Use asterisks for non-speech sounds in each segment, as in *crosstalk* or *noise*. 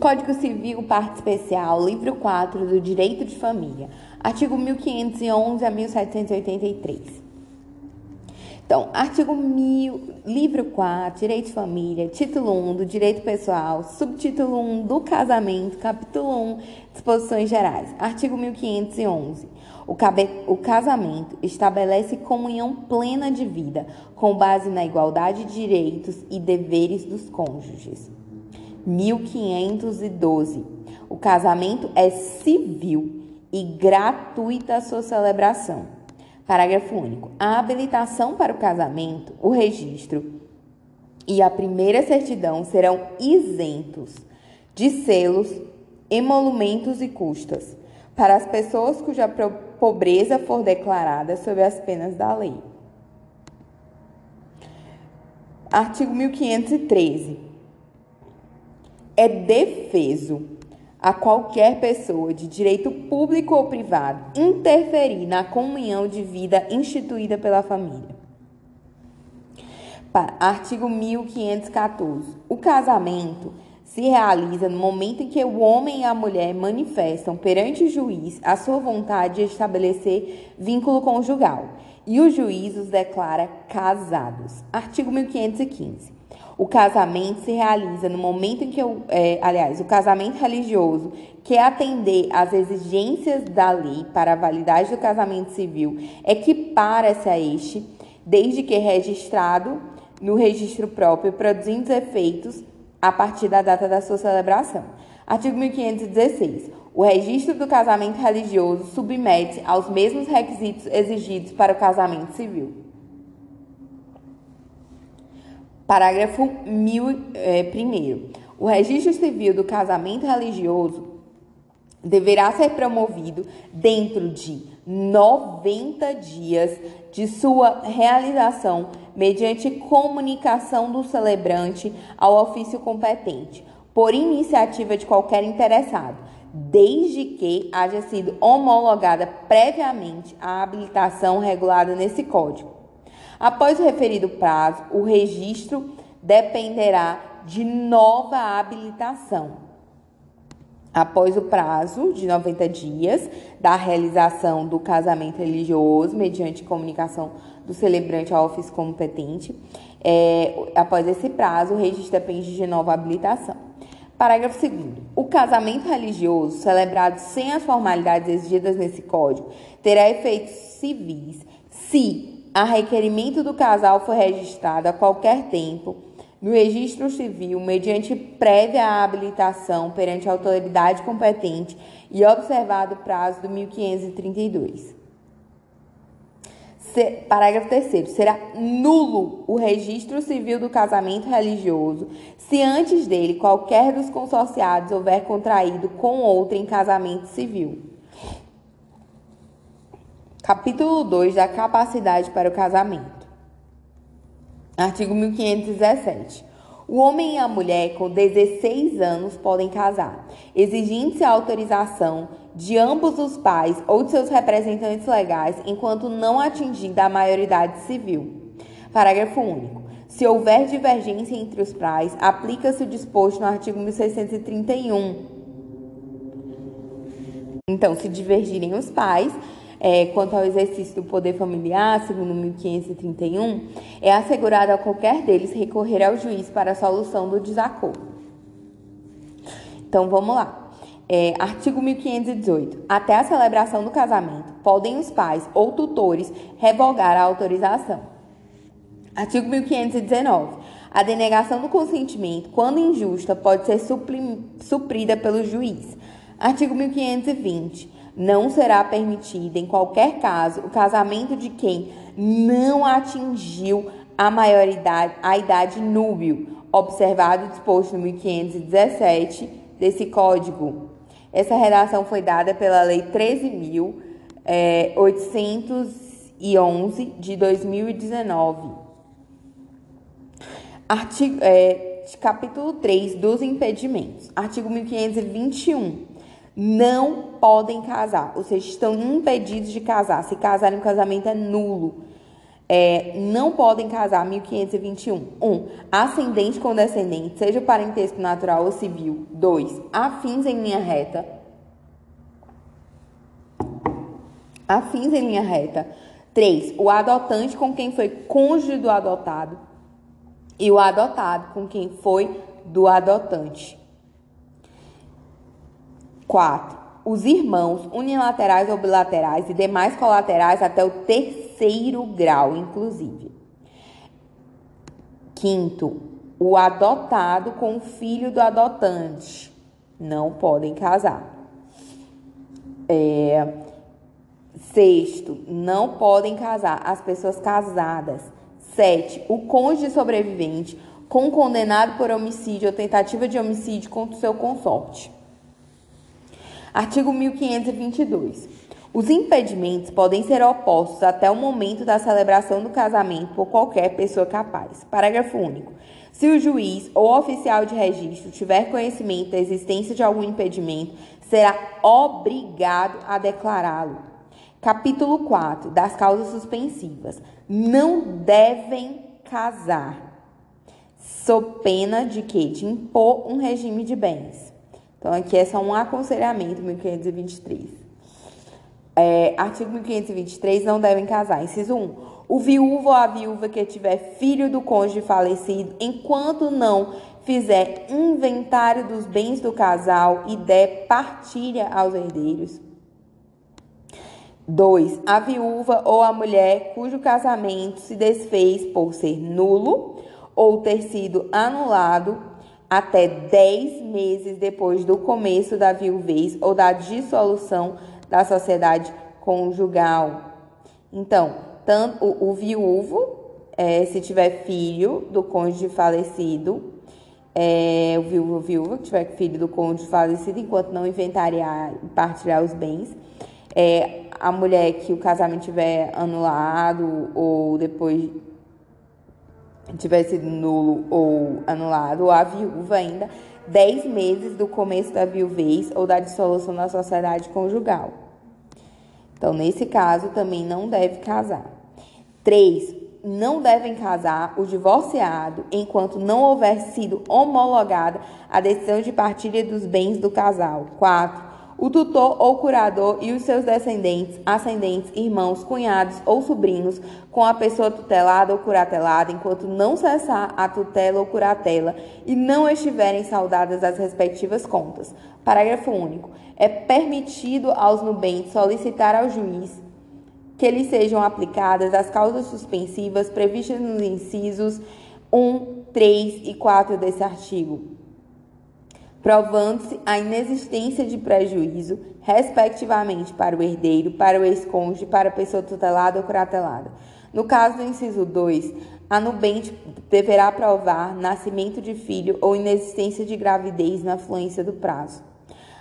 Código Civil, parte especial, livro 4 do Direito de Família, artigo 1511 a 1783. Então, artigo 1000, livro 4, Direito de Família, título 1 do Direito Pessoal, subtítulo 1 do Casamento, capítulo 1, Disposições Gerais. Artigo 1511. O, cabe, o casamento estabelece comunhão plena de vida, com base na igualdade de direitos e deveres dos cônjuges. 1512. O casamento é civil e gratuita a sua celebração. Parágrafo único. A habilitação para o casamento, o registro e a primeira certidão serão isentos de selos, emolumentos e custas para as pessoas cuja pobreza for declarada sob as penas da lei. Artigo 1513. É defeso a qualquer pessoa de direito público ou privado interferir na comunhão de vida instituída pela família. Artigo 1514. O casamento se realiza no momento em que o homem e a mulher manifestam perante o juiz a sua vontade de estabelecer vínculo conjugal e o juiz os declara casados. Artigo 1515. O casamento se realiza no momento em que, o, é, aliás, o casamento religioso que atender às exigências da lei para a validade do casamento civil equipara-se a este, desde que registrado no registro próprio, produzindo os efeitos a partir da data da sua celebração. Artigo 1516. O registro do casamento religioso submete aos mesmos requisitos exigidos para o casamento civil. Parágrafo 1001. É, o registro civil do casamento religioso deverá ser promovido dentro de 90 dias de sua realização, mediante comunicação do celebrante ao ofício competente, por iniciativa de qualquer interessado, desde que haja sido homologada previamente a habilitação regulada nesse Código. Após o referido prazo, o registro dependerá de nova habilitação. Após o prazo de 90 dias da realização do casamento religioso, mediante comunicação do celebrante ao ofício competente, é, após esse prazo, o registro depende de nova habilitação. Parágrafo 2. O casamento religioso, celebrado sem as formalidades exigidas nesse código, terá efeitos civis se a requerimento do casal foi registrado a qualquer tempo no registro civil, mediante prévia habilitação perante a autoridade competente e observado o prazo do 1532. Parágrafo 3. Será nulo o registro civil do casamento religioso se antes dele qualquer dos consorciados houver contraído com outro em casamento civil. Capítulo 2 da capacidade para o casamento. Artigo 1517. O homem e a mulher com 16 anos podem casar, exigindo-se a autorização de ambos os pais ou de seus representantes legais enquanto não atingida a maioridade civil. Parágrafo único. Se houver divergência entre os pais, aplica-se o disposto no artigo 1631. Então, se divergirem os pais, é, quanto ao exercício do poder familiar, segundo 1531, é assegurado a qualquer deles recorrer ao juiz para a solução do desacordo. Então vamos lá. É, artigo 1518. Até a celebração do casamento, podem os pais ou tutores revogar a autorização. Artigo 1519. A denegação do consentimento, quando injusta, pode ser suprida pelo juiz. Artigo 1520. Não será permitido, em qualquer caso, o casamento de quem não atingiu a maioridade, a idade núbil, observado disposto no 1517 desse código. Essa redação foi dada pela Lei 13.811 é, de 2019. Artigo, é, capítulo 3 dos impedimentos. Artigo 1521 não podem casar, ou seja, estão impedidos de casar. Se casarem, o casamento é nulo. É, não podem casar 1521. 1. Um, ascendente com descendente, seja o parentesco natural ou civil. 2. Afins em linha reta. Afins em linha reta. 3. O adotante com quem foi cônjuge do adotado. E o adotado com quem foi do adotante. 4. Os irmãos unilaterais ou bilaterais e demais colaterais até o terceiro grau, inclusive. Quinto, o adotado com o filho do adotante. Não podem casar. É, sexto, não podem casar as pessoas casadas. Sete, o cônjuge sobrevivente com condenado por homicídio ou tentativa de homicídio contra o seu consorte. Artigo 1522. Os impedimentos podem ser opostos até o momento da celebração do casamento por qualquer pessoa capaz. Parágrafo único. Se o juiz ou oficial de registro tiver conhecimento da existência de algum impedimento, será obrigado a declará-lo. Capítulo 4 das causas suspensivas. Não devem casar, sob pena de que? De impor um regime de bens. Então, aqui é só um aconselhamento, 1523. É, artigo 1523, não devem casar. Inciso 1. O viúvo ou a viúva que tiver filho do cônjuge falecido, enquanto não fizer inventário dos bens do casal e der partilha aos herdeiros. 2. A viúva ou a mulher cujo casamento se desfez por ser nulo ou ter sido anulado até 10 meses depois do começo da viuvez ou da dissolução da sociedade conjugal. Então, tanto o, o viúvo, é, se tiver filho do cônjuge falecido, é, o viúvo viúva que tiver filho do cônjuge falecido, enquanto não inventariar e partilhar os bens, é, a mulher que o casamento tiver anulado ou depois tiver sido nulo ou anulado, a viúva ainda, 10 meses do começo da viuvez ou da dissolução da sociedade conjugal. Então, nesse caso, também não deve casar. 3. Não devem casar o divorciado enquanto não houver sido homologada a decisão de partilha dos bens do casal. 4 o tutor ou curador e os seus descendentes, ascendentes, irmãos, cunhados ou sobrinhos com a pessoa tutelada ou curatelada enquanto não cessar a tutela ou curatela e não estiverem saudadas as respectivas contas. Parágrafo único. É permitido aos nubentes solicitar ao juiz que lhes sejam aplicadas as causas suspensivas previstas nos incisos 1, 3 e 4 desse artigo provando-se a inexistência de prejuízo, respectivamente, para o herdeiro, para o ex-cônjuge, para a pessoa tutelada ou curatelada. No caso do inciso 2, a nubente deverá provar nascimento de filho ou inexistência de gravidez na fluência do prazo.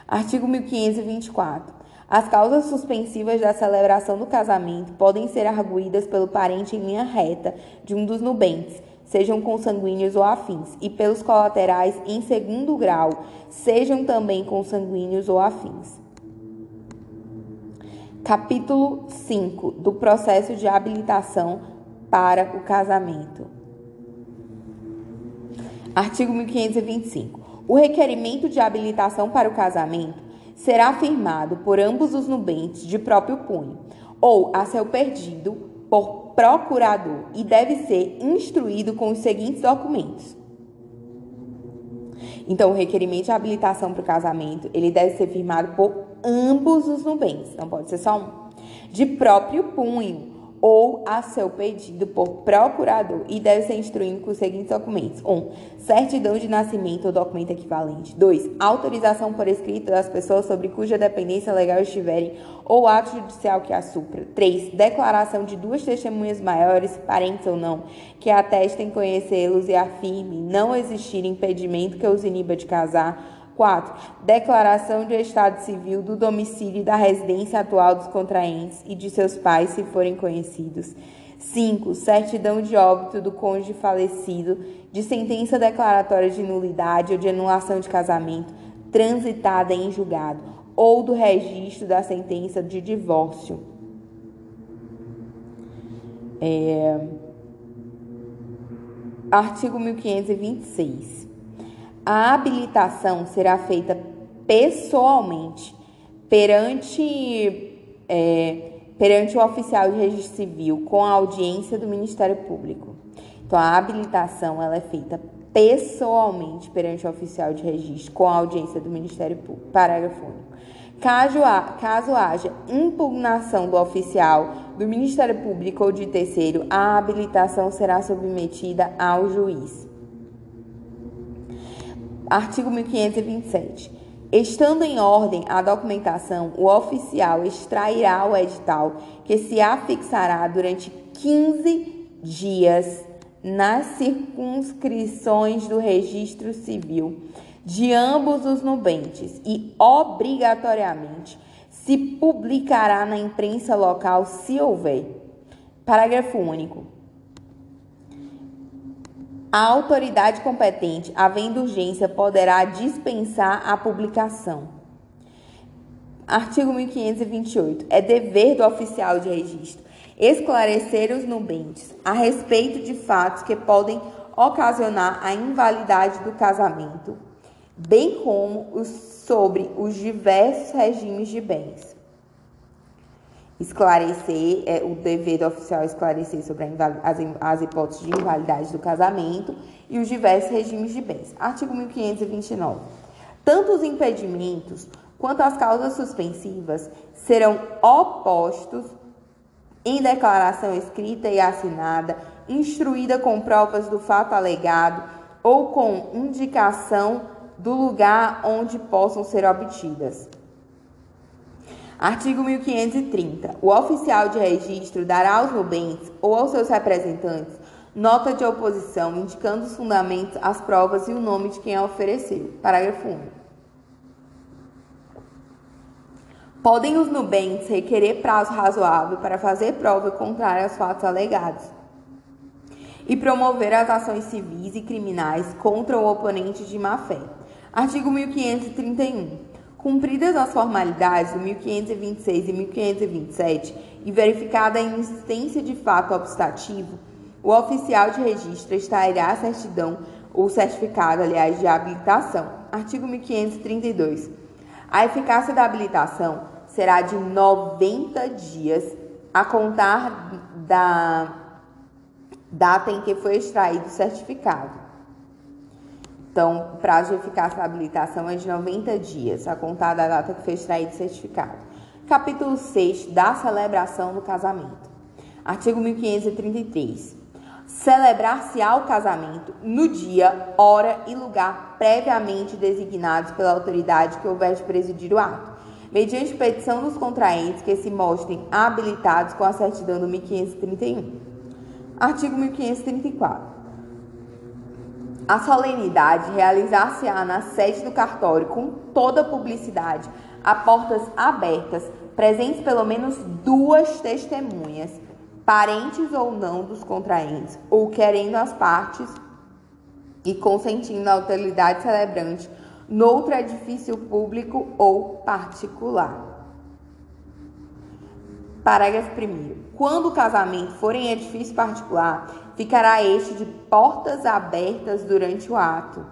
Artigo 1524. As causas suspensivas da celebração do casamento podem ser arguídas pelo parente em linha reta de um dos nubentes, sejam consanguíneos ou afins, e pelos colaterais em segundo grau, sejam também consanguíneos ou afins. Capítulo 5 do processo de habilitação para o casamento. Artigo 1525. O requerimento de habilitação para o casamento será firmado por ambos os nubentes de próprio punho, ou a seu perdido por procurador e deve ser instruído com os seguintes documentos. Então, o requerimento de habilitação para o casamento, ele deve ser firmado por ambos os nubentes, não pode ser só um. De próprio punho, ou a seu pedido por procurador e deve ser instruído com os seguintes documentos: 1. Um, certidão de nascimento ou documento equivalente. 2. Autorização por escrito das pessoas sobre cuja dependência legal estiverem ou ato judicial que a supra. 3. Declaração de duas testemunhas maiores, parentes ou não, que atestem conhecê-los e afirmem não existir impedimento que os iniba de casar 4. Declaração de estado civil do domicílio e da residência atual dos contraentes e de seus pais, se forem conhecidos. 5. Certidão de óbito do cônjuge falecido, de sentença declaratória de nulidade ou de anulação de casamento, transitada em julgado, ou do registro da sentença de divórcio. É... Artigo 1526. A habilitação será feita pessoalmente perante, é, perante o oficial de registro civil com a audiência do Ministério Público. Então, a habilitação ela é feita pessoalmente perante o oficial de registro com a audiência do Ministério Público. Parágrafo único. Caso, caso haja impugnação do oficial, do Ministério Público ou de terceiro, a habilitação será submetida ao juiz. Artigo 1527. Estando em ordem a documentação, o oficial extrairá o edital que se afixará durante 15 dias nas circunscrições do registro civil de ambos os nubentes e, obrigatoriamente, se publicará na imprensa local se houver. Parágrafo único. A autoridade competente, havendo urgência, poderá dispensar a publicação. Artigo 1528. É dever do oficial de registro esclarecer os nubentes a respeito de fatos que podem ocasionar a invalidade do casamento, bem como os, sobre os diversos regimes de bens. Esclarecer, é o dever do oficial esclarecer sobre as, as hipóteses de invalidade do casamento e os diversos regimes de bens. Artigo 1529. Tanto os impedimentos quanto as causas suspensivas serão opostos em declaração escrita e assinada, instruída com provas do fato alegado ou com indicação do lugar onde possam ser obtidas. Artigo 1530. O oficial de registro dará aos nubentes ou aos seus representantes nota de oposição indicando os fundamentos, as provas e o nome de quem a ofereceu. Parágrafo 1. Podem os nubentes requerer prazo razoável para fazer prova contrária aos fatos alegados e promover as ações civis e criminais contra o oponente de má-fé. Artigo 1531. Cumpridas as formalidades do 1526 e 1527 e verificada a inexistência de fato obstativo, o oficial de registro extrairá a certidão ou certificado, aliás, de habilitação. Artigo 1532. A eficácia da habilitação será de 90 dias a contar da data em que foi extraído o certificado. Então, o prazo de eficácia da habilitação é de 90 dias, a contar da data que foi extraído o certificado. Capítulo 6 da celebração do casamento. Artigo 1533. Celebrar-se-á o casamento no dia, hora e lugar previamente designados pela autoridade que houver de presidir o ato, mediante petição dos contraentes que se mostrem habilitados com a certidão do 1531. Artigo 1534. A solenidade realizar-se-á na sede do cartório com toda publicidade, a portas abertas, presentes pelo menos duas testemunhas, parentes ou não dos contraentes, ou querendo as partes e consentindo a autoridade celebrante noutro edifício público ou particular. Parágrafo 1. Quando o casamento for em edifício particular, ficará este de portas abertas durante o ato.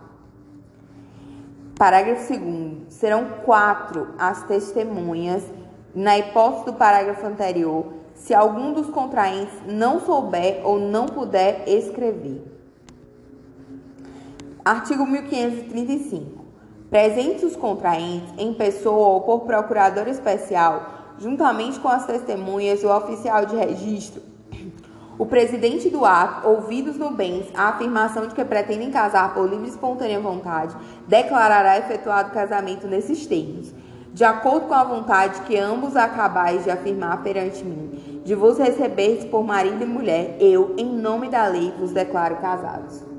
Parágrafo 2. Serão quatro as testemunhas, na hipótese do parágrafo anterior, se algum dos contraentes não souber ou não puder escrever. Artigo 1535. Presentes os contraentes em pessoa ou por procurador especial juntamente com as testemunhas e o oficial de registro, o presidente do ato, ouvidos no bens a afirmação de que pretendem casar por livre e espontânea vontade, declarará efetuado o casamento nesses termos, de acordo com a vontade que ambos acabais de afirmar perante mim, de vos receberes por marido e mulher, eu, em nome da lei, vos declaro casados.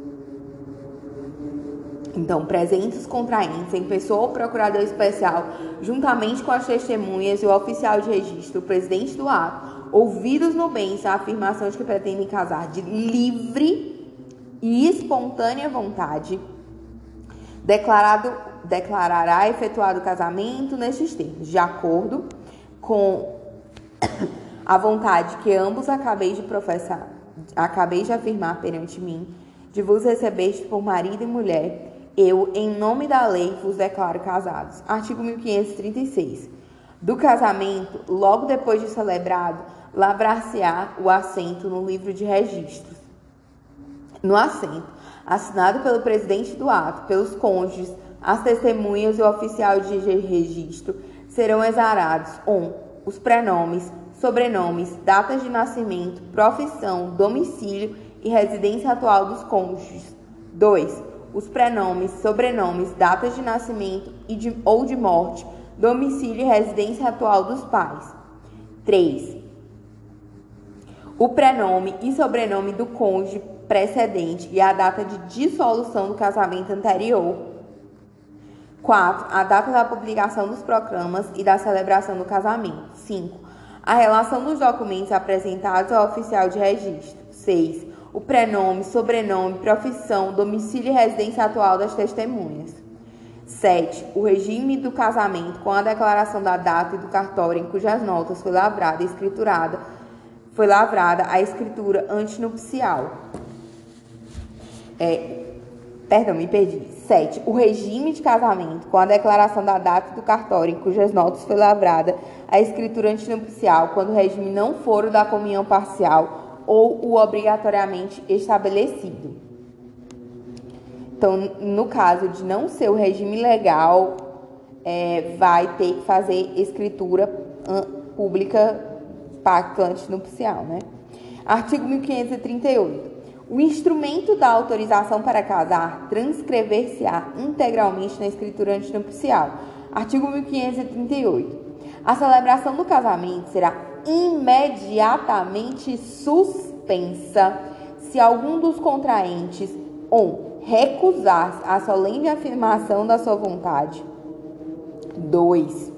Então, presentes contraentes em pessoa ou procurador especial, juntamente com as testemunhas e o oficial de registro, o presidente do ato, ouvidos no bem afirmação de que pretendem casar de livre e espontânea vontade, declarado, declarará efetuado o casamento nestes termos, de acordo com a vontade que ambos acabei de professar, acabei de afirmar perante mim, de vos recebeste por marido e mulher, eu, em nome da lei, vos declaro casados. Artigo 1536. Do casamento, logo depois de celebrado, lavrar-se-á o assento no livro de registros. No assento, assinado pelo presidente do ato, pelos cônjuges, as testemunhas e o oficial de registro, serão exarados 1. Um, os prenomes, sobrenomes, datas de nascimento, profissão, domicílio e residência atual dos cônjuges. 2. Os prenomes, sobrenomes, datas de nascimento e de, ou de morte, domicílio e residência atual dos pais. 3. O prenome e sobrenome do cônjuge precedente e a data de dissolução do casamento anterior. 4. A data da publicação dos proclamas e da celebração do casamento. 5. A relação dos documentos apresentados ao oficial de registro. 6. O prenome, sobrenome, profissão, domicílio e residência atual das testemunhas. 7. O regime do casamento com a declaração da data e do cartório em cujas notas foi lavrada e escriturada, foi lavrada a escritura antinupcial. É, perdão, me perdi. 7. O regime de casamento com a declaração da data e do cartório em cujas notas foi lavrada a escritura antinupcial quando o regime não for o da comunhão parcial ou o obrigatoriamente estabelecido. Então, no caso de não ser o regime legal, é, vai ter que fazer escritura pública pacto antinupcial, né? Artigo 1538. O instrumento da autorização para casar transcrever-se-á integralmente na escritura antinupcial. Artigo 1538. A celebração do casamento será imediatamente suspensa se algum dos contraentes 1. Um, recusar a solene afirmação da sua vontade. 2.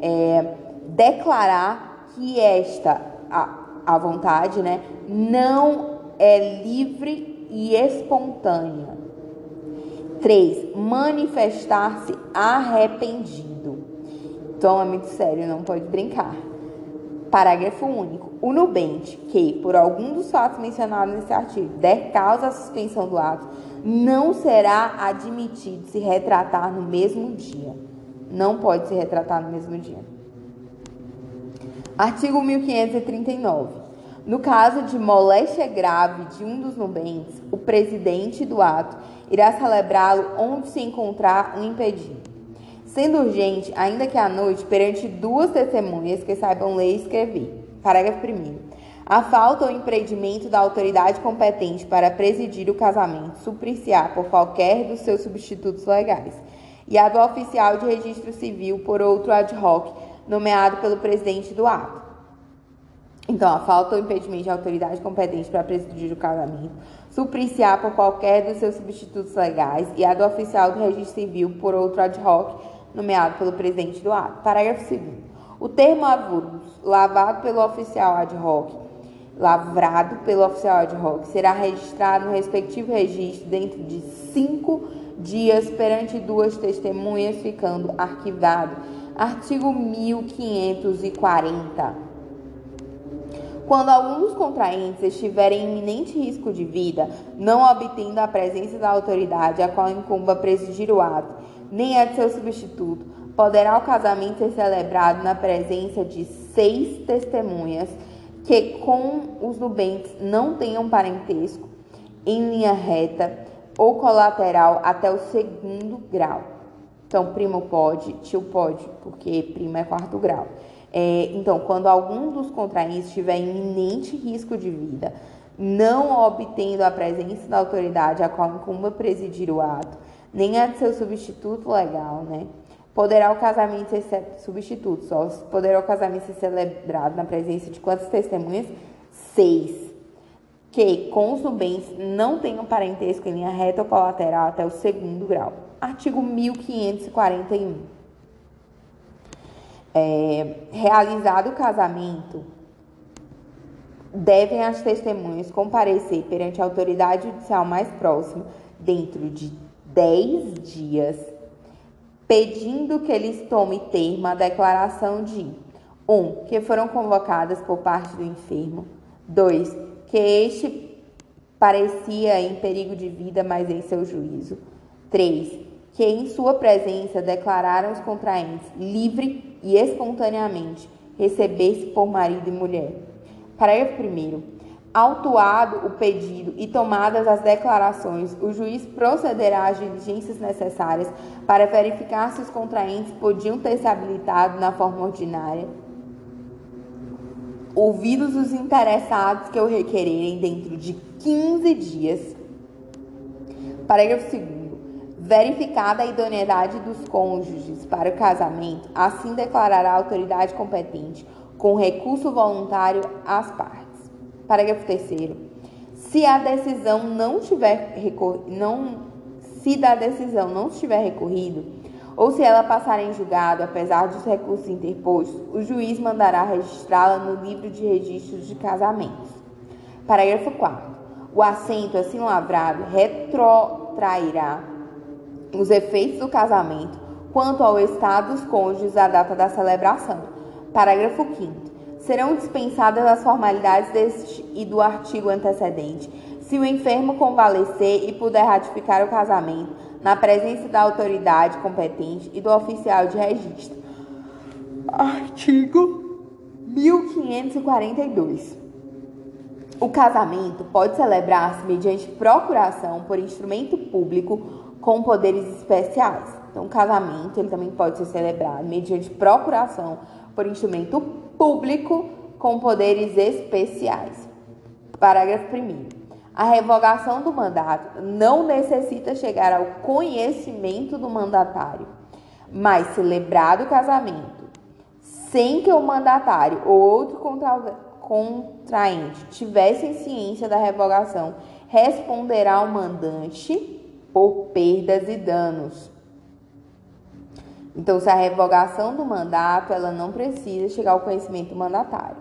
É, declarar que esta, a, a vontade, né, não é livre e espontânea. 3. Manifestar-se arrependido. Então é muito sério, não pode brincar. Parágrafo único. O nubente que, por algum dos fatos mencionados nesse artigo, der causa à suspensão do ato, não será admitido se retratar no mesmo dia. Não pode se retratar no mesmo dia. Artigo 1539. No caso de moléstia grave de um dos nubentes, o presidente do ato irá celebrá-lo onde se encontrar um impedido. Sendo urgente, ainda que à noite, perante duas testemunhas que saibam ler e escrever. Parágrafo 1. A falta ou impedimento da autoridade competente para presidir o casamento suprir-se-á por qualquer dos seus substitutos legais, e a do oficial de registro civil por outro ad hoc, nomeado pelo presidente do ato. Então, a falta ou impedimento de autoridade competente para presidir o casamento suprir-se-á por qualquer dos seus substitutos legais, e a do oficial do registro civil por outro ad hoc, nomeado pelo presidente do ato. Parágrafo 2. O termo avulso, lavado pelo oficial ad hoc, lavrado pelo oficial ad hoc será registrado no respectivo registro dentro de cinco dias perante duas testemunhas, ficando arquivado. Artigo 1540. Quando algum dos contraentes estiver em iminente risco de vida, não obtendo a presença da autoridade a qual incumba presidir o ato, nem a de seu substituto, poderá o casamento ser celebrado na presença de seis testemunhas que com os nubentes não tenham parentesco em linha reta ou colateral até o segundo grau. Então, primo pode, tio pode, porque primo é quarto grau. É, então, quando algum dos contraentes estiver em iminente risco de vida, não obtendo a presença da autoridade a qual incumba presidir o ato, nem a de seu substituto legal, né? Poderá o casamento ser substituto, só poderá o casamento ser celebrado na presença de quantas testemunhas? Seis. Que com os nubens não tenham parentesco em linha reta ou colateral até o segundo grau. Artigo 1541. É, realizado o casamento, devem as testemunhas comparecer perante a autoridade judicial mais próxima dentro de 10 dias pedindo que eles tomem termo a declaração de 1. Um, que foram convocadas por parte do enfermo. 2. Que este parecia em perigo de vida, mas em seu juízo. 3. Que em sua presença declararam os contraentes livre e espontaneamente receber-se por marido e mulher. Parágrafo 1. Autuado o pedido e tomadas as declarações, o juiz procederá às diligências necessárias para verificar se os contraentes podiam ter se habilitado na forma ordinária ouvidos os interessados que o requererem dentro de 15 dias. Parágrafo 2 Verificada a idoneidade dos cônjuges para o casamento, assim declarará a autoridade competente com recurso voluntário às partes. Parágrafo 3 Se a decisão não tiver não se da decisão não estiver recorrido, ou se ela passar em julgado, apesar dos recursos interpostos, o juiz mandará registrá-la no livro de registros de casamentos. Parágrafo 4. O assento assim lavrado retrotrairá os efeitos do casamento quanto ao estado dos cônjuges à data da celebração. Parágrafo 5 serão dispensadas as formalidades deste e do artigo antecedente, se o enfermo convalescer e puder ratificar o casamento na presença da autoridade competente e do oficial de registro. Artigo 1542. O casamento pode celebrar-se mediante procuração por instrumento público com poderes especiais. Então, o casamento ele também pode ser celebrado mediante procuração por instrumento público com poderes especiais. Parágrafo 1 a revogação do mandato não necessita chegar ao conhecimento do mandatário, mas celebrado o casamento sem que o mandatário ou outro contraente tivessem ciência da revogação, responderá o mandante por perdas e danos. Então, se a revogação do mandato, ela não precisa chegar ao conhecimento do mandatário.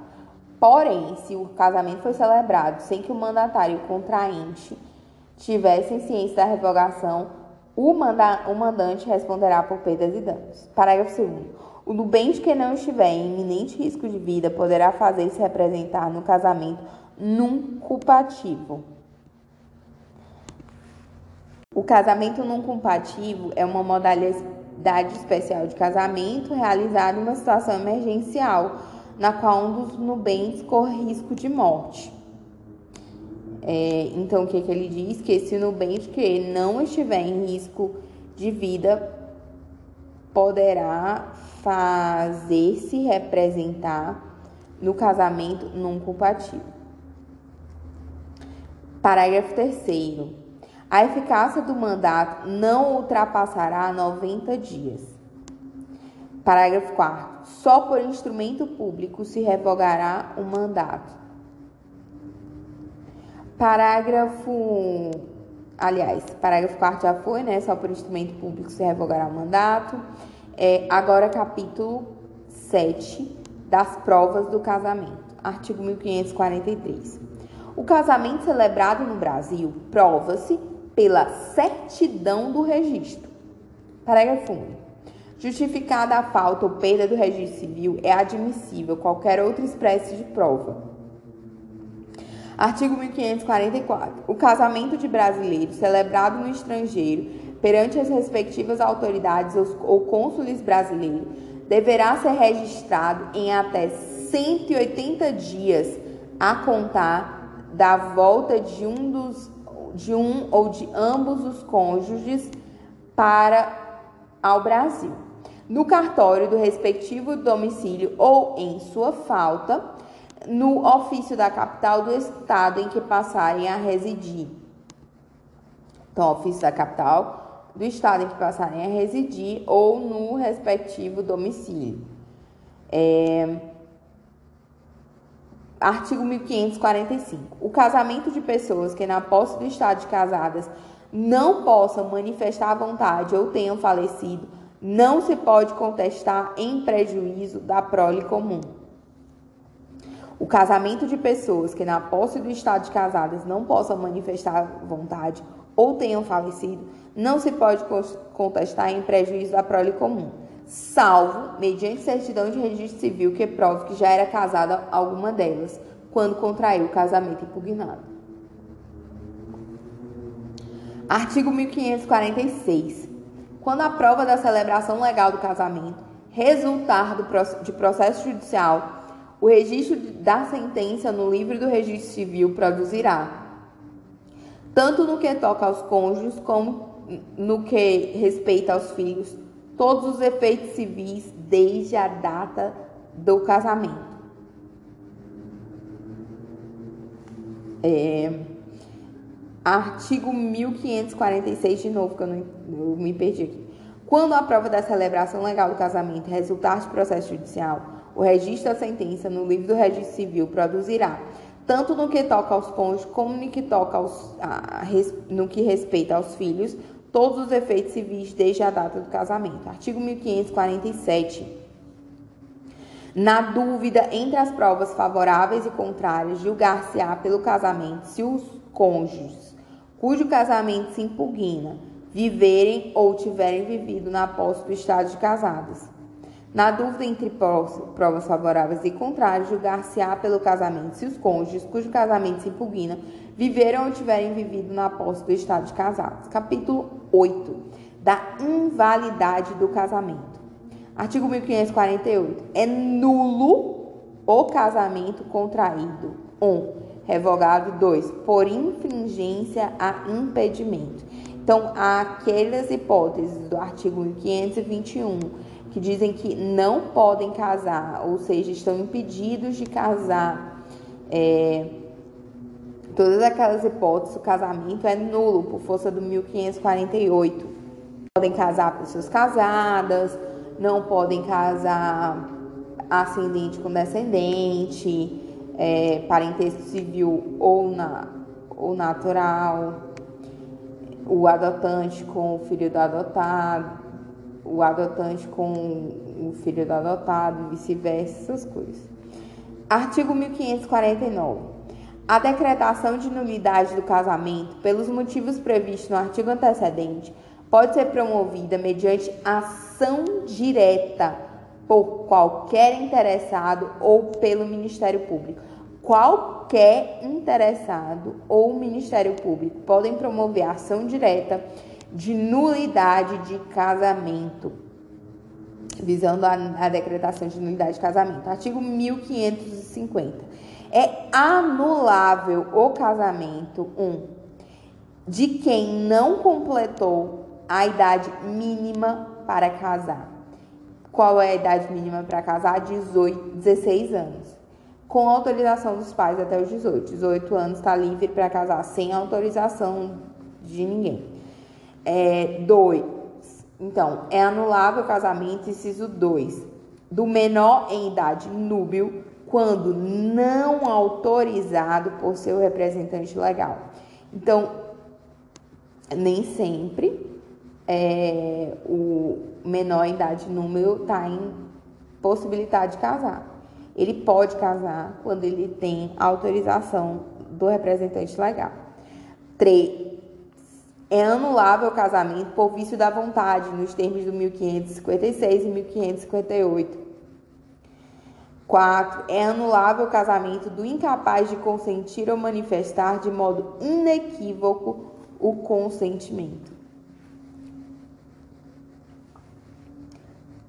Porém, se o casamento foi celebrado sem que o mandatário e o contraente tivessem ciência da revogação, o, manda o mandante responderá por perdas e danos. Parágrafo 2. O nubente que não estiver em iminente risco de vida poderá fazer-se representar no casamento num culpativo. O casamento num culpativo é uma modalidade especial de casamento realizado em uma situação emergencial na qual um dos nubentes corre risco de morte. É, então, o que, que ele diz? Que esse nubente que não estiver em risco de vida poderá fazer-se representar no casamento não culpativo. Parágrafo 3. A eficácia do mandato não ultrapassará 90 dias. Parágrafo 4 só por instrumento público se revogará o mandato. Parágrafo. Aliás, parágrafo 4 já foi, né? Só por instrumento público se revogará o mandato. É, agora, capítulo 7 das provas do casamento. Artigo 1543. O casamento celebrado no Brasil prova-se pela certidão do registro. Parágrafo 1. Justificada a falta ou perda do registro civil, é admissível qualquer outra espécie de prova. Artigo 1544. O casamento de brasileiros celebrado no estrangeiro perante as respectivas autoridades ou cônsules brasileiros deverá ser registrado em até 180 dias a contar da volta de um dos de um ou de ambos os cônjuges para ao Brasil no cartório do respectivo domicílio ou, em sua falta, no ofício da capital do estado em que passarem a residir. Então, ofício da capital do estado em que passarem a residir ou no respectivo domicílio. É... Artigo 1545. O casamento de pessoas que, na posse do estado de casadas, não possam manifestar a vontade ou tenham falecido não se pode contestar em prejuízo da prole comum. O casamento de pessoas que, na posse do estado de casadas, não possam manifestar vontade ou tenham falecido, não se pode contestar em prejuízo da prole comum, salvo mediante certidão de registro civil que prove que já era casada alguma delas, quando contraiu o casamento impugnado. Artigo 1546. Quando a prova da celebração legal do casamento resultar de processo judicial, o registro da sentença no livro do registro civil produzirá, tanto no que toca aos cônjuges como no que respeita aos filhos, todos os efeitos civis desde a data do casamento. É, artigo 1546, de novo, que eu, não, eu me perdi aqui. Quando a prova da celebração legal do casamento resultar de processo judicial, o registro da sentença no livro do registro civil produzirá, tanto no que toca aos cônjuges como no que toca aos, a, no que respeita aos filhos, todos os efeitos civis desde a data do casamento. Artigo 1547. Na dúvida entre as provas favoráveis e contrárias, julgar-se-á pelo casamento se os cônjuges, cujo casamento se impugna, viverem ou tiverem vivido na posse do estado de casados. Na dúvida entre provas favoráveis e contrárias, julgar-se-á pelo casamento se os cônjuges, cujo casamento se impugna, viveram ou tiverem vivido na posse do estado de casados. Capítulo 8. Da invalidade do casamento. Artigo 1548. É nulo o casamento contraído. 1. Um, revogado. 2. Por infringência a impedimento. Então, há aquelas hipóteses do artigo 1521 que dizem que não podem casar, ou seja, estão impedidos de casar. É, todas aquelas hipóteses, o casamento é nulo por força do 1548. Podem casar pessoas casadas, não podem casar ascendente com descendente, é, parentesco civil ou, na, ou natural, o adotante com o filho do adotado, o adotante com o filho do adotado, vice-versa, essas coisas. Artigo 1549. A decretação de nulidade do casamento, pelos motivos previstos no artigo antecedente, pode ser promovida mediante ação direta por qualquer interessado ou pelo Ministério Público. Qualquer interessado ou Ministério Público podem promover ação direta de nulidade de casamento, visando a, a decretação de nulidade de casamento. Artigo 1550. É anulável o casamento 1 um, de quem não completou a idade mínima para casar. Qual é a idade mínima para casar? 18, 16 anos. Com autorização dos pais até os 18. 18 anos está livre para casar sem autorização de ninguém. É, 2. Então, é anulável o casamento, inciso 2. Do menor em idade núbil, quando não autorizado por seu representante legal. Então, nem sempre é, o menor idade número está em possibilidade de casar. Ele pode casar quando ele tem autorização do representante legal. 3. É anulável o casamento por vício da vontade, nos termos do 1556 e 1558. 4. É anulável o casamento do incapaz de consentir ou manifestar de modo inequívoco o consentimento.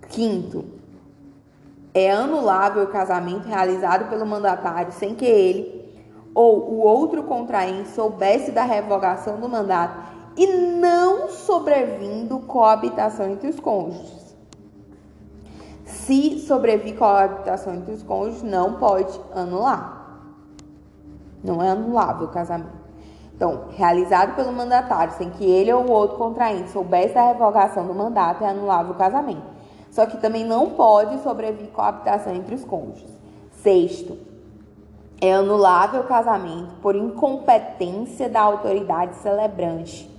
Quinto, é anulável o casamento realizado pelo mandatário sem que ele ou o outro contraente soubesse da revogação do mandato e não sobrevindo coabitação entre os cônjuges. Se sobrevir coabitação entre os cônjuges, não pode anular. Não é anulável o casamento. Então, realizado pelo mandatário sem que ele ou o outro contraente soubesse da revogação do mandato, é anulável o casamento. Só que também não pode sobrevir coabitação entre os cônjuges. Sexto, é anulável o casamento por incompetência da autoridade celebrante.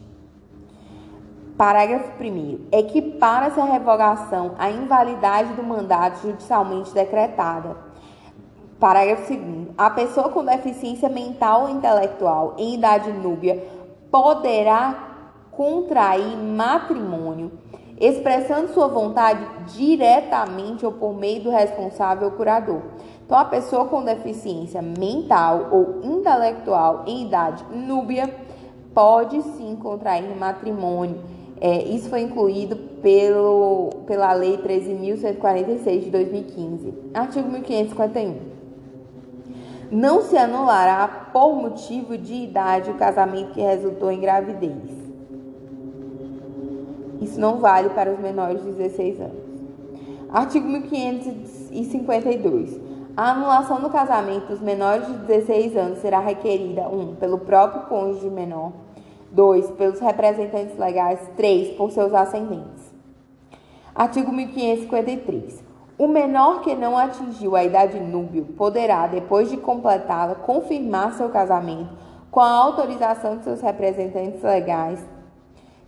Parágrafo 1. Equipara-se a revogação à invalidade do mandato judicialmente decretada. Parágrafo 2. A pessoa com deficiência mental ou intelectual em idade núbia poderá contrair matrimônio expressando sua vontade diretamente ou por meio do responsável curador. Então, a pessoa com deficiência mental ou intelectual em idade núbia pode sim contrair matrimônio. É, isso foi incluído pelo, pela Lei 13.146 de 2015. Artigo 1551 não se anulará por motivo de idade o casamento que resultou em gravidez. Isso não vale para os menores de 16 anos. Artigo 1552. A anulação do casamento dos menores de 16 anos será requerida 1. Um, pelo próprio cônjuge menor. 2. Pelos representantes legais. 3. Por seus ascendentes. Artigo 1553. O menor que não atingiu a idade núbio poderá, depois de completá-la, confirmar seu casamento com a autorização de seus representantes legais,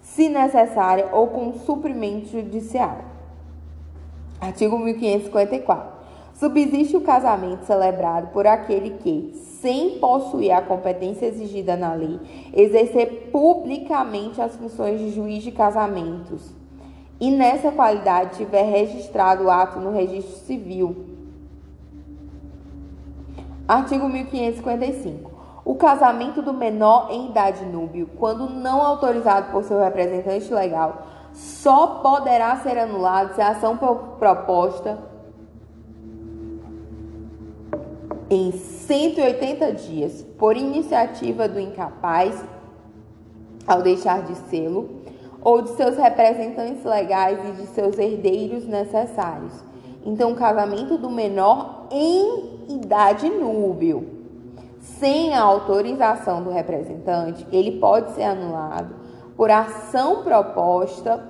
se necessária, ou com suprimento judicial. Artigo 1554. Subsiste o casamento celebrado por aquele que, sem possuir a competência exigida na lei, exercer publicamente as funções de juiz de casamentos e nessa qualidade tiver registrado o ato no registro civil. Artigo 1555. O casamento do menor em idade núbio, quando não autorizado por seu representante legal, só poderá ser anulado se a ação proposta em 180 dias por iniciativa do incapaz ao deixar de sê-lo ou de seus representantes legais e de seus herdeiros necessários. Então, o casamento do menor em idade núbio, sem a autorização do representante, ele pode ser anulado por ação proposta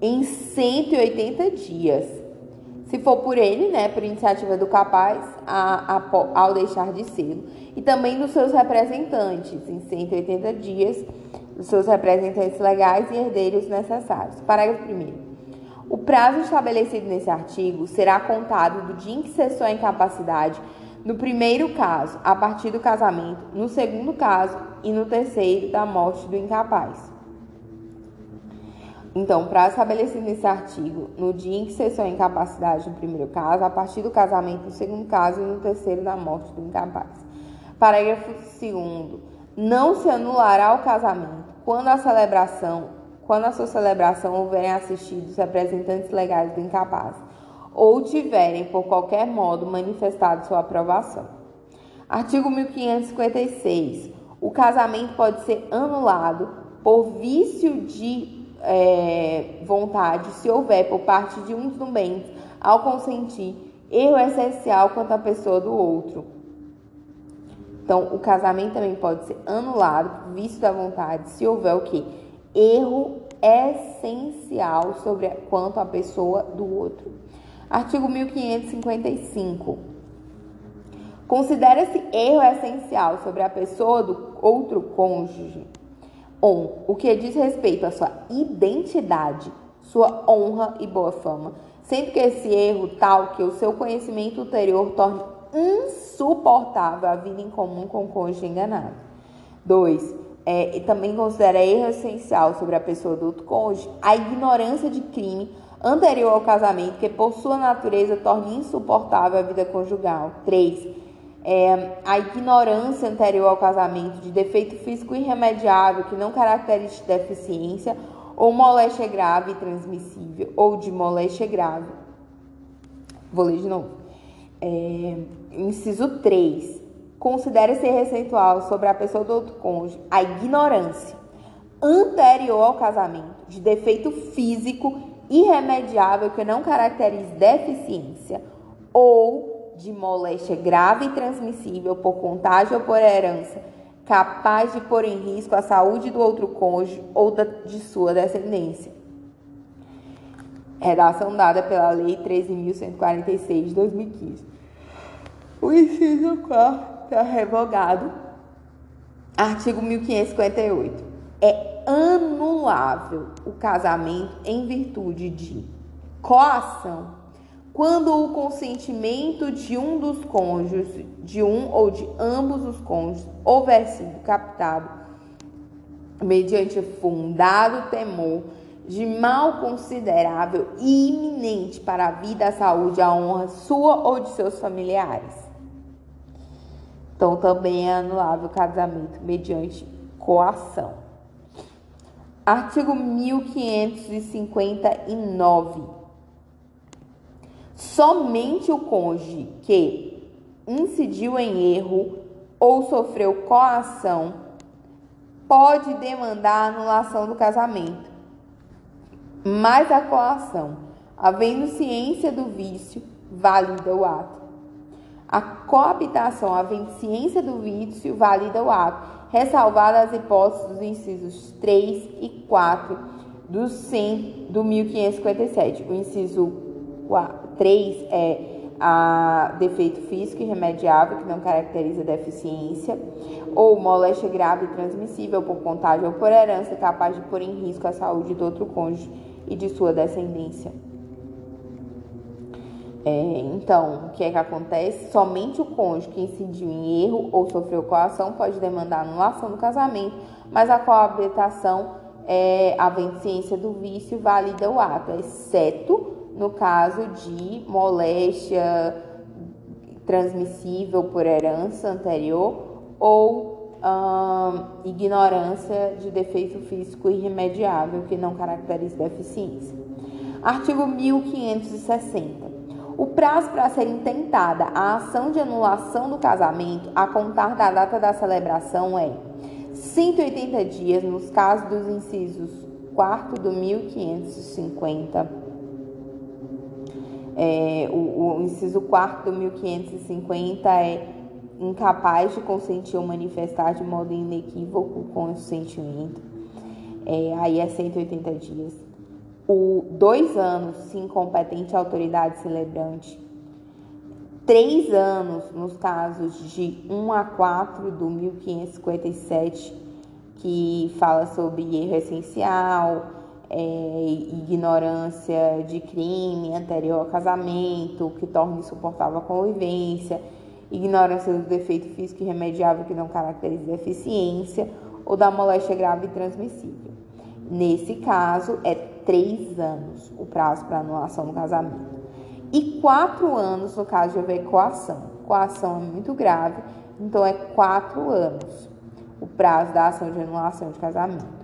em 180 dias. Se for por ele, né, por iniciativa do capaz, a, a, ao deixar de ser, e também dos seus representantes, em 180 dias, dos seus representantes legais e herdeiros necessários. Parágrafo 1. O prazo estabelecido nesse artigo será contado do dia em que cessou a incapacidade, no primeiro caso, a partir do casamento, no segundo caso e no terceiro, da morte do incapaz. Então, prazo estabelecido nesse artigo, no dia em que cessou a incapacidade no primeiro caso, a partir do casamento no segundo caso e no terceiro da morte do incapaz. Parágrafo 2 não se anulará o casamento quando a celebração, quando a sua celebração houverem assistido os representantes legais do incapaz ou tiverem por qualquer modo manifestado sua aprovação. Artigo 1556. O casamento pode ser anulado por vício de é, vontade se houver por parte de um dos membros ao consentir erro essencial quanto à pessoa do outro então, o casamento também pode ser anulado vício da vontade se houver o que? Erro essencial sobre a, quanto à pessoa do outro. Artigo 1555. Considera-se erro essencial sobre a pessoa do outro cônjuge. 1. Um, o que diz respeito à sua identidade, sua honra e boa fama, sendo que esse erro tal que o seu conhecimento ulterior torne insuportável a vida em comum com o cônjuge enganado. 2. É, também considera erro essencial sobre a pessoa do outro cônjuge a ignorância de crime anterior ao casamento, que por sua natureza torna insuportável a vida conjugal. 3. É, a ignorância anterior ao casamento de defeito físico irremediável que não caracteriza deficiência ou moléstia grave transmissível, ou de moléstia grave. Vou ler de novo. É, inciso 3. Considere ser receitual sobre a pessoa do outro cônjuge a ignorância anterior ao casamento de defeito físico irremediável que não caracterize deficiência ou de moléstia grave e transmissível por contágio ou por herança capaz de pôr em risco a saúde do outro cônjuge ou da, de sua descendência. Redação dada pela Lei 13.146 de 2015. O inciso 4 é revogado. Artigo 1558. É anulável o casamento em virtude de coação quando o consentimento de um dos cônjuges, de um ou de ambos os cônjuges, houver sido captado mediante fundado temor de mal considerável e iminente para a vida, a saúde, a honra sua ou de seus familiares. Então, também é anulável o casamento mediante coação. Artigo 1559. Somente o cônjuge que incidiu em erro ou sofreu coação pode demandar a anulação do casamento, mas a coação, havendo ciência do vício, valida o ato. A coabitação, havendo ciência do vício, valida o ato, ressalvadas as hipóteses dos incisos 3 e 4 do 100 do 1557. O inciso 3 é a defeito físico irremediável que não caracteriza deficiência, ou moléstia grave transmissível por contágio ou por herança capaz de pôr em risco a saúde do outro cônjuge e de sua descendência. É, então, o que é que acontece? Somente o cônjuge que incidiu em erro ou sofreu coação pode demandar anulação do casamento, mas a coabitação, é, havendo ciência do vício, valida o ato, exceto no caso de moléstia transmissível por herança anterior ou hum, ignorância de defeito físico irremediável que não caracteriza deficiência. Artigo 1560. O prazo para ser intentada a ação de anulação do casamento a contar da data da celebração é 180 dias nos casos dos incisos 4 do 1550 é, o, o, inciso 4 do 1550 é incapaz de consentir ou manifestar de modo inequívoco com o sentimento. É, aí é 180 dias. O dois anos, se incompetente autoridade celebrante. Três anos nos casos de 1 a 4 do 1557, que fala sobre erro essencial, é, ignorância de crime anterior ao casamento, que torna insuportável a convivência, ignorância do defeito físico irremediável que não caracteriza deficiência ou da moléstia grave e transmissível. Nesse caso, é três anos o prazo para anulação do casamento. E quatro anos no caso de haver coação. Coação é muito grave, então é quatro anos o prazo da ação de anulação de casamento.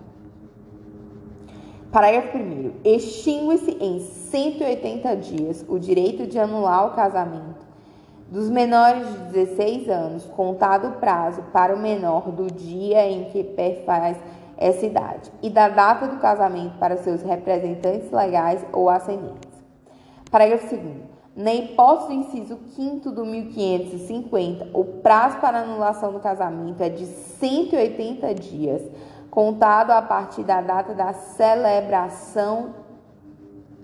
Parágrafo 1. Extingue-se em 180 dias o direito de anular o casamento dos menores de 16 anos, contado o prazo para o menor do dia em que perfaz essa idade, e da data do casamento para seus representantes legais ou ascendentes. Parágrafo 2. Na hipótese do inciso 5 do 1550, o prazo para anulação do casamento é de 180 dias contado a partir da data da celebração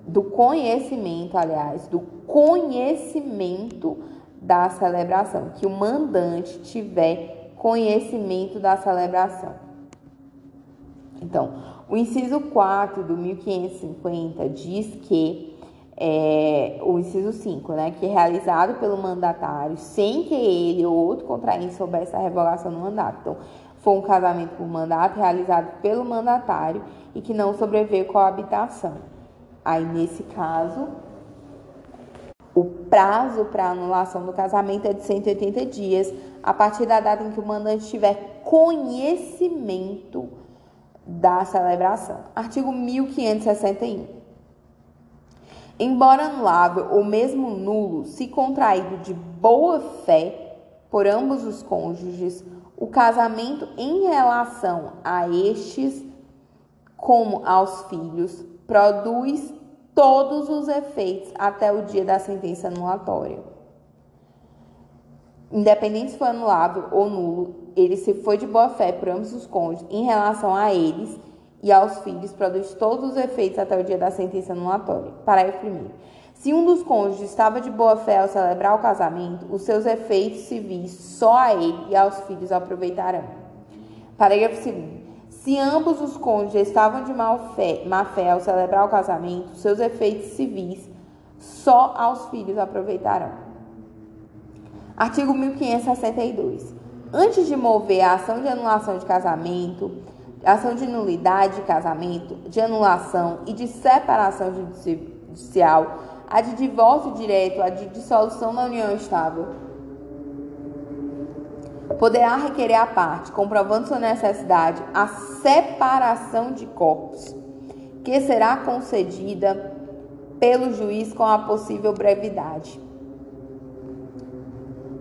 do conhecimento, aliás, do conhecimento da celebração, que o mandante tiver conhecimento da celebração. Então, o inciso 4 do 1550 diz que é, o inciso 5, né, que é realizado pelo mandatário sem que ele ou outro contraente soubesse a revogação do mandato. Então, foi um casamento por mandato realizado pelo mandatário e que não sobreveio coabitação. Aí, nesse caso, o prazo para anulação do casamento é de 180 dias, a partir da data em que o mandante tiver conhecimento da celebração. Artigo 1561. Embora anulável ou mesmo nulo, se contraído de boa fé por ambos os cônjuges, o casamento em relação a estes, como aos filhos, produz todos os efeitos até o dia da sentença anulatória. Independente se foi anulável ou nulo, ele se foi de boa fé por ambos os cônjuges em relação a eles e aos filhos, produz todos os efeitos até o dia da sentença anulatória. Parágrafo 1. Se um dos cônjuges estava de boa fé ao celebrar o casamento, os seus efeitos civis só a ele e aos filhos aproveitarão. Parágrafo 2. Se ambos os cônjuges estavam de má fé, má fé ao celebrar o casamento, seus efeitos civis só aos filhos aproveitarão. Artigo 1562. Antes de mover a ação de anulação de casamento, ação de nulidade de casamento, de anulação e de separação judicial, a de divórcio direto, a de dissolução da união estável. Poderá requerer à parte, comprovando sua necessidade, a separação de corpos, que será concedida pelo juiz com a possível brevidade.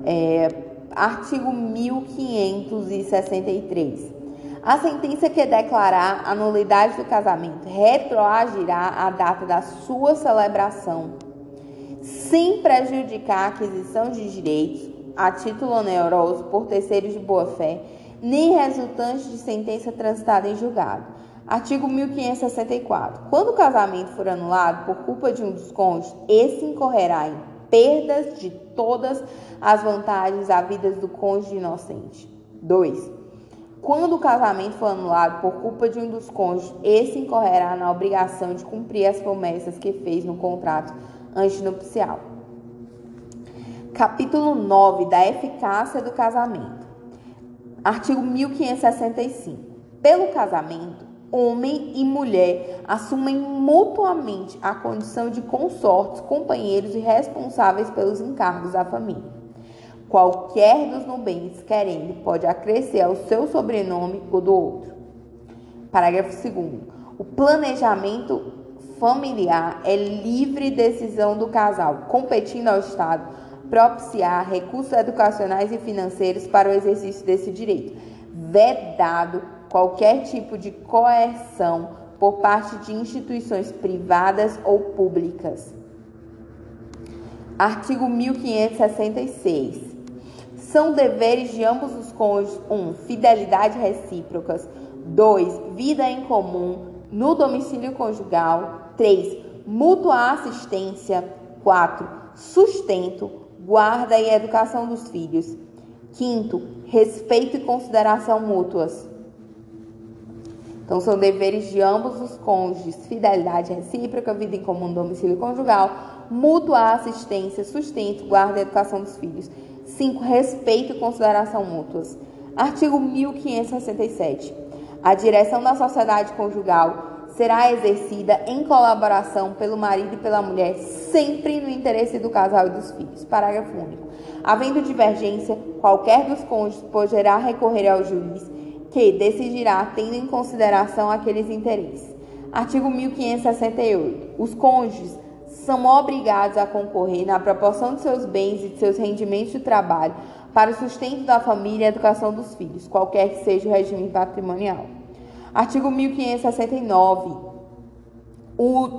É, artigo 1563. A sentença que declarar a nulidade do casamento retroagirá à data da sua celebração, sem prejudicar a aquisição de direitos a título oneroso por terceiros de boa-fé, nem resultantes de sentença transitada em julgado. Artigo 1564. Quando o casamento for anulado por culpa de um dos cônjuges, esse incorrerá em perdas de todas as vantagens havidas do cônjuge inocente. 2. Quando o casamento for anulado por culpa de um dos cônjuges, esse incorrerá na obrigação de cumprir as promessas que fez no contrato antinupcial. Capítulo 9 da eficácia do casamento. Artigo 1565. Pelo casamento, homem e mulher assumem mutuamente a condição de consortes, companheiros e responsáveis pelos encargos da família. Qualquer dos nubens querendo pode acrescer ao seu sobrenome o do outro. Parágrafo 2. O planejamento familiar é livre decisão do casal, competindo ao Estado propiciar recursos educacionais e financeiros para o exercício desse direito, vedado qualquer tipo de coerção por parte de instituições privadas ou públicas. Artigo 1566 são deveres de ambos os cônjuges: 1. Um, fidelidade recíprocas. 2. Vida em comum no domicílio conjugal. 3. Mútua assistência. 4. Sustento, guarda e educação dos filhos. 5. Respeito e consideração mútuas. Então, são deveres de ambos os cônjuges: fidelidade recíproca, vida em comum no domicílio conjugal, mútua assistência, sustento, guarda e educação dos filhos. 5. Respeito e consideração mútuas. Artigo 1567. A direção da sociedade conjugal será exercida em colaboração pelo marido e pela mulher, sempre no interesse do casal e dos filhos. Parágrafo único. Havendo divergência, qualquer dos cônjuges poderá recorrer ao juiz, que decidirá tendo em consideração aqueles interesses. Artigo 1568. Os cônjuges são obrigados a concorrer na proporção de seus bens e de seus rendimentos de trabalho para o sustento da família e a educação dos filhos, qualquer que seja o regime patrimonial. Artigo 1569. O,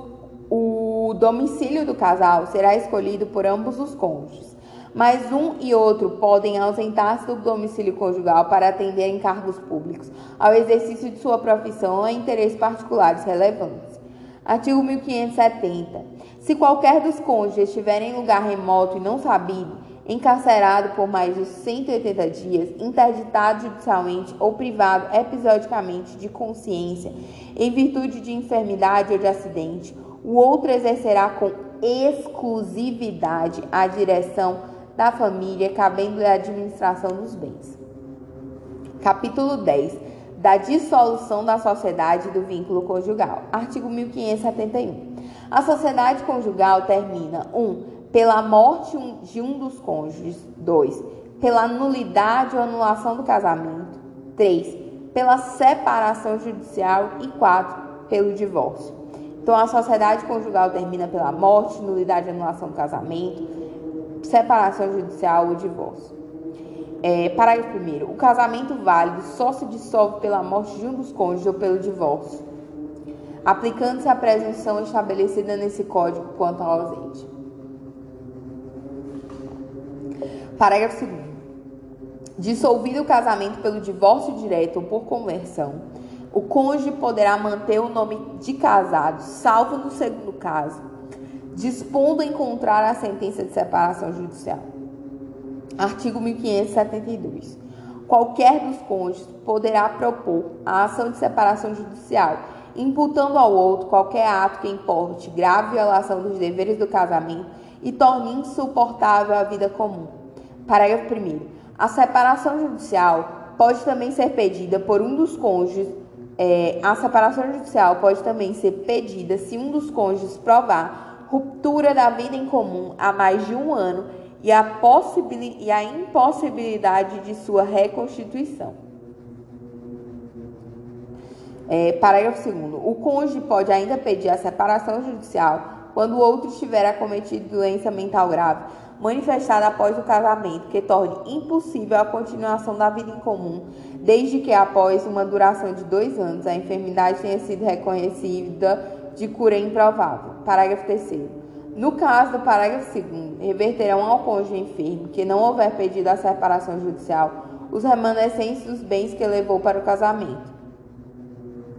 o domicílio do casal será escolhido por ambos os cônjuges, mas um e outro podem ausentar-se do domicílio conjugal para atender encargos públicos, ao exercício de sua profissão ou a interesses particulares relevantes. Artigo 1570. Se qualquer dos cônjuges estiver em lugar remoto e não sabido, encarcerado por mais de 180 dias, interditado judicialmente ou privado episodicamente de consciência em virtude de enfermidade ou de acidente, o outro exercerá com exclusividade a direção da família, cabendo-lhe a administração dos bens. Capítulo 10 da dissolução da sociedade do vínculo conjugal. Artigo 1571. A sociedade conjugal termina 1. Um, pela morte de um dos cônjuges. 2. Pela nulidade ou anulação do casamento. 3. Pela separação judicial. E 4. Pelo divórcio. Então, a sociedade conjugal termina pela morte, nulidade anulação do casamento, separação judicial ou divórcio. É, parágrafo 1. O casamento válido só se dissolve pela morte de um dos cônjuges ou pelo divórcio, aplicando-se a presunção estabelecida nesse código quanto ao ausente. Parágrafo 2. Dissolvido o casamento pelo divórcio direto ou por conversão, o cônjuge poderá manter o nome de casado, salvo no segundo caso, dispondo encontrar a sentença de separação judicial. Artigo 1572. Qualquer dos cônjuges poderá propor a ação de separação judicial, imputando ao outro qualquer ato que importe grave violação dos deveres do casamento e torne insuportável a vida comum. Parágrafo 1. A separação judicial pode também ser pedida por um dos cônjuges É, a separação judicial pode também ser pedida se um dos cônjuges provar ruptura da vida em comum há mais de um ano e a, e a impossibilidade de sua reconstituição. É, parágrafo 2. O cônjuge pode ainda pedir a separação judicial quando o outro estiver acometido de doença mental grave, manifestada após o casamento, que torne impossível a continuação da vida em comum, desde que após uma duração de dois anos a enfermidade tenha sido reconhecida de cura improvável. Parágrafo 3. No caso do parágrafo 2, reverterão ao cônjuge enfermo que não houver pedido a separação judicial os remanescentes dos bens que levou para o casamento.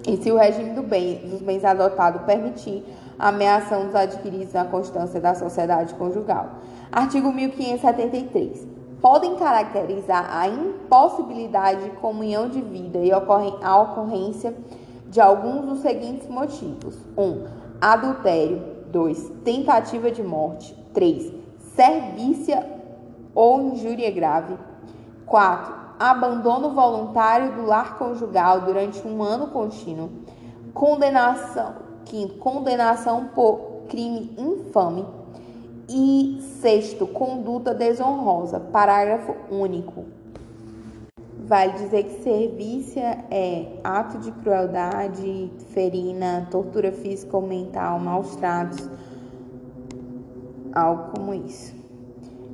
E se o regime do bem, dos bens adotados permitir a ameação dos adquiridos na constância da sociedade conjugal. Artigo 1573. Podem caracterizar a impossibilidade de comunhão de vida e a ocorrência de alguns dos seguintes motivos: 1. Um, adultério. 2. Tentativa de morte. 3. Servícia ou injúria grave. 4. Abandono voluntário do lar conjugal durante um ano contínuo. Condenação. 5. Condenação por crime infame. E sexto, conduta desonrosa. Parágrafo único. Vale dizer que servícia é ato de crueldade, ferina, tortura física ou mental, maus tratos, algo como isso.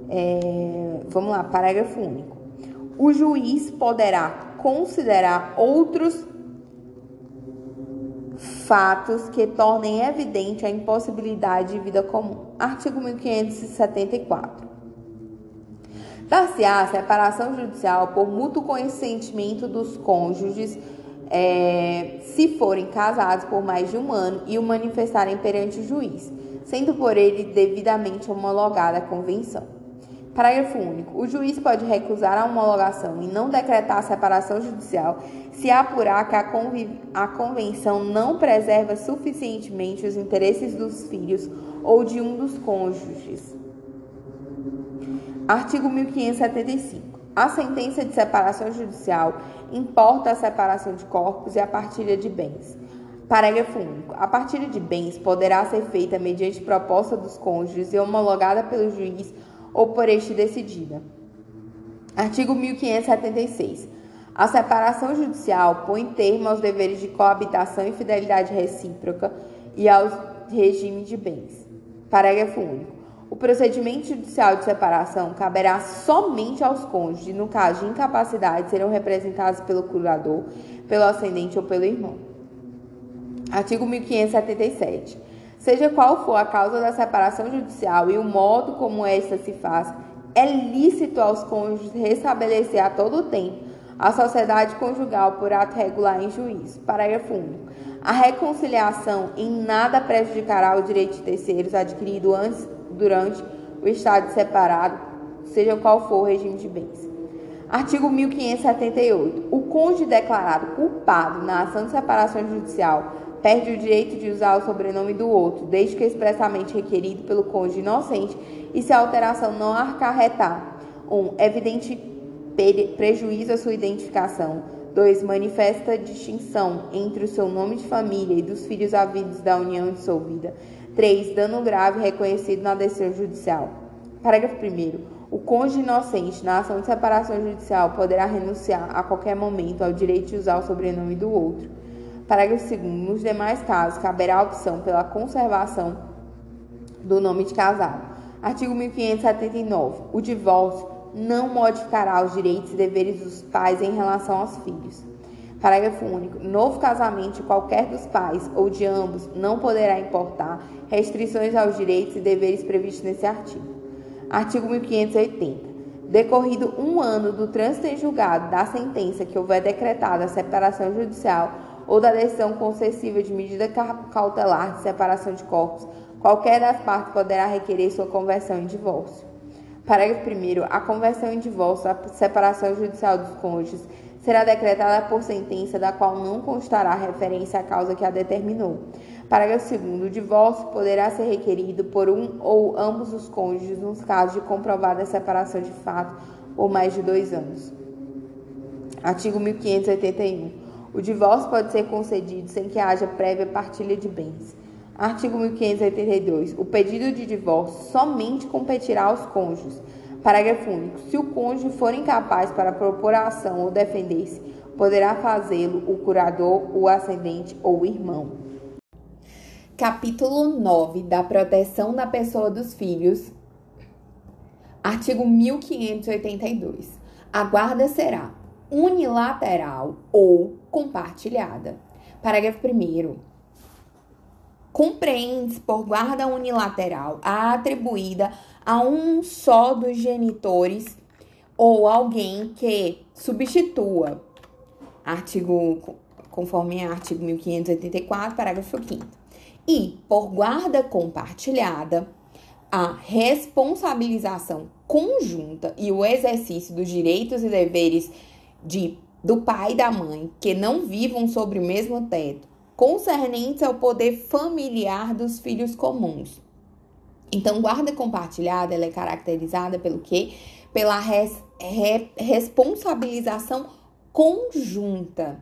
É, vamos lá, parágrafo único. O juiz poderá considerar outros fatos que tornem evidente a impossibilidade de vida comum. Artigo 1574. Dar-se-á separação judicial por mútuo consentimento dos cônjuges é, se forem casados por mais de um ano e o manifestarem perante o juiz, sendo por ele devidamente homologada a convenção. Parágrafo único. O juiz pode recusar a homologação e não decretar a separação judicial se apurar que a, a convenção não preserva suficientemente os interesses dos filhos ou de um dos cônjuges. Artigo 1575. A sentença de separação judicial importa a separação de corpos e a partilha de bens. Parágrafo único. A partilha de bens poderá ser feita mediante proposta dos cônjuges e homologada pelo juiz ou por este decidida. Artigo 1576. A separação judicial põe termo aos deveres de coabitação e fidelidade recíproca e aos regimes de bens. Parágrafo único. O procedimento judicial de separação caberá somente aos cônjuges, no caso de incapacidade, serão representados pelo curador, pelo ascendente ou pelo irmão. Artigo 1577. Seja qual for a causa da separação judicial e o modo como esta se faz, é lícito aos cônjuges restabelecer a todo tempo a sociedade conjugal por ato regular em juízo. Parágrafo único. A reconciliação em nada prejudicará o direito de terceiros adquirido antes durante o estado separado, seja qual for o regime de bens. Artigo 1578. O cônjuge declarado culpado na ação de separação judicial perde o direito de usar o sobrenome do outro, desde que expressamente requerido pelo cônjuge inocente e se a alteração não acarretar 1. Um, evidente prejuízo à sua identificação. 2. Manifesta distinção entre o seu nome de família e dos filhos havidos da união dissolvida. 3. Dano grave reconhecido na decisão judicial. Parágrafo 1. O cônjuge inocente na ação de separação judicial poderá renunciar a qualquer momento ao direito de usar o sobrenome do outro. Parágrafo 2. Nos demais casos, caberá a opção pela conservação do nome de casado. Artigo 1579. O divórcio não modificará os direitos e deveres dos pais em relação aos filhos. Parágrafo único. Novo casamento de qualquer dos pais ou de ambos não poderá importar restrições aos direitos e deveres previstos nesse artigo. Artigo 1580. Decorrido um ano do trânsito em julgado da sentença que houver decretada a separação judicial ou da decisão concessiva de medida cautelar de separação de corpos, qualquer das partes poderá requerer sua conversão em divórcio. Parágrafo 1. A conversão em divórcio, a separação judicial dos cônjuges será decretada por sentença da qual não constará referência à causa que a determinou. Parágrafo 2. O divórcio poderá ser requerido por um ou ambos os cônjuges nos casos de comprovada separação de fato por mais de dois anos. Artigo 1581. O divórcio pode ser concedido sem que haja prévia partilha de bens. Artigo 1582. O pedido de divórcio somente competirá aos cônjuges. Parágrafo único. Se o cônjuge for incapaz para propor a ação ou defender-se, poderá fazê-lo o curador, o ascendente ou o irmão. Capítulo 9 da proteção da pessoa dos filhos. Artigo 1582. A guarda será unilateral ou compartilhada. Parágrafo 1. Compreende por guarda unilateral a atribuída a um só dos genitores ou alguém que substitua. Artigo conforme artigo 1584, parágrafo 5 E por guarda compartilhada, a responsabilização conjunta e o exercício dos direitos e deveres de, do pai e da mãe que não vivam sobre o mesmo teto, concernentes ao poder familiar dos filhos comuns. Então, guarda compartilhada ela é caracterizada pelo quê? Pela res, re, responsabilização conjunta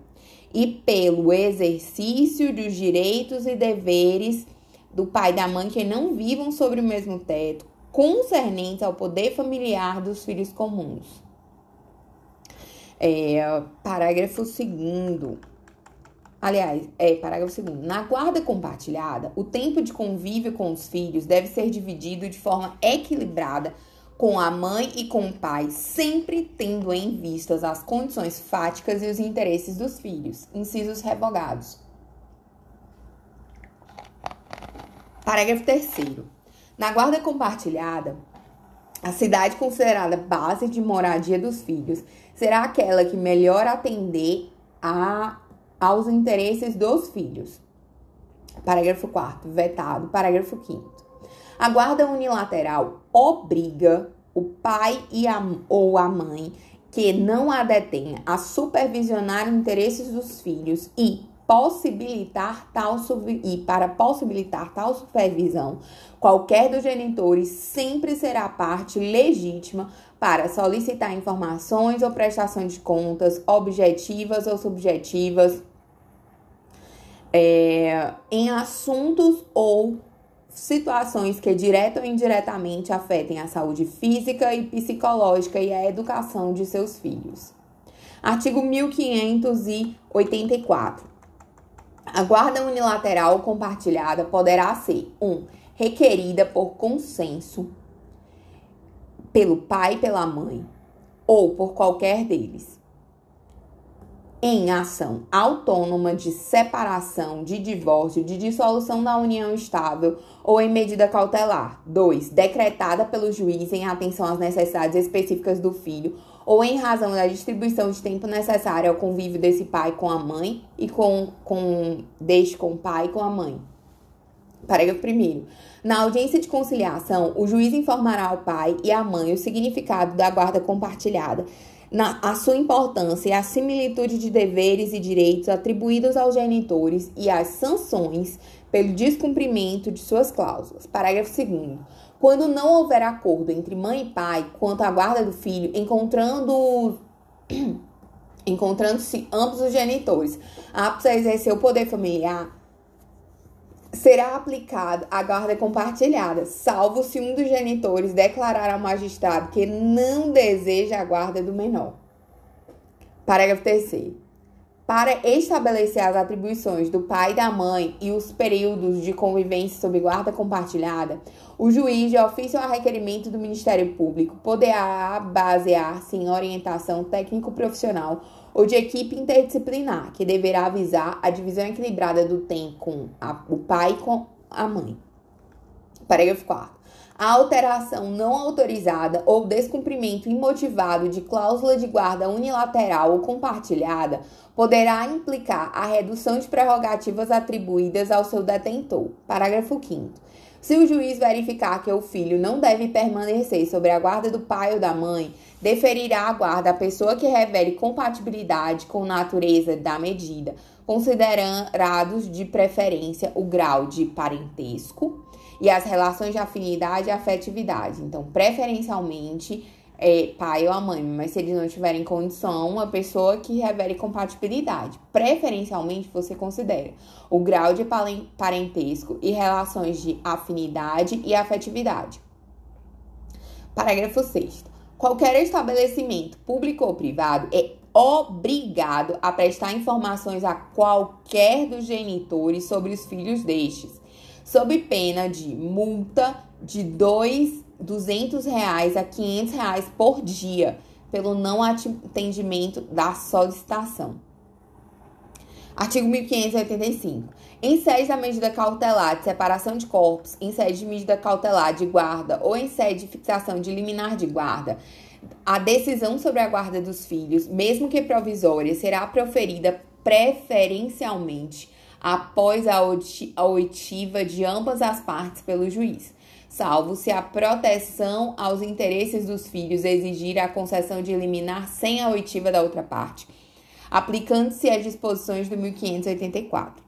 e pelo exercício dos direitos e deveres do pai e da mãe que não vivam sobre o mesmo teto, concernentes ao poder familiar dos filhos comuns. É, parágrafo 2 Aliás, é parágrafo 2 Na guarda compartilhada, o tempo de convívio com os filhos deve ser dividido de forma equilibrada com a mãe e com o pai, sempre tendo em vistas as condições fáticas e os interesses dos filhos. Incisos revogados. Parágrafo 3 Na guarda compartilhada, a cidade considerada base de moradia dos filhos será aquela que melhor atender a, aos interesses dos filhos. Parágrafo 4 vetado. Parágrafo 5 A guarda unilateral obriga o pai e a, ou a mãe que não a detenha a supervisionar os interesses dos filhos e possibilitar tal e para possibilitar tal supervisão, qualquer dos genitores sempre será parte legítima para solicitar informações ou prestações de contas objetivas ou subjetivas é, em assuntos ou situações que direta ou indiretamente afetem a saúde física e psicológica e a educação de seus filhos. Artigo 1584. A guarda unilateral compartilhada poderá ser 1. Um, requerida por consenso pelo pai pela mãe, ou por qualquer deles, em ação autônoma de separação, de divórcio, de dissolução da união estável ou em medida cautelar. 2. Decretada pelo juiz em atenção às necessidades específicas do filho ou em razão da distribuição de tempo necessário ao convívio desse pai com a mãe e com, com deste com o pai e com a mãe. Parágrafo 1. Na audiência de conciliação, o juiz informará ao pai e à mãe o significado da guarda compartilhada, na, a sua importância e a similitude de deveres e direitos atribuídos aos genitores e as sanções pelo descumprimento de suas cláusulas. Parágrafo 2. Quando não houver acordo entre mãe e pai quanto à guarda do filho, encontrando *clears throat* encontrando-se ambos os genitores aptos a exercer o poder familiar, será aplicada a guarda compartilhada, salvo se um dos genitores declarar ao magistrado que não deseja a guarda do menor. Parágrafo 3 para estabelecer as atribuições do pai e da mãe e os períodos de convivência sob guarda compartilhada, o juiz, de ofício a requerimento do Ministério Público, poderá basear-se em orientação técnico-profissional ou de equipe interdisciplinar, que deverá avisar a divisão equilibrada do tempo com a, o pai e com a mãe. Parágrafo 4 a alteração não autorizada ou descumprimento imotivado de cláusula de guarda unilateral ou compartilhada poderá implicar a redução de prerrogativas atribuídas ao seu detentor. Parágrafo 5 se o juiz verificar que o filho não deve permanecer sobre a guarda do pai ou da mãe, deferirá a guarda à pessoa que revele compatibilidade com a natureza da medida, considerados de preferência o grau de parentesco, e as relações de afinidade e afetividade. Então, preferencialmente, é, pai ou a mãe, mas se eles não tiverem condição, uma pessoa que revele compatibilidade. Preferencialmente, você considera o grau de parentesco e relações de afinidade e afetividade. Parágrafo 6. Qualquer estabelecimento, público ou privado, é obrigado a prestar informações a qualquer dos genitores sobre os filhos destes, sob pena de multa de dois 200 reais a 500 reais por dia pelo não atendimento da solicitação. Artigo 1585. Em sede da medida cautelar de separação de corpos, em sede de medida cautelar de guarda ou em sede de fixação de liminar de guarda, a decisão sobre a guarda dos filhos, mesmo que provisória, será proferida preferencialmente após a oitiva de ambas as partes pelo juiz salvo se a proteção aos interesses dos filhos exigir a concessão de eliminar sem a oitiva da outra parte, aplicando-se as disposições do 1584.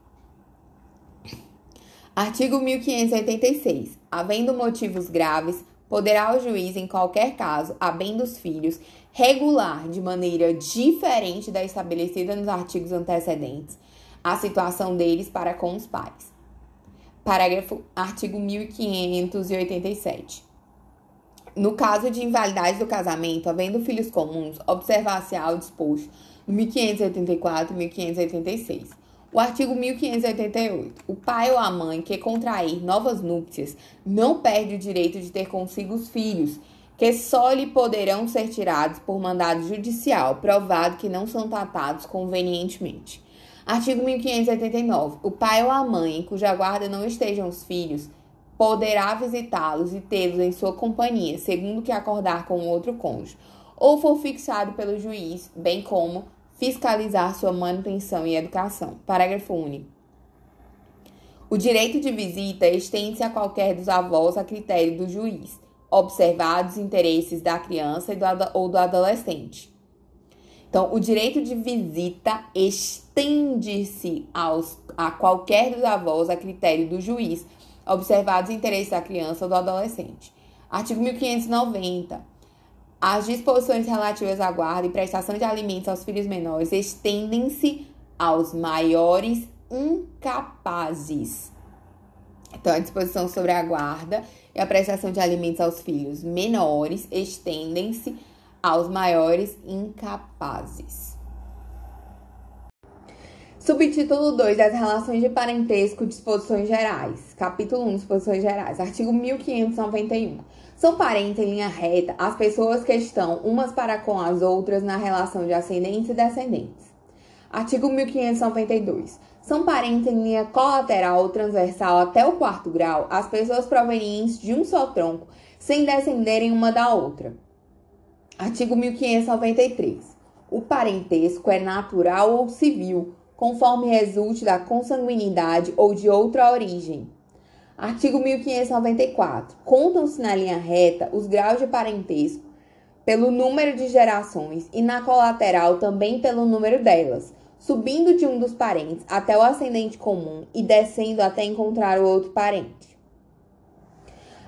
Artigo 1586. Havendo motivos graves, poderá o juiz, em qualquer caso, a bem dos filhos, regular de maneira diferente da estabelecida nos artigos antecedentes a situação deles para com os pais. Parágrafo, artigo 1587. No caso de invalidade do casamento, havendo filhos comuns, observar-se ao disposto no 1584 e 1586. O artigo 1588. O pai ou a mãe que contrair novas núpcias não perde o direito de ter consigo os filhos, que só lhe poderão ser tirados por mandado judicial, provado que não são tratados convenientemente. Artigo 1589. O pai ou a mãe em cuja guarda não estejam os filhos poderá visitá-los e tê-los em sua companhia, segundo que acordar com outro cônjuge, ou for fixado pelo juiz, bem como fiscalizar sua manutenção e educação. Parágrafo único. O direito de visita estende-se a qualquer dos avós a critério do juiz, observados os interesses da criança ou do adolescente. Então, o direito de visita estende-se a qualquer dos avós a critério do juiz, observados os interesses da criança ou do adolescente. Artigo 1590. As disposições relativas à guarda e prestação de alimentos aos filhos menores estendem-se aos maiores incapazes. Então, a disposição sobre a guarda e a prestação de alimentos aos filhos menores estendem-se aos maiores incapazes. Subtítulo 2 das Relações de Parentesco, Disposições Gerais. Capítulo 1, Disposições Gerais. Artigo 1591. São parentes em linha reta as pessoas que estão umas para com as outras na relação de ascendentes e descendentes. Artigo 1592. São parentes em linha colateral ou transversal até o quarto grau as pessoas provenientes de um só tronco, sem descenderem uma da outra. Artigo 1593. O parentesco é natural ou civil, conforme resulte da consanguinidade ou de outra origem. Artigo 1594. Contam-se na linha reta os graus de parentesco pelo número de gerações e na colateral também pelo número delas, subindo de um dos parentes até o ascendente comum e descendo até encontrar o outro parente.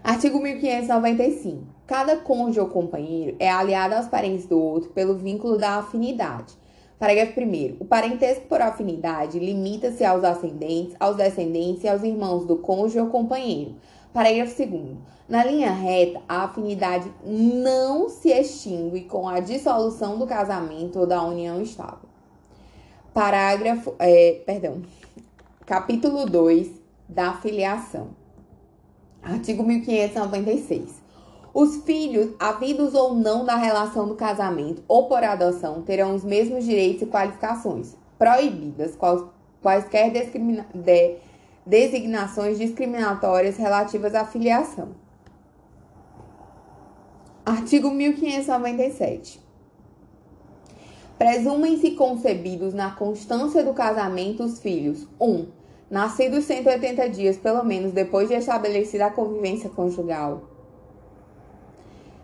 Artigo 1595. Cada cônjuge ou companheiro é aliado aos parentes do outro pelo vínculo da afinidade. Parágrafo 1. O parentesco por afinidade limita-se aos ascendentes, aos descendentes e aos irmãos do cônjuge ou companheiro. Parágrafo 2. Na linha reta, a afinidade não se extingue com a dissolução do casamento ou da união estável. Parágrafo. É, perdão. Capítulo 2 da filiação. Artigo 1596. Os filhos, havidos ou não da relação do casamento ou por adoção, terão os mesmos direitos e qualificações, proibidas quais, quaisquer de, designações discriminatórias relativas à filiação. Artigo 1597. Presumem-se concebidos na constância do casamento os filhos 1. Um, nascidos 180 dias pelo menos depois de estabelecida a convivência conjugal.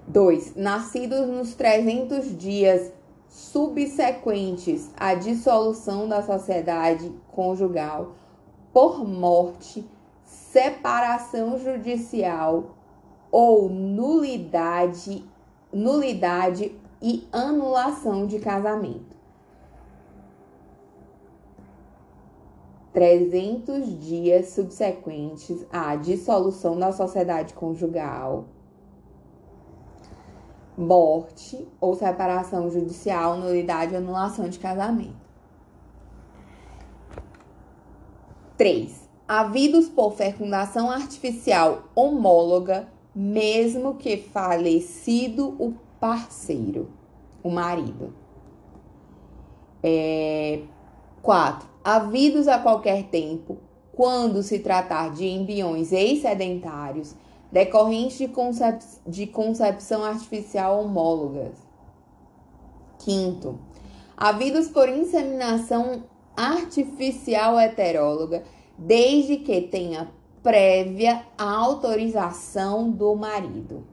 2. Nascidos nos 300 dias subsequentes à dissolução da sociedade conjugal por morte, separação judicial ou nulidade nulidade e anulação de casamento. 300 dias subsequentes à dissolução da sociedade conjugal, morte ou separação judicial, nulidade e anulação de casamento. 3. Havidos por fecundação artificial homóloga, mesmo que falecido o parceiro, o marido. É, 4 havidos a qualquer tempo, quando se tratar de embriões excedentários decorrentes de, concep de concepção artificial homólogas. Quinto, havidos por inseminação artificial heteróloga, desde que tenha prévia autorização do marido.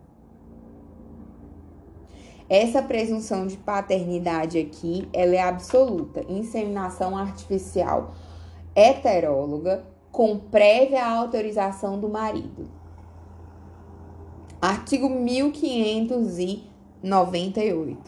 Essa presunção de paternidade aqui, ela é absoluta. Inseminação artificial heteróloga com prévia autorização do marido. Artigo 1598.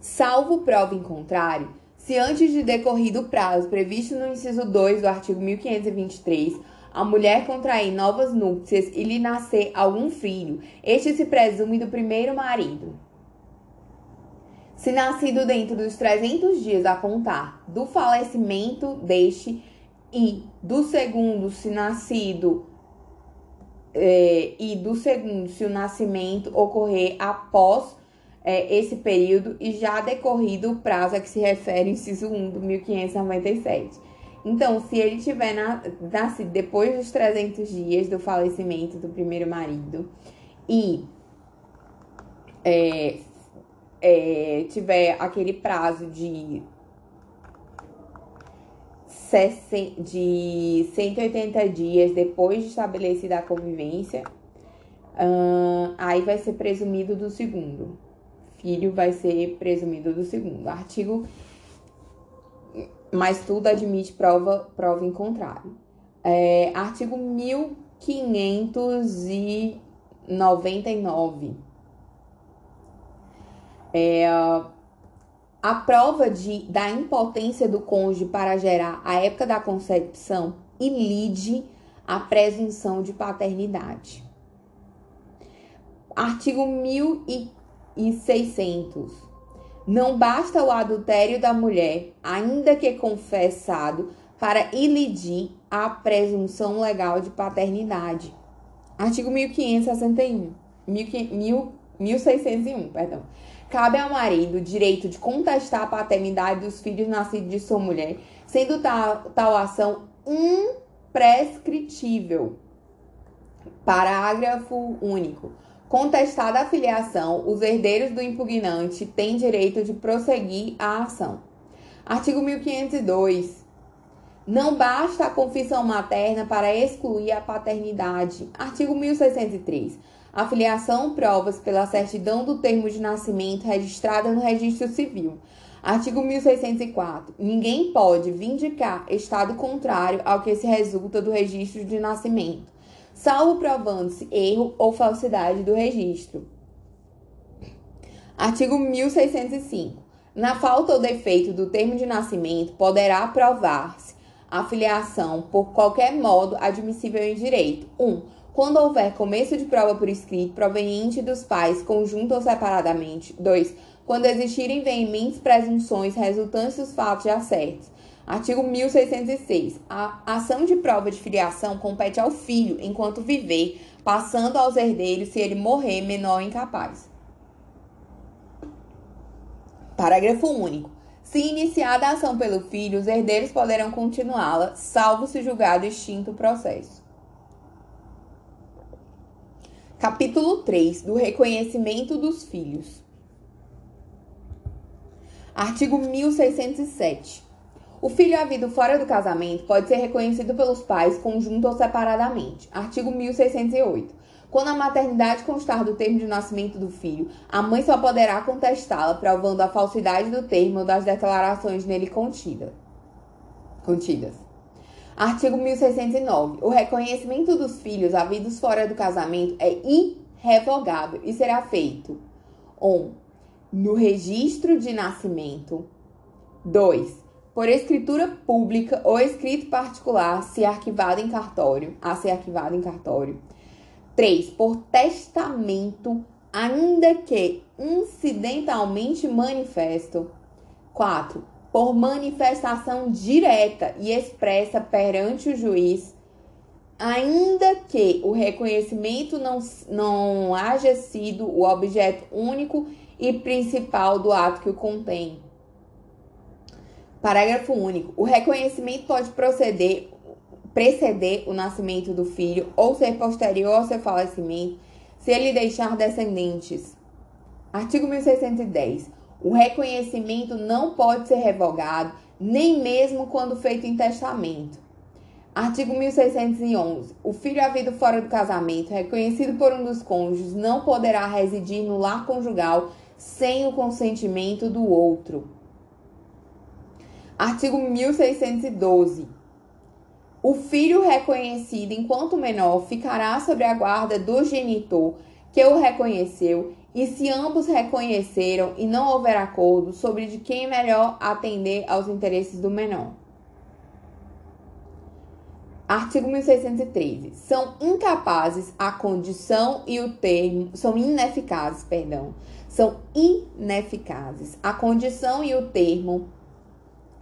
Salvo prova em contrário, se antes de decorrido o prazo previsto no inciso 2 do artigo 1523, a mulher contrair novas núpcias e lhe nascer algum filho, este se presume do primeiro marido. Se nascido dentro dos 300 dias a contar do falecimento deste e do segundo, se nascido é, e do segundo, se o nascimento ocorrer após é, esse período e já decorrido o prazo a que se refere o inciso 1 do 1597. Então, se ele tiver na, nascido depois dos 300 dias do falecimento do primeiro marido e é, é, tiver aquele prazo de, de 180 dias depois de estabelecida a convivência, hum, aí vai ser presumido do segundo. Filho vai ser presumido do segundo. Artigo. Mas tudo admite prova, prova em contrário. É, artigo 1599 é, a prova de, da impotência do cônjuge para gerar a época da concepção ilide a presunção de paternidade. Artigo 1600. Não basta o adultério da mulher, ainda que confessado, para ilidir a presunção legal de paternidade. Artigo 1561. 1601, perdão. Cabe ao marido o direito de contestar a paternidade dos filhos nascidos de sua mulher, sendo tal, tal ação imprescritível. Parágrafo único. Contestada a filiação, os herdeiros do impugnante têm direito de prosseguir a ação. Artigo 1502. Não basta a confissão materna para excluir a paternidade. Artigo 1603. A filiação provas pela certidão do termo de nascimento registrada no registro civil. Artigo 1604. Ninguém pode vindicar estado contrário ao que se resulta do registro de nascimento, salvo provando-se erro ou falsidade do registro. Artigo 1605. Na falta ou defeito do termo de nascimento, poderá provar-se a filiação por qualquer modo admissível em direito. 1. Um, quando houver começo de prova por escrito proveniente dos pais, conjunto ou separadamente. 2. Quando existirem veementes presunções resultantes dos fatos já certos. Artigo 1606. A ação de prova de filiação compete ao filho enquanto viver, passando aos herdeiros se ele morrer menor incapaz. Parágrafo único. Se iniciada a ação pelo filho, os herdeiros poderão continuá-la, salvo se julgado extinto o processo. Capítulo 3 do reconhecimento dos filhos. Artigo 1607. O filho havido fora do casamento pode ser reconhecido pelos pais conjunto ou separadamente. Artigo 1608. Quando a maternidade constar do termo de nascimento do filho, a mãe só poderá contestá-la, provando a falsidade do termo ou das declarações nele contida, contidas. Artigo 1609. O reconhecimento dos filhos havidos fora do casamento é irrevogável e será feito 1. No registro de nascimento. 2. Por escritura pública ou escrito particular, se arquivado em cartório, a ser arquivado em cartório. 3. Por testamento, ainda que incidentalmente manifesto. 4. Por manifestação direta e expressa perante o juiz, ainda que o reconhecimento não, não haja sido o objeto único e principal do ato que o contém. Parágrafo único. O reconhecimento pode proceder, preceder o nascimento do filho ou ser posterior ao seu falecimento, se ele deixar descendentes. Artigo 1610. O reconhecimento não pode ser revogado, nem mesmo quando feito em testamento. Artigo 1611. O filho havido fora do casamento, reconhecido por um dos cônjuges, não poderá residir no lar conjugal sem o consentimento do outro. Artigo 1612. O filho reconhecido enquanto menor ficará sob a guarda do genitor que o reconheceu e se ambos reconheceram e não houver acordo sobre de quem é melhor atender aos interesses do menor. Artigo 1613. São incapazes a condição e o termo, são ineficazes, perdão. São ineficazes a condição e o termo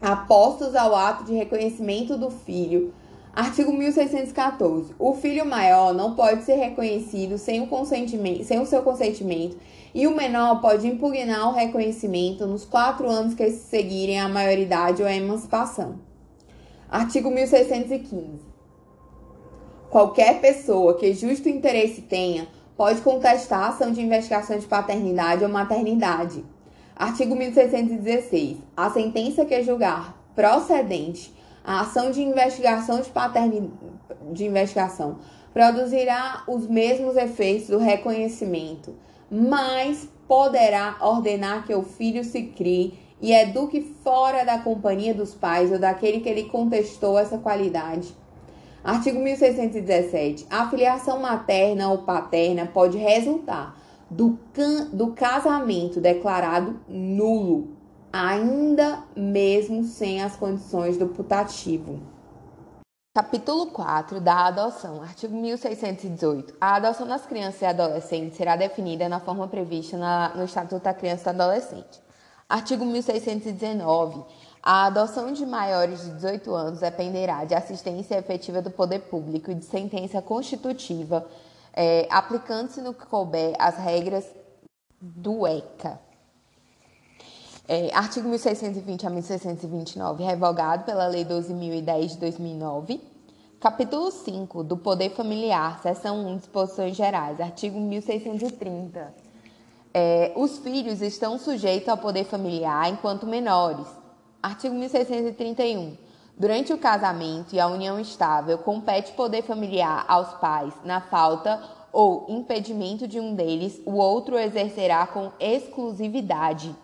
apostos ao ato de reconhecimento do filho. Artigo 1614. O filho maior não pode ser reconhecido sem o, consentimento, sem o seu consentimento e o menor pode impugnar o reconhecimento nos quatro anos que seguirem a maioridade ou a emancipação. Artigo 1615. Qualquer pessoa que justo interesse tenha pode contestar a ação de investigação de paternidade ou maternidade Artigo 1616. A sentença que julgar procedente a ação de investigação de paternidade de investigação produzirá os mesmos efeitos do reconhecimento, mas poderá ordenar que o filho se crie e eduque fora da companhia dos pais ou daquele que ele contestou essa qualidade. Artigo 1617. A filiação materna ou paterna pode resultar do, do casamento declarado nulo, ainda mesmo sem as condições do putativo. Capítulo 4 da adoção, artigo 1618. A adoção das crianças e adolescentes será definida na forma prevista na, no Estatuto da Criança e do Adolescente. Artigo 1619. A adoção de maiores de 18 anos dependerá de assistência efetiva do poder público e de sentença constitutiva é, aplicando-se no que couber as regras do ECA. É, artigo 1620 a 1629, revogado pela Lei 12.010 de 2009. Capítulo 5 do Poder Familiar, seção 1, disposições gerais, artigo 1630. É, os filhos estão sujeitos ao poder familiar enquanto menores. Artigo 1631. Durante o casamento e a união estável, compete poder familiar aos pais. Na falta ou impedimento de um deles, o outro exercerá com exclusividade.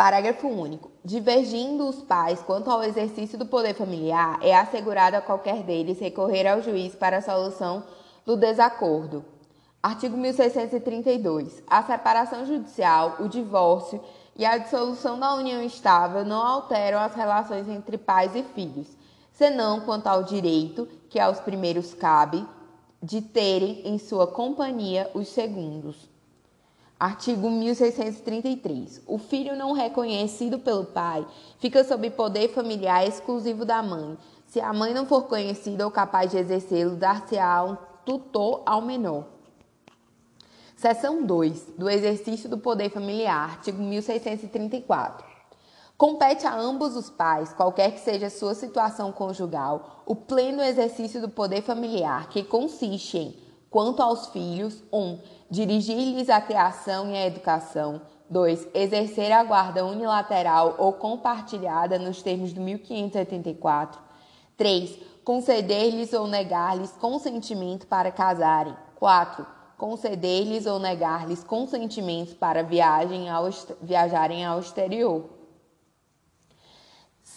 Parágrafo único. Divergindo os pais quanto ao exercício do poder familiar, é assegurado a qualquer deles recorrer ao juiz para a solução do desacordo. Artigo 1632. A separação judicial, o divórcio e a dissolução da união estável não alteram as relações entre pais e filhos, senão quanto ao direito que aos primeiros cabe de terem em sua companhia os segundos. Artigo 1633. O filho não reconhecido pelo pai fica sob poder familiar exclusivo da mãe. Se a mãe não for conhecida ou capaz de exercê-lo, dar-se-á um tutor ao menor. Seção 2 do exercício do poder familiar, artigo 1634. Compete a ambos os pais, qualquer que seja a sua situação conjugal, o pleno exercício do poder familiar, que consiste em, quanto aos filhos, 1. Um, dirigir-lhes a criação e a educação. 2. Exercer a guarda unilateral ou compartilhada nos termos do 1584. 3. Conceder-lhes ou negar-lhes consentimento para casarem. 4 conceder-lhes ou negar-lhes consentimentos para viagem ao, viajarem ao exterior.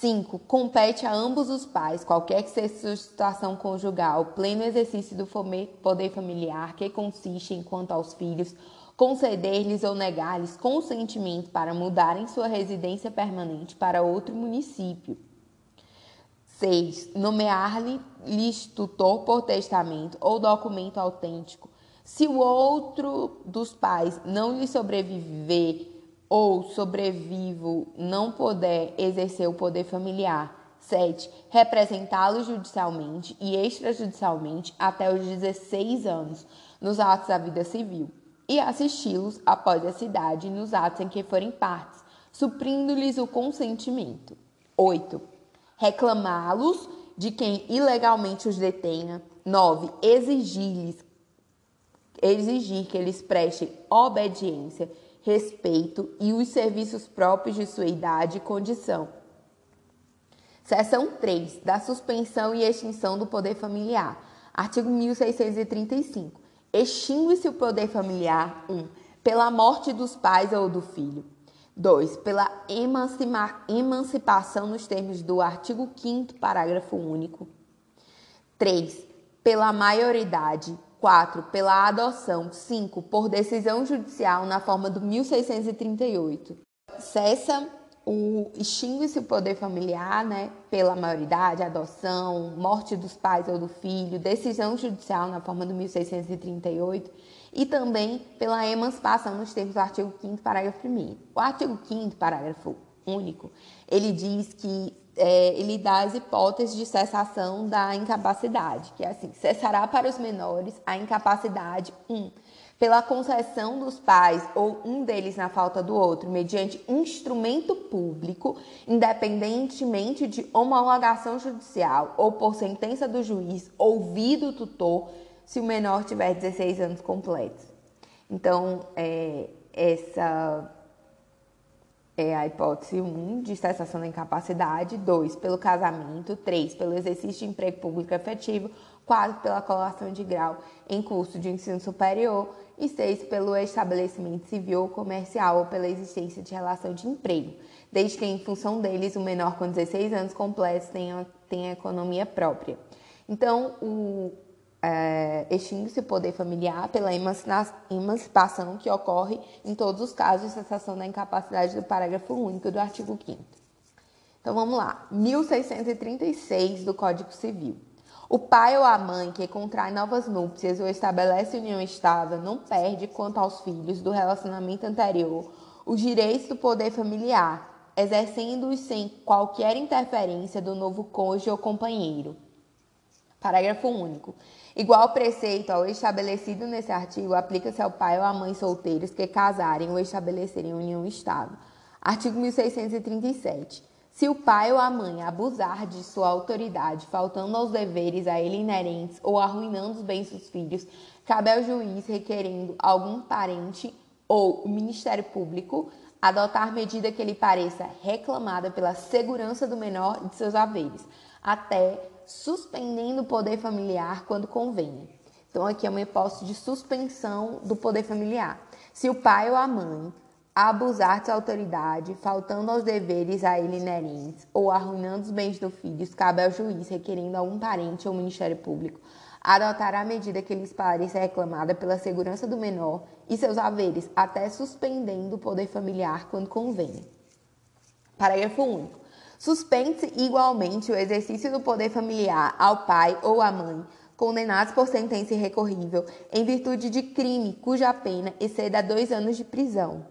5. Compete a ambos os pais, qualquer que seja sua situação conjugal, pleno exercício do poder familiar, que consiste, enquanto aos filhos, conceder-lhes ou negar-lhes consentimento para mudarem sua residência permanente para outro município. 6. Nomear-lhes tutor por testamento ou documento autêntico. Se o outro dos pais não lhe sobreviver ou sobrevivo não puder exercer o poder familiar. 7. Representá-lo judicialmente e extrajudicialmente até os 16 anos nos atos da vida civil e assisti-los após a cidade nos atos em que forem partes, suprindo-lhes o consentimento. 8. Reclamá-los de quem ilegalmente os detenha. 9. Exigir-lhes exigir que eles prestem obediência, respeito e os serviços próprios de sua idade e condição. Seção 3. Da suspensão e extinção do poder familiar. Artigo 1635 extingue-se o poder familiar 1. Um, pela morte dos pais ou do filho. 2. Pela emancipação nos termos do artigo 5 parágrafo único. 3. Pela maioridade. 4. Pela adoção. 5. Por decisão judicial na forma do 1638. Cessa o extingue-se o poder familiar, né, pela maioridade, adoção, morte dos pais ou do filho, decisão judicial na forma do 1638 e também pela emancipação nos termos do artigo 5 parágrafo 1 O artigo 5 parágrafo único, ele diz que é, ele dá as hipóteses de cessação da incapacidade, que é assim, cessará para os menores a incapacidade 1. Um, pela concessão dos pais ou um deles na falta do outro, mediante instrumento público, independentemente de homologação judicial ou por sentença do juiz, ouvido o tutor, se o menor tiver 16 anos completos. Então, é, essa é a hipótese 1 um, de cessação da incapacidade, 2 pelo casamento, 3 pelo exercício de emprego público efetivo, 4 pela colação de grau em curso de ensino superior. E 6 pelo estabelecimento civil ou comercial ou pela existência de relação de emprego, desde que em função deles o menor com 16 anos completos tenha, tenha economia própria. Então, o, é, extingue-se o poder familiar pela emancipação que ocorre em todos os casos de cessação da incapacidade do parágrafo único do artigo 5 Então vamos lá, 1636 do Código Civil. O pai ou a mãe que contrai novas núpcias ou estabelece união estável não perde, quanto aos filhos do relacionamento anterior, os direitos do poder familiar, exercendo-os sem qualquer interferência do novo cônjuge ou companheiro. Parágrafo único. Igual preceito ao estabelecido nesse artigo aplica-se ao pai ou à mãe solteiros que casarem ou estabelecerem união estável. Artigo 1637. Se o pai ou a mãe abusar de sua autoridade, faltando aos deveres a ele inerentes ou arruinando os bens dos filhos, cabe ao juiz, requerendo algum parente ou o Ministério Público, adotar medida que lhe pareça reclamada pela segurança do menor de seus haveres, até suspendendo o poder familiar quando convenha. Então, aqui é uma hipótese de suspensão do poder familiar. Se o pai ou a mãe abusar de sua autoridade, faltando aos deveres a ele inerentes ou arruinando os bens do filho, cabe ao juiz, requerendo a um parente ou Ministério Público, adotar a medida que lhes pareça reclamada pela segurança do menor e seus haveres, até suspendendo o poder familiar quando convém. Parágrafo único. Suspende-se igualmente o exercício do poder familiar ao pai ou à mãe, condenados por sentença irrecorrível, em virtude de crime cuja pena exceda dois anos de prisão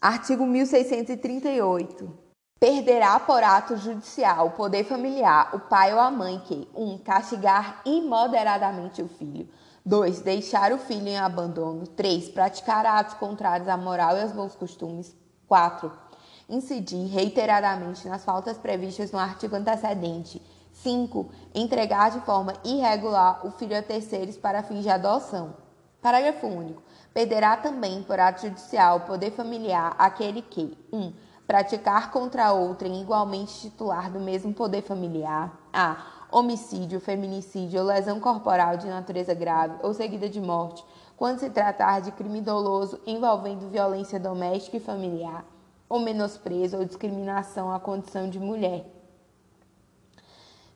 Artigo 1638. Perderá por ato judicial o poder familiar o pai ou a mãe que 1. Um, castigar imoderadamente o filho. 2. Deixar o filho em abandono. 3. Praticar atos contrários à moral e aos bons costumes. 4. Incidir reiteradamente nas faltas previstas no artigo antecedente. 5. Entregar de forma irregular o filho a terceiros para fins de adoção. Parágrafo único. Perderá também, por ato judicial, o poder familiar aquele que 1. Um, praticar contra outrem igualmente titular do mesmo poder familiar. A. Homicídio, feminicídio ou lesão corporal de natureza grave ou seguida de morte, quando se tratar de crime doloso envolvendo violência doméstica e familiar. Ou menosprezo ou discriminação à condição de mulher.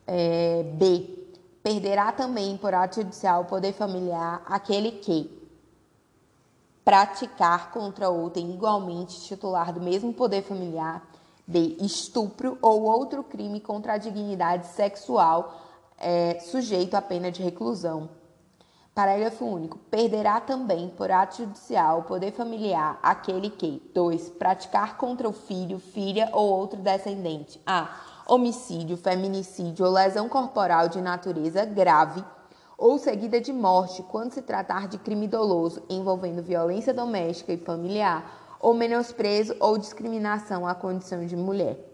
É, B. Perderá também por ato judicial o poder familiar aquele que praticar contra outrem igualmente titular do mesmo poder familiar B. Estupro ou outro crime contra a dignidade sexual é, sujeito à pena de reclusão. Parágrafo único. Perderá também, por ato judicial, o poder familiar aquele que 2. Praticar contra o filho, filha ou outro descendente. A. Homicídio, feminicídio ou lesão corporal de natureza grave ou seguida de morte quando se tratar de crime doloso envolvendo violência doméstica e familiar ou menosprezo ou discriminação à condição de mulher.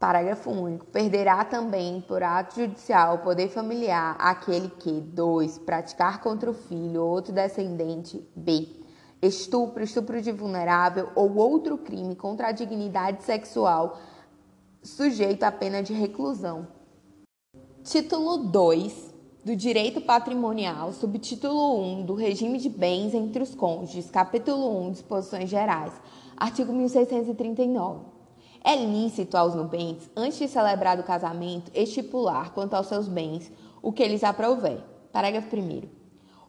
Parágrafo único. Perderá também, por ato judicial, o poder familiar aquele que, 2. Praticar contra o filho ou outro descendente, B. Estupro, estupro de vulnerável ou outro crime contra a dignidade sexual, sujeito à pena de reclusão. Título 2 do Direito Patrimonial, subtítulo 1 do Regime de Bens entre os Cônjuges, capítulo 1, Disposições Gerais, artigo 1639. É lícito aos nubentes, antes de celebrar o casamento, estipular quanto aos seus bens o que eles aprouver. Parágrafo 1.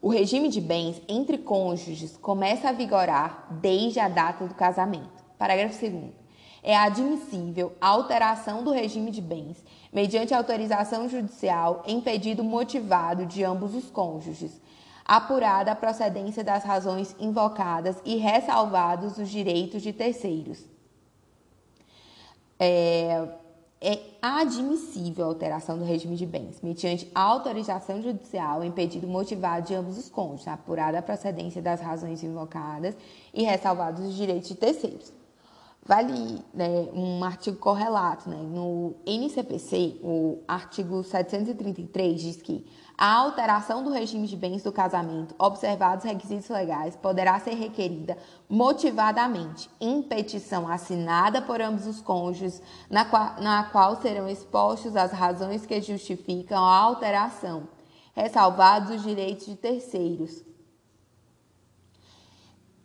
O regime de bens entre cônjuges começa a vigorar desde a data do casamento. Parágrafo 2 é admissível a alteração do regime de bens mediante autorização judicial em pedido motivado de ambos os cônjuges, apurada a procedência das razões invocadas e ressalvados os direitos de terceiros. É, é admissível a alteração do regime de bens, mediante autorização judicial em pedido motivado de ambos os cônjuges, apurada a procedência das razões invocadas e ressalvados os direitos de terceiros. Vale né, um artigo correlato. Né? No NCPC, o artigo 733 diz que a alteração do regime de bens do casamento, observados requisitos legais, poderá ser requerida motivadamente. Em petição assinada por ambos os cônjuges, na qual, na qual serão expostos as razões que justificam a alteração, ressalvados os direitos de terceiros.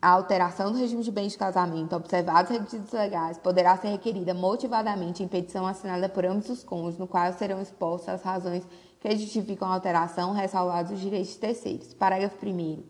A alteração do regime de bens de casamento, observados os requisitos legais, poderá ser requerida motivadamente em petição assinada por ambos os cônjuges, no qual serão expostas as razões que justificam a alteração, ressalvados os direitos terceiros. Parágrafo 1.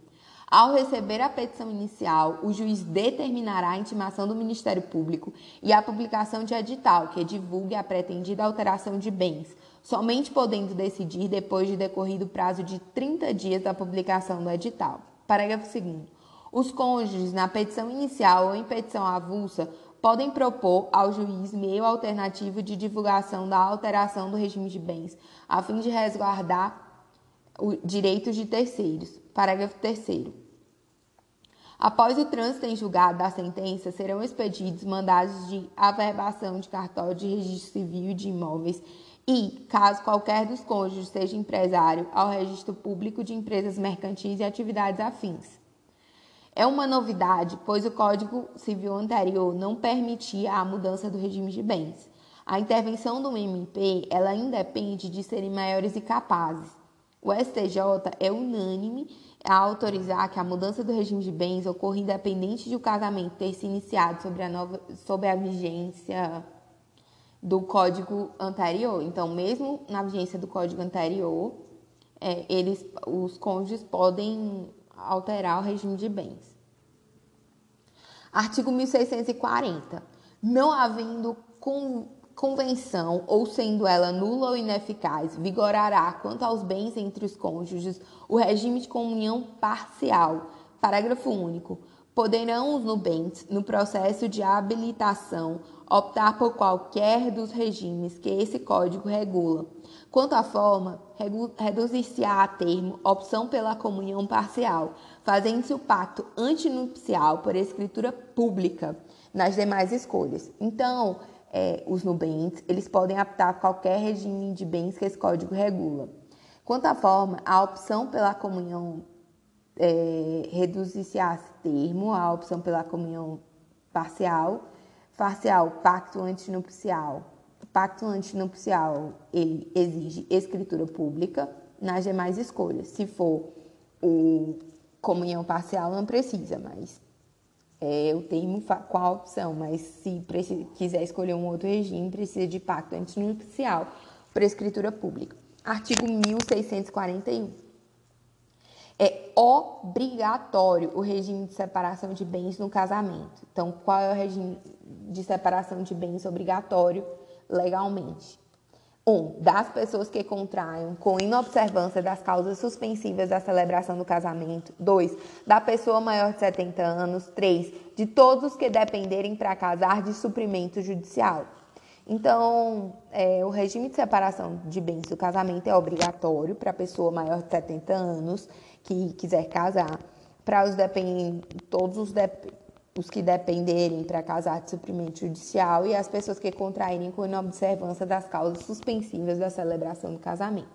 Ao receber a petição inicial, o juiz determinará a intimação do Ministério Público e a publicação de edital que divulgue a pretendida alteração de bens, somente podendo decidir depois de decorrido o prazo de 30 dias da publicação do edital. Parágrafo 2. Os cônjuges, na petição inicial ou em petição avulsa, podem propor ao juiz meio alternativo de divulgação da alteração do regime de bens, a fim de resguardar os direitos de terceiros. Parágrafo 3. Após o trânsito em julgado da sentença, serão expedidos mandados de averbação de cartório de registro civil de imóveis e, caso qualquer dos cônjuges seja empresário, ao registro público de empresas mercantis e atividades afins. É uma novidade, pois o Código Civil anterior não permitia a mudança do regime de bens. A intervenção do MP ela independe de serem maiores e capazes. O STJ é unânime a autorizar que a mudança do regime de bens ocorra independente de o casamento ter se iniciado sobre a, nova, sobre a vigência do código anterior. Então, mesmo na vigência do código anterior, é, eles, os cônjuges podem alterar o regime de bens. Artigo 1640. Não havendo convenção ou sendo ela nula ou ineficaz, vigorará quanto aos bens entre os cônjuges o regime de comunhão parcial. Parágrafo único. Poderão os nubentes, no processo de habilitação, optar por qualquer dos regimes que esse código regula. Quanto à forma, reduzir-se-á a termo opção pela comunhão parcial, fazendo-se o pacto antinupcial por escritura pública nas demais escolhas. Então, é, os nubentes, eles podem optar qualquer regime de bens que esse código regula. Quanto à forma, a opção pela comunhão é, reduzir-se a termo, a opção pela comunhão parcial, parcial, pacto antinupcial. O pacto antinupcial, ele exige escritura pública nas demais escolhas. Se for o comunhão parcial, não precisa, mas é, o termo com a opção, mas se quiser escolher um outro regime, precisa de pacto antinupcial para escritura pública. Artigo 1641. É obrigatório o regime de separação de bens no casamento. Então, qual é o regime de separação de bens obrigatório legalmente? 1. Um, das pessoas que contraem com inobservância das causas suspensivas da celebração do casamento. 2. Da pessoa maior de 70 anos. 3. De todos os que dependerem para casar de suprimento judicial. Então, é, o regime de separação de bens do casamento é obrigatório para a pessoa maior de 70 anos que quiser casar. Para os todos os dependentes os que dependerem para casar de suprimento judicial e as pessoas que contraírem com inobservância das causas suspensivas da celebração do casamento.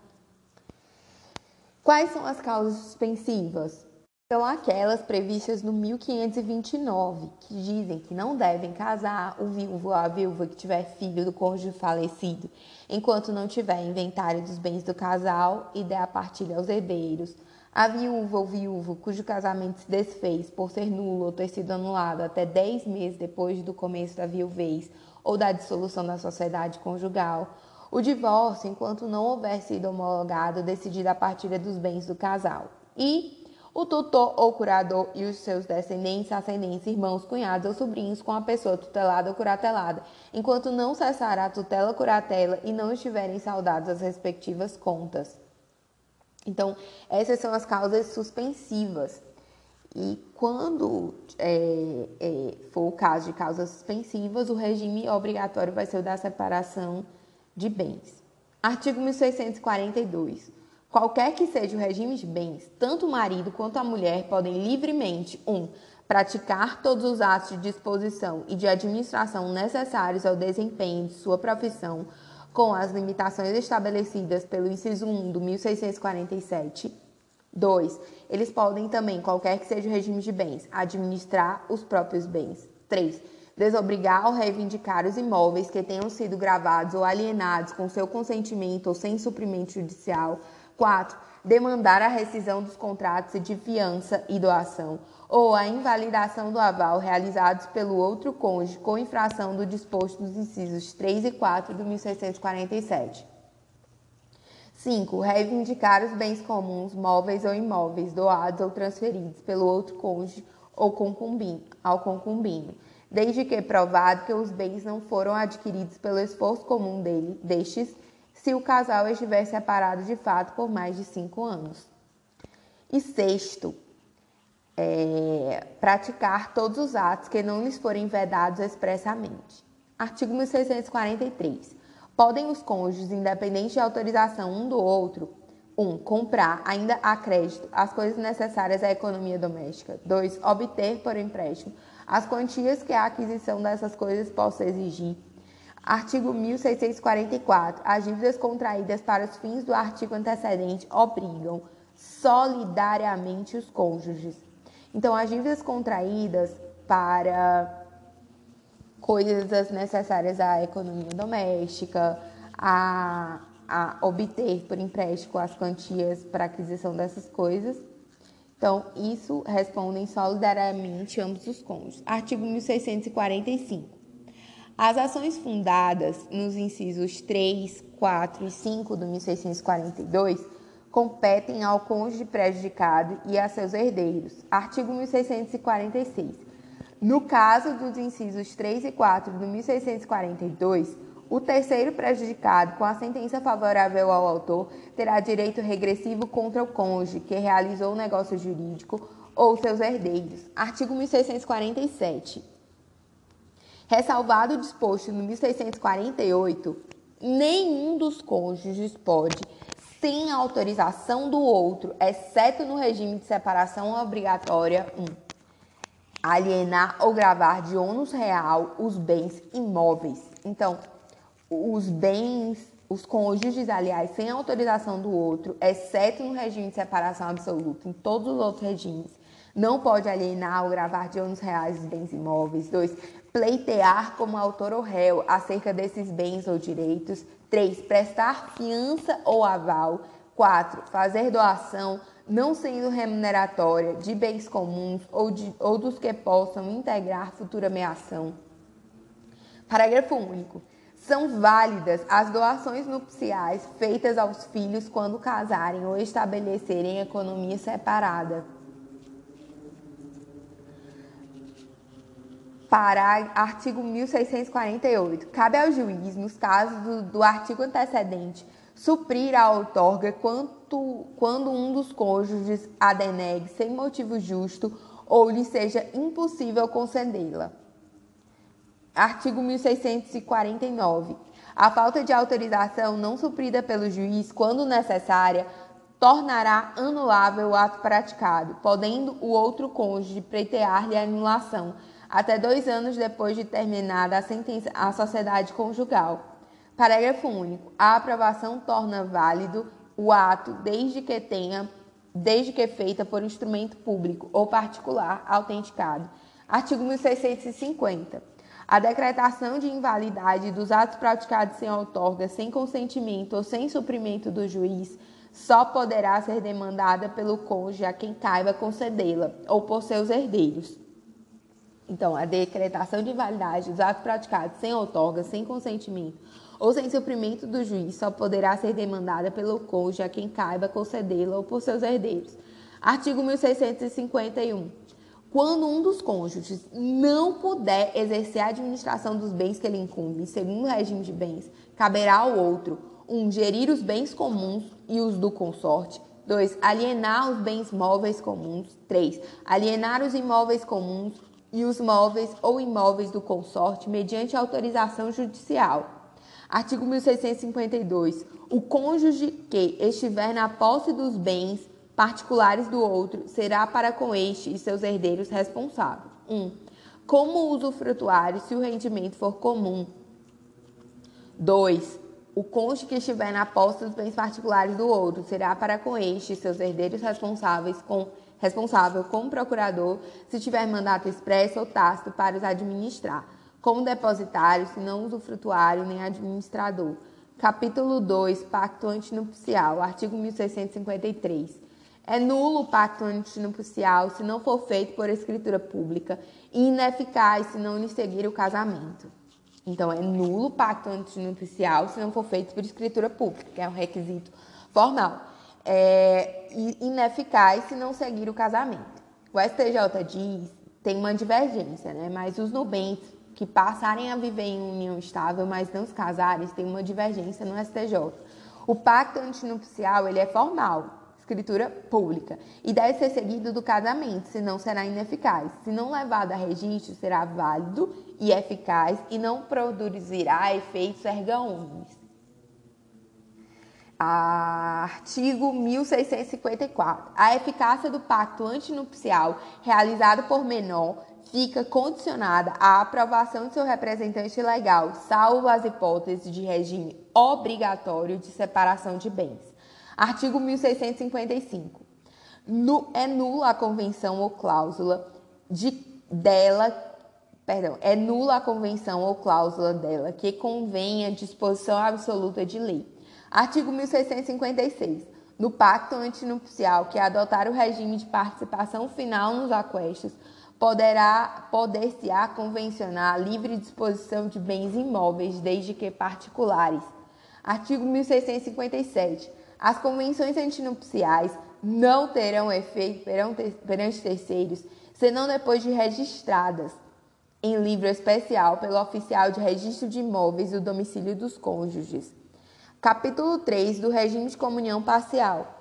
Quais são as causas suspensivas? São aquelas previstas no 1529, que dizem que não devem casar o viúvo ou a viúva que tiver filho do cônjuge falecido, enquanto não tiver inventário dos bens do casal e der a partilha aos herdeiros a viúva ou viúvo cujo casamento se desfez por ser nulo ou ter sido anulado até 10 meses depois do começo da viuvez ou da dissolução da sociedade conjugal. O divórcio, enquanto não houver sido homologado, decidida a partilha dos bens do casal. E o tutor ou curador e os seus descendentes, ascendentes, irmãos, cunhados ou sobrinhos com a pessoa tutelada ou curatelada, enquanto não cessar a tutela curatela e não estiverem saudadas as respectivas contas. Então, essas são as causas suspensivas. E quando é, é, for o caso de causas suspensivas, o regime obrigatório vai ser o da separação de bens. Artigo 1642. Qualquer que seja o regime de bens, tanto o marido quanto a mulher podem livremente 1. Um, praticar todos os atos de disposição e de administração necessários ao desempenho de sua profissão com as limitações estabelecidas pelo inciso 1 do 1647. 2. Eles podem também, qualquer que seja o regime de bens, administrar os próprios bens. 3. Desobrigar ou reivindicar os imóveis que tenham sido gravados ou alienados com seu consentimento ou sem suprimento judicial. 4. Demandar a rescisão dos contratos de fiança e doação ou a invalidação do aval realizados pelo outro cônjuge com infração do disposto dos incisos 3 e 4 do 1647. 5. Reivindicar os bens comuns, móveis ou imóveis, doados ou transferidos pelo outro cônjuge ou concubino, ao concubino, desde que provado que os bens não foram adquiridos pelo esforço comum dele, destes, se o casal estiver separado de fato por mais de cinco anos. E sexto, é, praticar todos os atos que não lhes forem vedados expressamente. Artigo 1643. Podem os cônjuges, independente de autorização um do outro, 1. Um, comprar, ainda a crédito, as coisas necessárias à economia doméstica. 2. Obter por empréstimo as quantias que a aquisição dessas coisas possa exigir. Artigo 1644. As dívidas contraídas para os fins do artigo antecedente obrigam solidariamente os cônjuges então, as dívidas contraídas para coisas necessárias à economia doméstica, a, a obter por empréstimo as quantias para aquisição dessas coisas. Então, isso respondem solidariamente ambos os cônjuges. Artigo 1645. As ações fundadas nos incisos 3, 4 e 5 do 1642 competem ao cônjuge prejudicado e a seus herdeiros. Artigo 1646. No caso dos incisos 3 e 4 do 1642, o terceiro prejudicado, com a sentença favorável ao autor, terá direito regressivo contra o cônjuge que realizou o negócio jurídico ou seus herdeiros. Artigo 1647. Ressalvado o disposto no 1648, nenhum dos cônjuges pode sem autorização do outro, exceto no regime de separação obrigatória 1. Um, alienar ou gravar de ônus real os bens imóveis. Então, os bens, os cônjuges, aliás, sem autorização do outro, exceto no regime de separação absoluta, em todos os outros regimes, não pode alienar ou gravar de ônus reais os bens imóveis. 2. Pleitear como autor ou réu acerca desses bens ou direitos. 3. Prestar fiança ou aval. 4. Fazer doação. não sendo remuneratória, de bens comuns ou, de, ou dos que possam integrar futura meação. Parágrafo único. São válidas as doações nupciais feitas aos filhos quando casarem ou estabelecerem economia separada. Para artigo 1648, cabe ao juiz, nos casos do, do artigo antecedente, suprir a outorga quanto, quando um dos cônjuges a denegue sem motivo justo ou lhe seja impossível concedê-la. Artigo 1649. A falta de autorização não suprida pelo juiz, quando necessária, tornará anulável o ato praticado, podendo o outro cônjuge pleitear-lhe a anulação até dois anos depois de terminada a sentença à sociedade conjugal. Parágrafo único. A aprovação torna válido o ato desde que tenha, desde que feita por instrumento público ou particular autenticado. Artigo 1650. A decretação de invalidade dos atos praticados sem outorga, sem consentimento ou sem suprimento do juiz só poderá ser demandada pelo cônjuge a quem caiba concedê-la ou por seus herdeiros. Então, a decretação de invalidade dos atos praticados sem outorga, sem consentimento ou sem suprimento do juiz só poderá ser demandada pelo cônjuge a quem caiba concedê-la ou por seus herdeiros. Artigo 1651 quando um dos cônjuges não puder exercer a administração dos bens que ele incumbe, segundo o regime de bens, caberá ao outro um gerir os bens comuns e os do consorte. 2. Alienar os bens móveis comuns. 3. Alienar os imóveis comuns e os móveis ou imóveis do consorte mediante autorização judicial. Artigo 1652. O cônjuge que estiver na posse dos bens particulares do outro será para com este e seus herdeiros responsável. 1. Um, como usufrutuário se o rendimento for comum. 2. O cônjuge que estiver na posse dos bens particulares do outro será para com este e seus herdeiros responsáveis com responsável como procurador se tiver mandato expresso ou tácito para os administrar, como depositário, se não usufrutuário nem administrador. Capítulo 2, Pacto Antinupcial, artigo 1653. É nulo o pacto antinupcial se não for feito por escritura pública e ineficaz se não lhe seguir o casamento. Então, é nulo o pacto antinupcial se não for feito por escritura pública, que é um requisito formal. É ineficaz se não seguir o casamento. O STJ diz, tem uma divergência, né? Mas os nubentes que passarem a viver em união estável, mas não se casarem, tem uma divergência no STJ. O pacto antinupcial, ele é formal, escritura pública e deve ser seguido do casamento, senão será ineficaz. Se não levado a registro, será válido e eficaz e não produzirá efeitos erga omnes. Artigo 1654. A eficácia do pacto antinupcial realizado por menor fica condicionada à aprovação de seu representante legal, salvo as hipóteses de regime obrigatório de separação de bens. Artigo 1655. Nu, é nula a convenção ou cláusula de, dela, perdão, é nula a convenção ou cláusula dela que convenha disposição absoluta de lei. Artigo 1656. No pacto antinupcial que adotar o regime de participação final nos aquestos, poderá poder-se-á convencionar a livre disposição de bens imóveis, desde que particulares. Artigo 1657. As convenções antinupciais não terão efeito perante terceiros, senão depois de registradas em livro especial pelo oficial de registro de imóveis do domicílio dos cônjuges. Capítulo 3 do regime de comunhão parcial.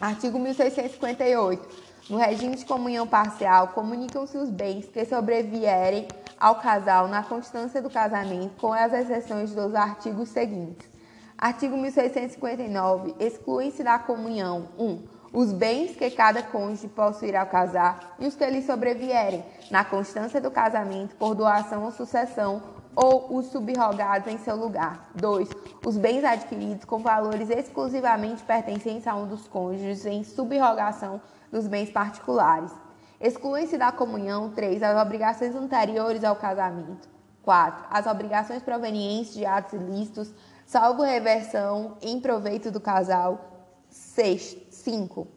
Artigo 1658. No regime de comunhão parcial, comunicam-se os bens que sobrevierem ao casal na constância do casamento, com as exceções dos artigos seguintes. Artigo 1659. Excluem-se da comunhão 1. Um, os bens que cada cônjuge possuirá ao casar e os que lhe sobrevierem, na constância do casamento, por doação ou sucessão, ou os subrogados em seu lugar. 2. Os bens adquiridos com valores exclusivamente pertencentes a um dos cônjuges em subrogação dos bens particulares. Excluem-se da comunhão 3. As obrigações anteriores ao casamento. 4. As obrigações provenientes de atos ilícitos salvo reversão em proveito do casal. 6. 5.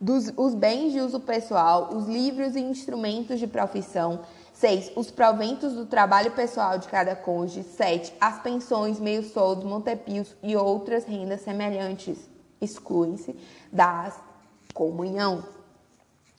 dos, os bens de uso pessoal, os livros e instrumentos de profissão. 6. Os proventos do trabalho pessoal de cada cônjuge. 7. As pensões, meios soldos, montepios e outras rendas semelhantes. Excluem-se das comunhão.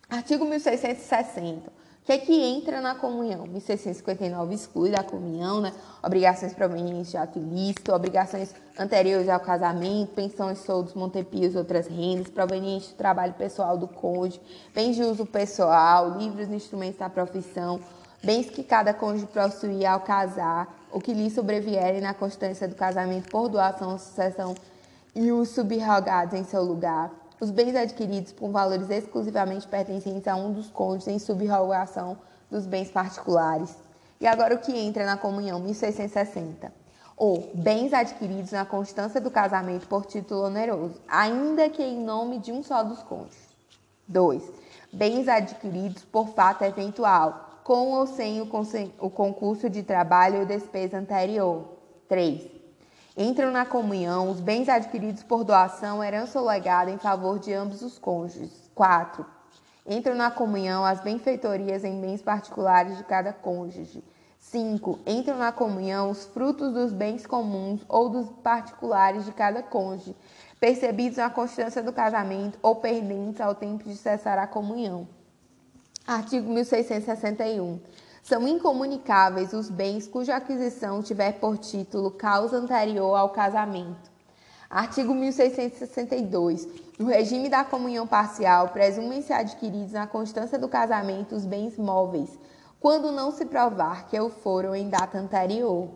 Artigo 1660. O que é que entra na comunhão? 1659 exclui da comunhão, né? Obrigações provenientes de ato ilícito, obrigações anteriores ao casamento, pensões, soldos, montepios, outras rendas, provenientes do trabalho pessoal do cônjuge, bens de uso pessoal, livros e instrumentos da profissão, bens que cada cônjuge possuía ao casar, ou que lhe sobrevierem na constância do casamento por doação ou sucessão e os subrogados em seu lugar os bens adquiridos por valores exclusivamente pertencentes a um dos cônjuges em subrogação dos bens particulares. E agora o que entra na comunhão 1660. Ou bens adquiridos na constância do casamento por título oneroso, ainda que em nome de um só dos cônjuges. 2. Bens adquiridos por fato eventual, com ou sem o concurso de trabalho ou despesa anterior. 3 Entram na comunhão os bens adquiridos por doação, herança ou legado em favor de ambos os cônjuges. 4. Entram na comunhão as benfeitorias em bens particulares de cada cônjuge. 5. Entram na comunhão os frutos dos bens comuns ou dos particulares de cada cônjuge, percebidos na constância do casamento ou pendentes ao tempo de cessar a comunhão. Artigo 1661. São incomunicáveis os bens cuja aquisição tiver por título causa anterior ao casamento. Artigo 1662. No regime da comunhão parcial, presumem-se adquiridos na constância do casamento os bens móveis, quando não se provar que o foram em data anterior.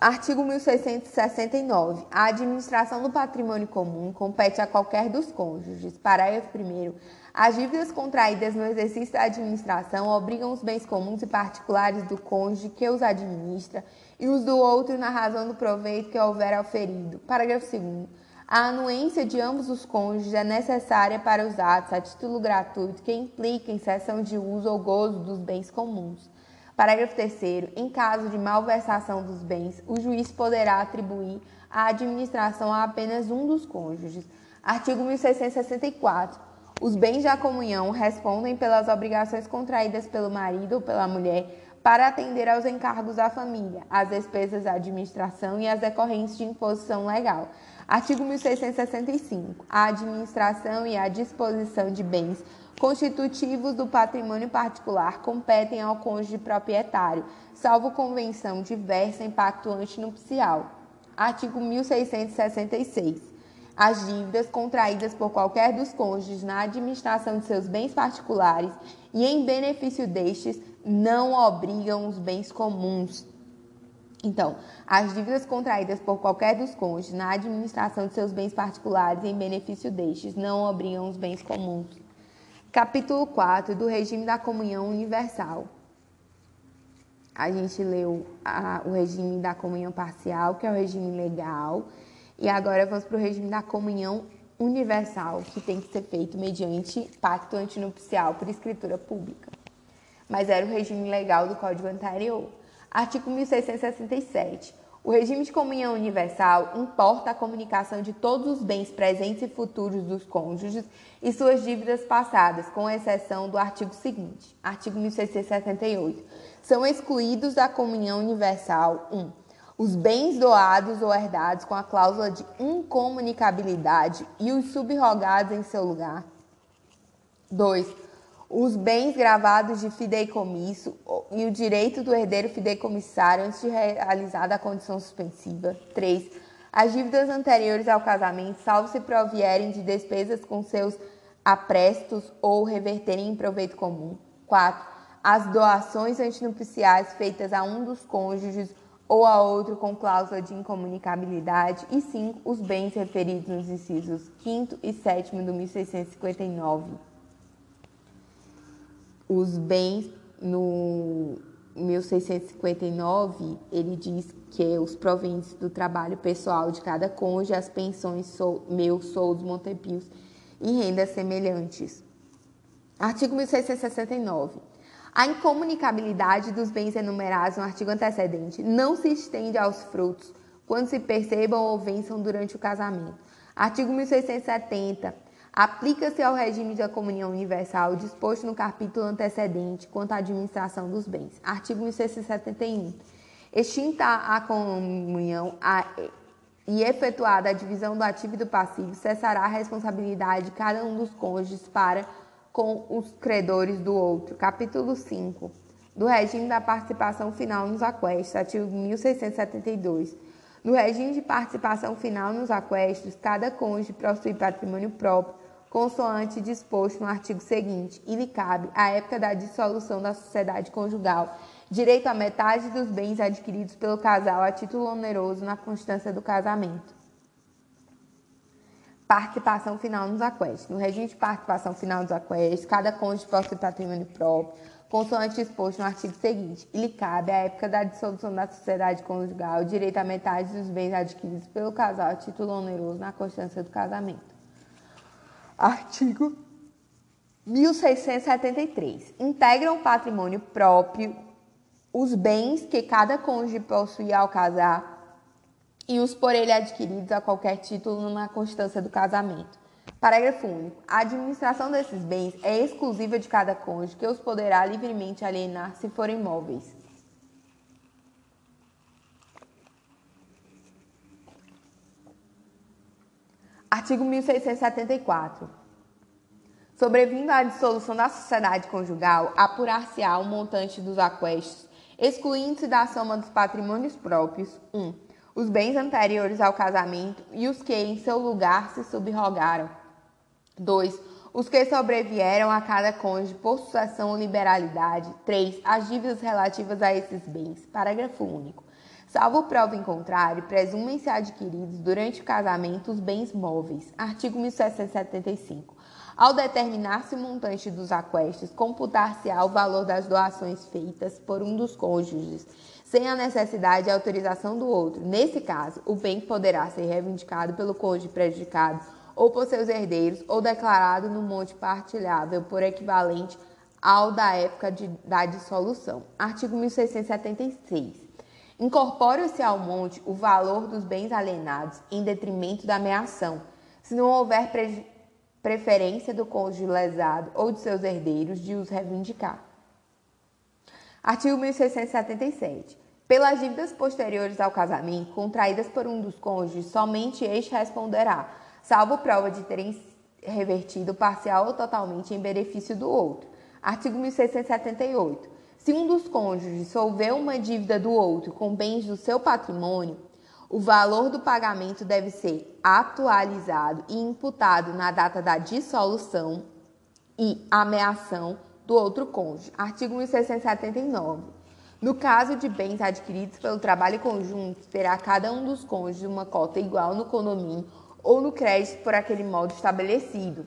Artigo 1669. A administração do patrimônio comum compete a qualquer dos cônjuges. Parágrafo 1. As dívidas contraídas no exercício da administração obrigam os bens comuns e particulares do cônjuge que os administra e os do outro na razão do proveito que houver auferido. Parágrafo 2. A anuência de ambos os cônjuges é necessária para os atos a título gratuito que impliquem cessão de uso ou gozo dos bens comuns. Parágrafo 3. Em caso de malversação dos bens, o juiz poderá atribuir a administração a apenas um dos cônjuges. Artigo 1664. Os bens da comunhão respondem pelas obrigações contraídas pelo marido ou pela mulher para atender aos encargos da família, às despesas da administração e às decorrentes de imposição legal. Artigo 1665. A administração e a disposição de bens constitutivos do patrimônio particular competem ao cônjuge proprietário, salvo convenção diversa em pacto antinupcial. Artigo 1666 as dívidas contraídas por qualquer dos cônjuges na administração de seus bens particulares e em benefício destes não obrigam os bens comuns. Então, as dívidas contraídas por qualquer dos cônjuges na administração de seus bens particulares em benefício destes não obrigam os bens comuns. Capítulo 4 do regime da comunhão universal. A gente leu a, o regime da comunhão parcial, que é o regime legal, e agora vamos para o regime da comunhão universal, que tem que ser feito mediante pacto antinupcial por escritura pública. Mas era o regime legal do Código anterior. Artigo 1667. O regime de comunhão universal importa a comunicação de todos os bens presentes e futuros dos cônjuges e suas dívidas passadas, com exceção do artigo seguinte. Artigo 1678. São excluídos da comunhão universal 1. Um, os bens doados ou herdados com a cláusula de incomunicabilidade e os subrogados em seu lugar. 2. Os bens gravados de fideicomisso e o direito do herdeiro fideicomissário antes de realizada a condição suspensiva. 3. As dívidas anteriores ao casamento, salvo se provierem de despesas com seus aprestos ou reverterem em proveito comum. 4. As doações antinupciais feitas a um dos cônjuges ou a outro com cláusula de incomunicabilidade, e 5. Os bens referidos nos incisos 5 e 7 do 1659. Os bens no 1659, ele diz que os proventos do trabalho pessoal de cada cônjuge, as pensões, meus, soldos, montepios e rendas semelhantes. Artigo 1669. A incomunicabilidade dos bens enumerados no artigo antecedente não se estende aos frutos quando se percebam ou vençam durante o casamento. Artigo 1670. Aplica-se ao regime da comunhão universal disposto no capítulo antecedente quanto à administração dos bens. Artigo 1671. Extinta a comunhão a, e efetuada a divisão do ativo e do passivo, cessará a responsabilidade de cada um dos cônjuges para com os credores do outro. Capítulo 5 do regime da participação final nos aquestos, artigo 1672. No regime de participação final nos aquestos, cada cônjuge possui patrimônio próprio, consoante disposto no artigo seguinte, e lhe cabe, à época da dissolução da sociedade conjugal, direito à metade dos bens adquiridos pelo casal a título oneroso na constância do casamento. Participação final nos aquestos. No regime de participação final nos aquestos, cada cônjuge possui patrimônio próprio, consoante exposto no artigo seguinte, e lhe cabe, à época da dissolução da sociedade conjugal, direito à metade dos bens adquiridos pelo casal a título oneroso na constância do casamento. Artigo 1673. Integram o patrimônio próprio os bens que cada cônjuge possui ao casar e os por ele adquiridos a qualquer título na constância do casamento Parágrafo único. A administração desses bens é exclusiva de cada cônjuge, que os poderá livremente alienar se forem móveis. Artigo 1674. Sobrevindo à dissolução da sociedade conjugal, apurar-se-á o montante dos aquestos, excluindo-se da soma dos patrimônios próprios 1. Um, os bens anteriores ao casamento e os que em seu lugar se subrogaram. 2. Os que sobrevieram a cada cônjuge por sucessão ou liberalidade. 3. As dívidas relativas a esses bens. Parágrafo único. Salvo prova em contrário, presumem-se adquiridos durante o casamento os bens móveis. Artigo 1775. Ao determinar-se o montante dos aquestos, computar-se-á o valor das doações feitas por um dos cônjuges, sem a necessidade de autorização do outro. Nesse caso, o bem poderá ser reivindicado pelo cônjuge prejudicado ou por seus herdeiros, ou declarado no monte partilhável por equivalente ao da época de, da dissolução. Artigo 1676. Incorpora-se ao monte o valor dos bens alienados em detrimento da ameação, se não houver pre preferência do cônjuge lesado ou de seus herdeiros de os reivindicar. Artigo 1677. Pelas dívidas posteriores ao casamento, contraídas por um dos cônjuges, somente este responderá, salvo prova de terem revertido parcial ou totalmente em benefício do outro. Artigo 1678. Se um dos cônjuges solver uma dívida do outro com bens do seu patrimônio, o valor do pagamento deve ser atualizado e imputado na data da dissolução e ameação do outro cônjuge. Artigo 1679. No caso de bens adquiridos pelo trabalho conjunto, terá cada um dos cônjuges uma cota igual no condomínio ou no crédito por aquele modo estabelecido.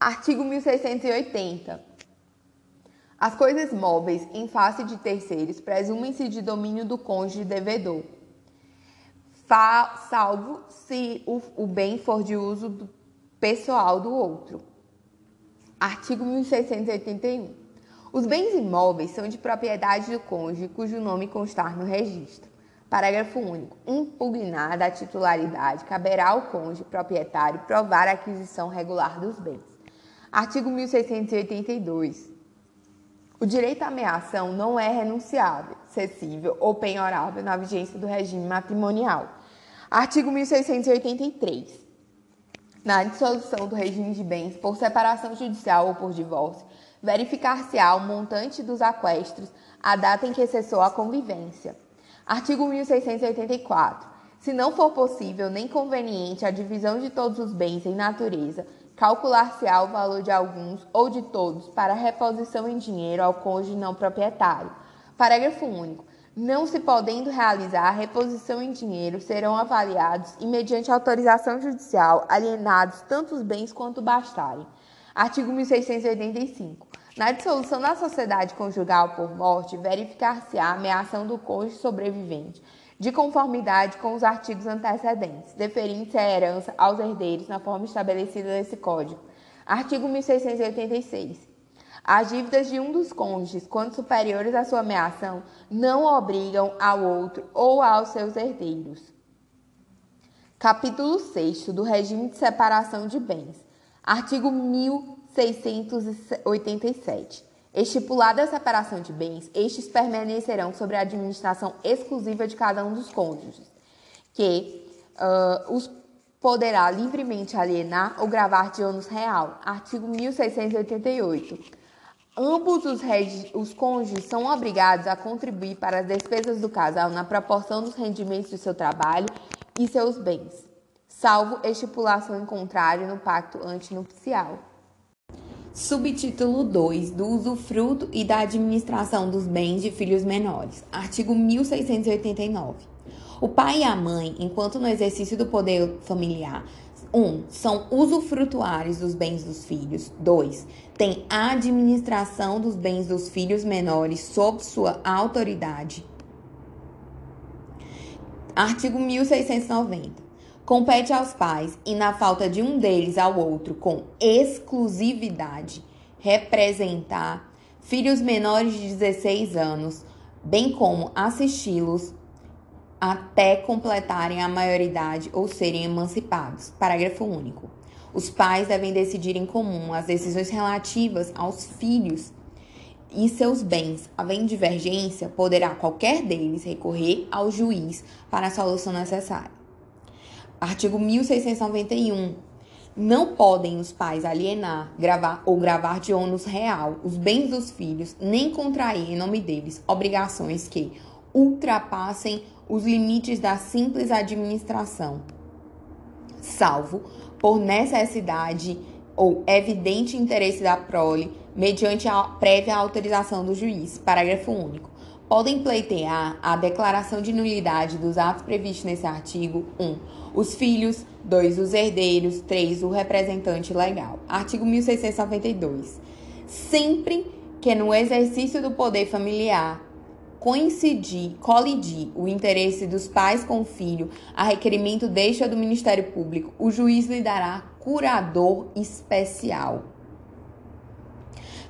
Artigo 1680. As coisas móveis em face de terceiros presumem-se de domínio do cônjuge devedor, salvo se o, o bem for de uso do pessoal do outro. Artigo 1681. Os bens imóveis são de propriedade do cônjuge cujo nome constar no registro. Parágrafo único. Impugnada a titularidade, caberá ao cônjuge proprietário provar a aquisição regular dos bens. Artigo 1682. O direito à ameação não é renunciável, cessível ou penhorável na vigência do regime matrimonial. Artigo 1683. Na dissolução do regime de bens por separação judicial ou por divórcio, verificar-se-á o montante dos aquestos, a data em que cessou a convivência. Artigo 1684. Se não for possível nem conveniente a divisão de todos os bens em natureza, calcular-se-á o valor de alguns ou de todos para reposição em dinheiro ao cônjuge não proprietário. Parágrafo único. Não se podendo realizar a reposição em dinheiro, serão avaliados e, mediante autorização judicial, alienados tanto os bens quanto bastarem. Artigo 1685. Na dissolução da sociedade conjugal por morte, verificar-se a ameação do cônjuge sobrevivente, de conformidade com os artigos antecedentes, deferindo-se a herança aos herdeiros na forma estabelecida nesse Código. Artigo 1686. As dívidas de um dos cônjuges, quando superiores à sua ameação, não obrigam ao outro ou aos seus herdeiros. Capítulo 6 do Regime de Separação de Bens. Artigo 1687. Estipulada a separação de bens, estes permanecerão sobre a administração exclusiva de cada um dos cônjuges, que uh, os poderá livremente alienar ou gravar de ônus real. Artigo 1688. Ambos os, os cônjuges são obrigados a contribuir para as despesas do casal na proporção dos rendimentos do seu trabalho e seus bens, salvo estipulação em contrário no pacto antinupcial. Subtítulo 2 do usufruto e da administração dos bens de filhos menores. Artigo 1689. O pai e a mãe, enquanto no exercício do poder familiar, 1. Um, são usufrutuários dos bens dos filhos. 2. Tem administração dos bens dos filhos menores sob sua autoridade. Artigo 1690. Compete aos pais, e na falta de um deles ao outro com exclusividade, representar filhos menores de 16 anos, bem como assisti-los até completarem a maioridade ou serem emancipados. Parágrafo único. Os pais devem decidir em comum as decisões relativas aos filhos e seus bens. Havendo divergência, poderá qualquer deles recorrer ao juiz para a solução necessária. Artigo 1691. Não podem os pais alienar, gravar ou gravar de ônus real os bens dos filhos, nem contrair em nome deles obrigações que ultrapassem os limites da simples administração, salvo por necessidade ou evidente interesse da prole, mediante a prévia autorização do juiz. Parágrafo único. Podem pleitear a declaração de nulidade dos atos previstos nesse artigo 1. Um, os filhos, 2. Os herdeiros, 3. O representante legal. Artigo 1692. Sempre que no exercício do poder familiar coincidir, colidir o interesse dos pais com o filho a requerimento deixa do Ministério Público, o juiz lhe dará curador especial.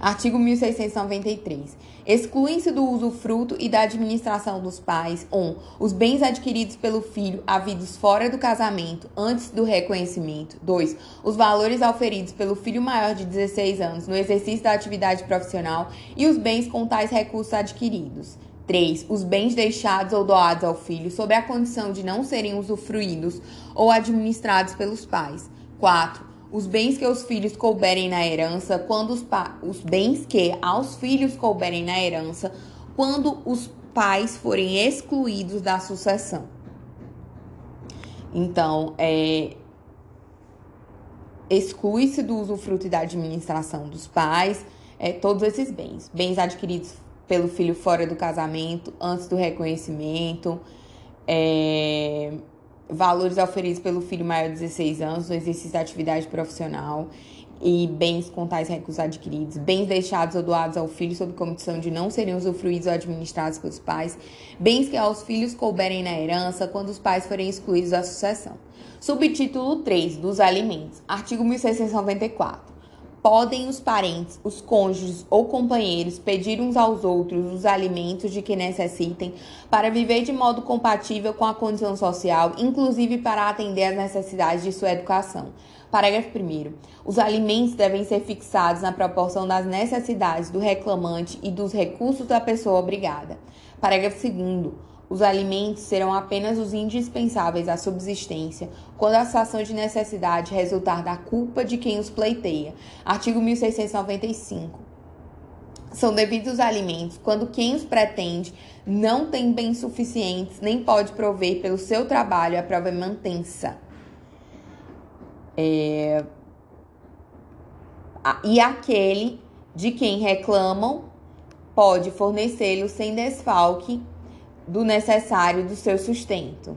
Artigo 1693. Excluem-se do usufruto e da administração dos pais 1. Um, os bens adquiridos pelo filho havidos fora do casamento antes do reconhecimento. 2. Os valores auferidos pelo filho maior de 16 anos no exercício da atividade profissional e os bens com tais recursos adquiridos. 3. Os bens deixados ou doados ao filho sob a condição de não serem usufruídos ou administrados pelos pais. 4. Os bens que os filhos couberem na herança quando os, os bens que aos filhos couberem na herança quando os pais forem excluídos da sucessão. Então, é, exclui-se do usufruto e da administração dos pais é, todos esses bens. Bens adquiridos pelo filho fora do casamento, antes do reconhecimento, é, valores oferidos pelo filho maior de 16 anos no exercício da atividade profissional e bens com tais recursos adquiridos, bens deixados ou doados ao filho sob condição de não serem usufruídos ou administrados pelos pais, bens que aos filhos couberem na herança quando os pais forem excluídos da sucessão. Subtítulo 3 dos alimentos. Artigo 1694 podem os parentes, os cônjuges ou companheiros pedir uns aos outros os alimentos de que necessitem para viver de modo compatível com a condição social, inclusive para atender às necessidades de sua educação. Parágrafo 1. Os alimentos devem ser fixados na proporção das necessidades do reclamante e dos recursos da pessoa obrigada. Parágrafo 2. Os alimentos serão apenas os indispensáveis à subsistência, quando a situação de necessidade resultar da culpa de quem os pleiteia. Artigo 1695. São devidos os alimentos quando quem os pretende não tem bens suficientes nem pode prover pelo seu trabalho a prova mantença. É... E aquele de quem reclamam pode fornecê-lo sem desfalque do necessário do seu sustento.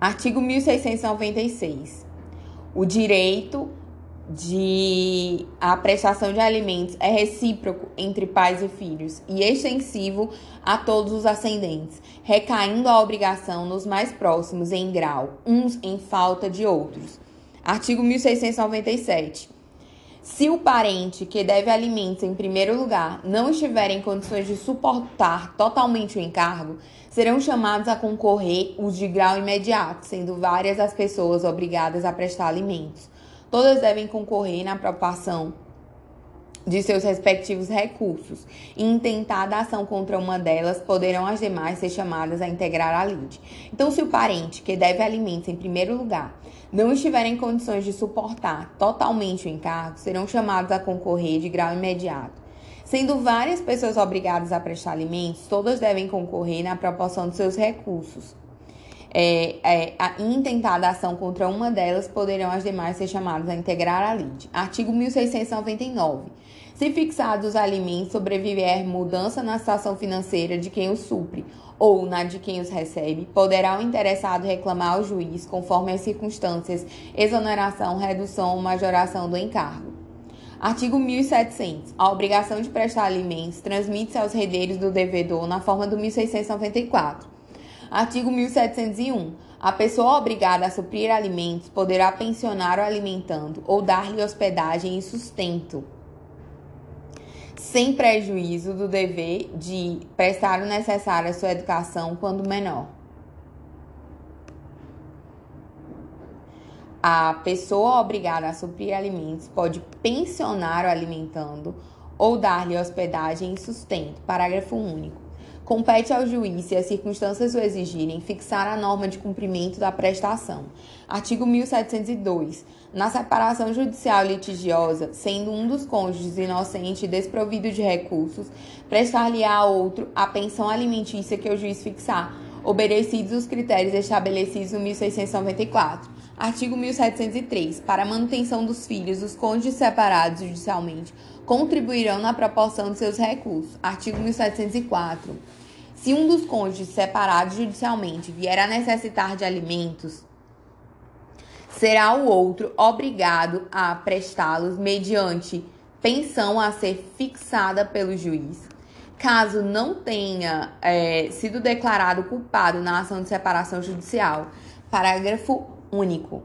Artigo 1696. O direito de a prestação de alimentos é recíproco entre pais e filhos e extensivo a todos os ascendentes, recaindo a obrigação nos mais próximos em grau, uns em falta de outros. Artigo 1697. Se o parente que deve alimentos em primeiro lugar não estiver em condições de suportar totalmente o encargo, serão chamados a concorrer os de grau imediato, sendo várias as pessoas obrigadas a prestar alimentos. Todas devem concorrer na proporção de seus respectivos recursos e intentada ação contra uma delas, poderão as demais ser chamadas a integrar a lide. Então, se o parente que deve alimentos em primeiro lugar não estiver em condições de suportar totalmente o encargo, serão chamados a concorrer de grau imediato. Sendo várias pessoas obrigadas a prestar alimentos, todas devem concorrer na proporção de seus recursos. É, é, a intentada ação contra uma delas, poderão as demais ser chamadas a integrar a lide. Artigo 1699. Se fixados os alimentos, sobreviver mudança na situação financeira de quem os supre ou na de quem os recebe, poderá o interessado reclamar ao juiz, conforme as circunstâncias, exoneração, redução ou majoração do encargo. Artigo 1700. A obrigação de prestar alimentos transmite-se aos herdeiros do devedor na forma do 1694. Artigo 1701. A pessoa obrigada a suprir alimentos poderá pensionar o alimentando ou dar-lhe hospedagem e sustento sem prejuízo do dever de prestar o necessário à sua educação quando menor. A pessoa obrigada a suprir alimentos pode pensionar o alimentando ou dar-lhe hospedagem e sustento. Parágrafo único. Compete ao juiz, se as circunstâncias o exigirem, fixar a norma de cumprimento da prestação. Artigo 1702. Na separação judicial litigiosa, sendo um dos cônjuges inocente e desprovido de recursos, prestar-lhe a outro a pensão alimentícia que o juiz fixar, obedecidos os critérios estabelecidos no 1694. Artigo 1703. Para a manutenção dos filhos, os cônjuges separados judicialmente contribuirão na proporção de seus recursos. Artigo 1704. Se um dos cônjuges separados judicialmente vier a necessitar de alimentos, será o outro obrigado a prestá-los mediante pensão a ser fixada pelo juiz. Caso não tenha é, sido declarado culpado na ação de separação judicial. Parágrafo único.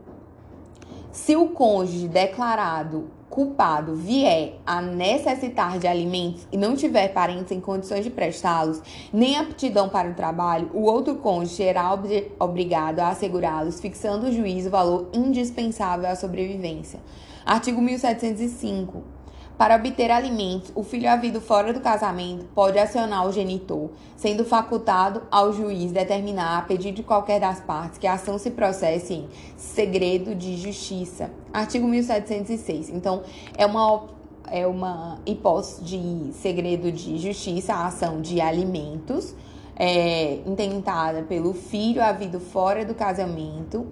Se o cônjuge declarado culpado vier a necessitar de alimentos e não tiver parentes em condições de prestá-los, nem aptidão para o trabalho, o outro cônjuge será ob obrigado a assegurá-los, fixando o juiz o valor indispensável à sobrevivência. Artigo 1705. Para obter alimentos, o filho havido fora do casamento pode acionar o genitor, sendo facultado ao juiz determinar, a pedido de qualquer das partes, que a ação se processe em segredo de justiça. Artigo 1706. Então, é uma, é uma hipótese de segredo de justiça a ação de alimentos, é, intentada pelo filho havido fora do casamento,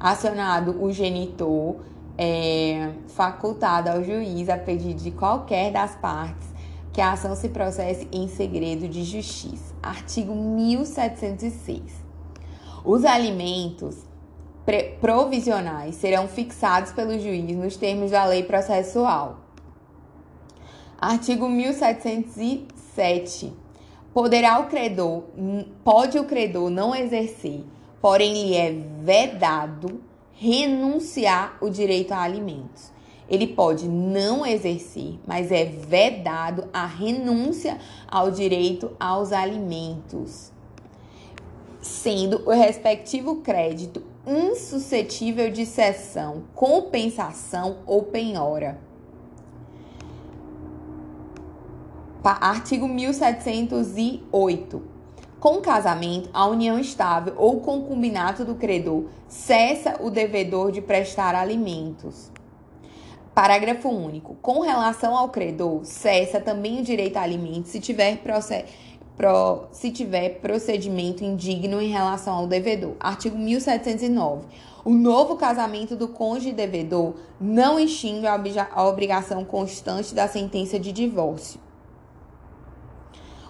acionado o genitor é, facultado ao juiz a pedido de qualquer das partes que a ação se processe em segredo de justiça. Artigo 1706. Os alimentos provisionais serão fixados pelo juiz nos termos da lei processual. Artigo 1707. Poderá o credor, pode o credor não exercer, porém lhe é vedado renunciar o direito a alimentos. Ele pode não exercer, mas é vedado a renúncia ao direito aos alimentos, sendo o respectivo crédito insuscetível de cessão, compensação ou penhora. Artigo 1708 com casamento, a união estável ou concubinato do credor cessa o devedor de prestar alimentos. Parágrafo único. Com relação ao credor, cessa também o direito a alimentos se tiver, pro, se tiver procedimento indigno em relação ao devedor. Artigo 1709. O novo casamento do cônjuge devedor não extingue a obrigação constante da sentença de divórcio.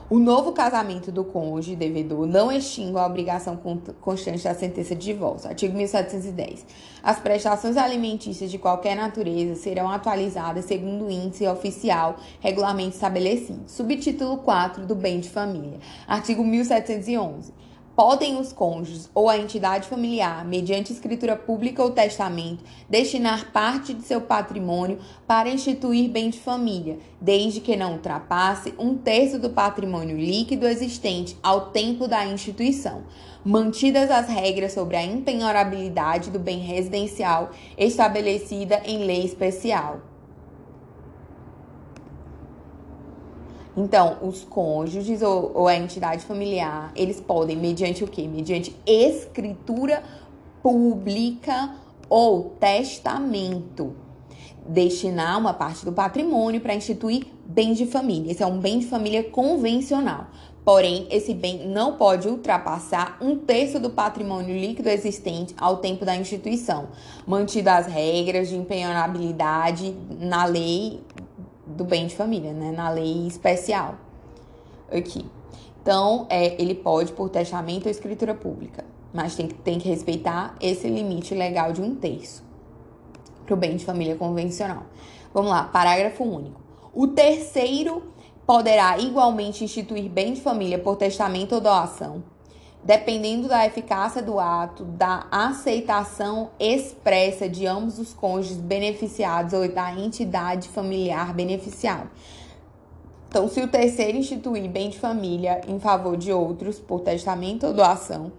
O novo casamento do cônjuge devedor não extingue a obrigação constante da sentença de divórcio. Artigo 1710. As prestações alimentícias de qualquer natureza serão atualizadas segundo o índice oficial regulamento estabelecido. Subtítulo 4 do bem de família. Artigo 1711. Podem os cônjuges ou a entidade familiar, mediante escritura pública ou testamento, destinar parte de seu patrimônio para instituir bem de família, desde que não ultrapasse um terço do patrimônio líquido existente ao tempo da instituição, mantidas as regras sobre a impenhorabilidade do bem residencial estabelecida em lei especial. Então, os cônjuges ou, ou, a entidade familiar, eles podem, mediante o quê? Mediante escritura pública ou testamento, destinar uma parte do patrimônio para instituir bem de família. Esse é um bem de família convencional. Porém, esse bem não pode ultrapassar um terço do patrimônio líquido existente ao tempo da instituição, mantidas as regras de empenhorabilidade na lei do bem de família, né? Na lei especial. Aqui. Então, é, ele pode por testamento ou escritura pública, mas tem que, tem que respeitar esse limite legal de um terço para o bem de família convencional. Vamos lá, parágrafo único. O terceiro poderá igualmente instituir bem de família por testamento ou doação, dependendo da eficácia do ato, da aceitação expressa de ambos os cônjuges beneficiados ou da entidade familiar beneficiada. Então, se o terceiro instituir bem de família em favor de outros por testamento ou doação,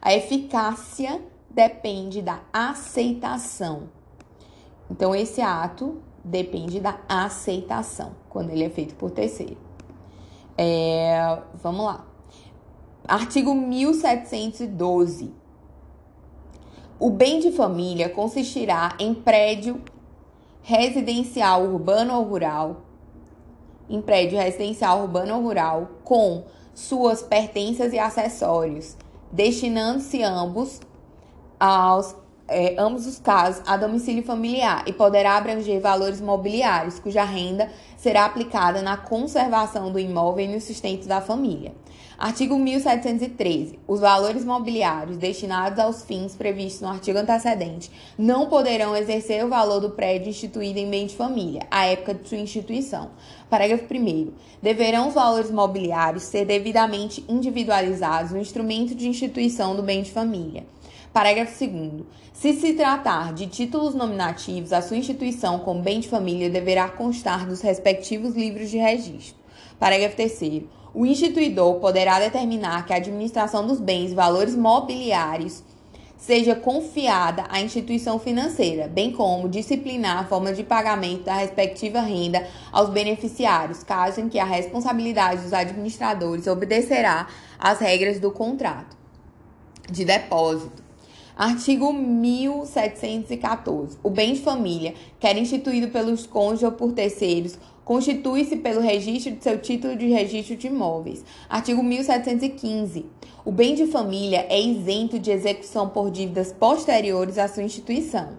a eficácia depende da aceitação. Então, esse ato depende da aceitação quando ele é feito por terceiro. É, vamos lá. Artigo 1712. O bem de família consistirá em prédio residencial urbano ou rural, em prédio residencial urbano ou rural, com suas pertenças e acessórios, destinando-se ambos aos é, ambos os casos a domicílio familiar e poderá abranger valores mobiliários cuja renda será aplicada na conservação do imóvel e no sustento da família. Artigo 1713. Os valores mobiliários destinados aos fins previstos no artigo antecedente não poderão exercer o valor do prédio instituído em bem de família, à época de sua instituição. Parágrafo 1. Deverão os valores mobiliários ser devidamente individualizados no instrumento de instituição do bem de família. Parágrafo 2. Se se tratar de títulos nominativos, a sua instituição como bem de família deverá constar dos respectivos livros de registro. Parágrafo 3. O instituidor poderá determinar que a administração dos bens e valores mobiliários seja confiada à instituição financeira, bem como disciplinar a forma de pagamento da respectiva renda aos beneficiários, caso em que a responsabilidade dos administradores obedecerá às regras do contrato de depósito. Artigo 1714. O bem de família, quer instituído pelos cônjuges ou por terceiros, constitui-se pelo registro de seu título de registro de imóveis. Artigo 1715. O bem de família é isento de execução por dívidas posteriores à sua instituição.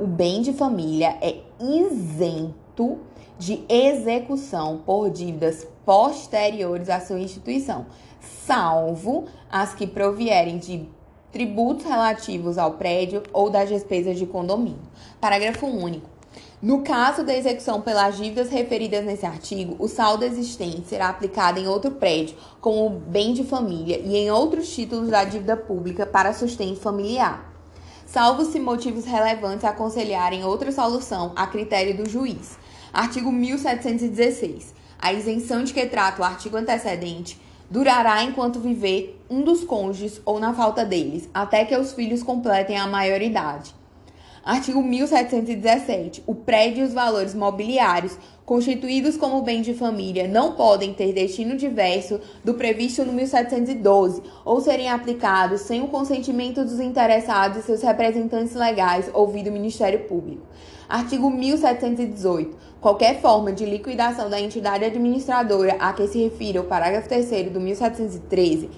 O bem de família é isento de execução por dívidas posteriores à sua instituição, salvo as que provierem de tributos relativos ao prédio ou das despesas de condomínio. Parágrafo único. No caso da execução pelas dívidas referidas nesse artigo, o saldo existente será aplicado em outro prédio, como bem de família, e em outros títulos da dívida pública para sustento familiar, salvo se motivos relevantes aconselharem outra solução a critério do juiz. Artigo 1716. A isenção de que trata o artigo antecedente durará enquanto viver um dos cônjuges ou na falta deles, até que os filhos completem a maioridade. Artigo 1717. O prédio e os valores mobiliários constituídos como bem de família não podem ter destino diverso do previsto no 1712 ou serem aplicados sem o consentimento dos interessados e seus representantes legais ouvido o Ministério Público. Artigo 1718. Qualquer forma de liquidação da entidade administradora a que se refira o parágrafo 3 do 1713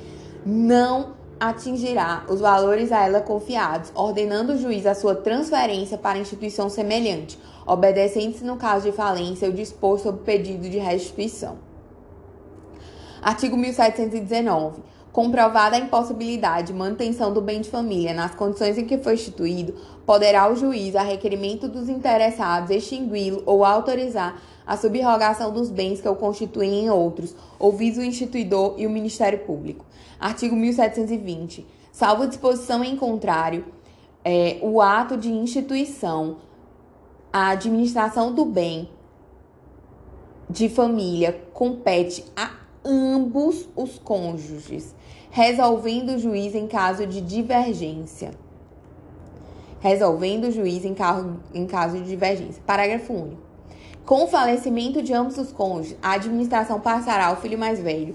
não atingirá os valores a ela confiados, ordenando o juiz a sua transferência para instituição semelhante, obedecendo-se no caso de falência o disposto sob pedido de restituição. Artigo 1719. Comprovada a impossibilidade de manutenção do bem de família nas condições em que foi instituído, poderá o juiz, a requerimento dos interessados, extingui-lo ou autorizar a subrogação dos bens que o constituem em outros, ouvido o instituidor e o Ministério Público. Artigo 1720. Salvo disposição em contrário, é, o ato de instituição, a administração do bem de família compete a ambos os cônjuges, resolvendo o juiz em caso de divergência. Resolvendo o juiz em, caso, em caso de divergência. Parágrafo único. Com o falecimento de ambos os cônjuges, a administração passará ao filho mais velho,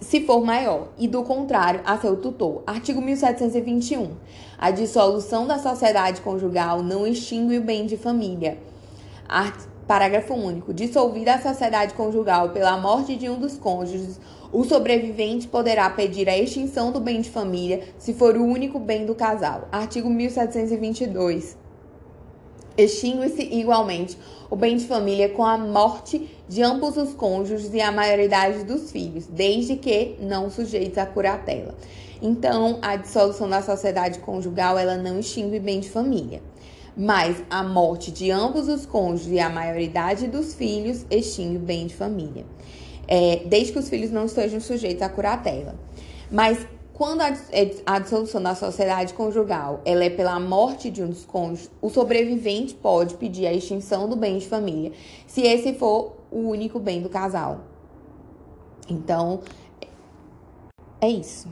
se for maior, e do contrário, a seu tutor. Artigo 1721. A dissolução da sociedade conjugal não extingue o bem de família. Art Parágrafo único. Dissolvida a sociedade conjugal pela morte de um dos cônjuges, o sobrevivente poderá pedir a extinção do bem de família se for o único bem do casal. Artigo 1722. Extingue-se igualmente o bem de família com a morte de ambos os cônjuges e a maioridade dos filhos, desde que não sujeitos à curatela. Então, a dissolução da sociedade conjugal ela não extingue bem de família mas a morte de ambos os cônjuges e a maioridade dos filhos extingue bem de família, é, desde que os filhos não estejam sujeitos à curatela. Mas quando a, é, a dissolução da sociedade conjugal ela é pela morte de um dos cônjuges, o sobrevivente pode pedir a extinção do bem de família, se esse for o único bem do casal. Então, é isso.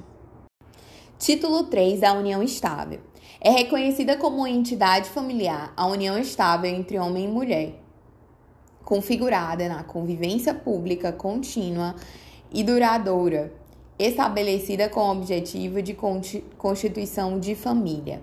Título 3 da união estável. É reconhecida como entidade familiar a união estável entre homem e mulher, configurada na convivência pública contínua e duradoura, estabelecida com o objetivo de constituição de família.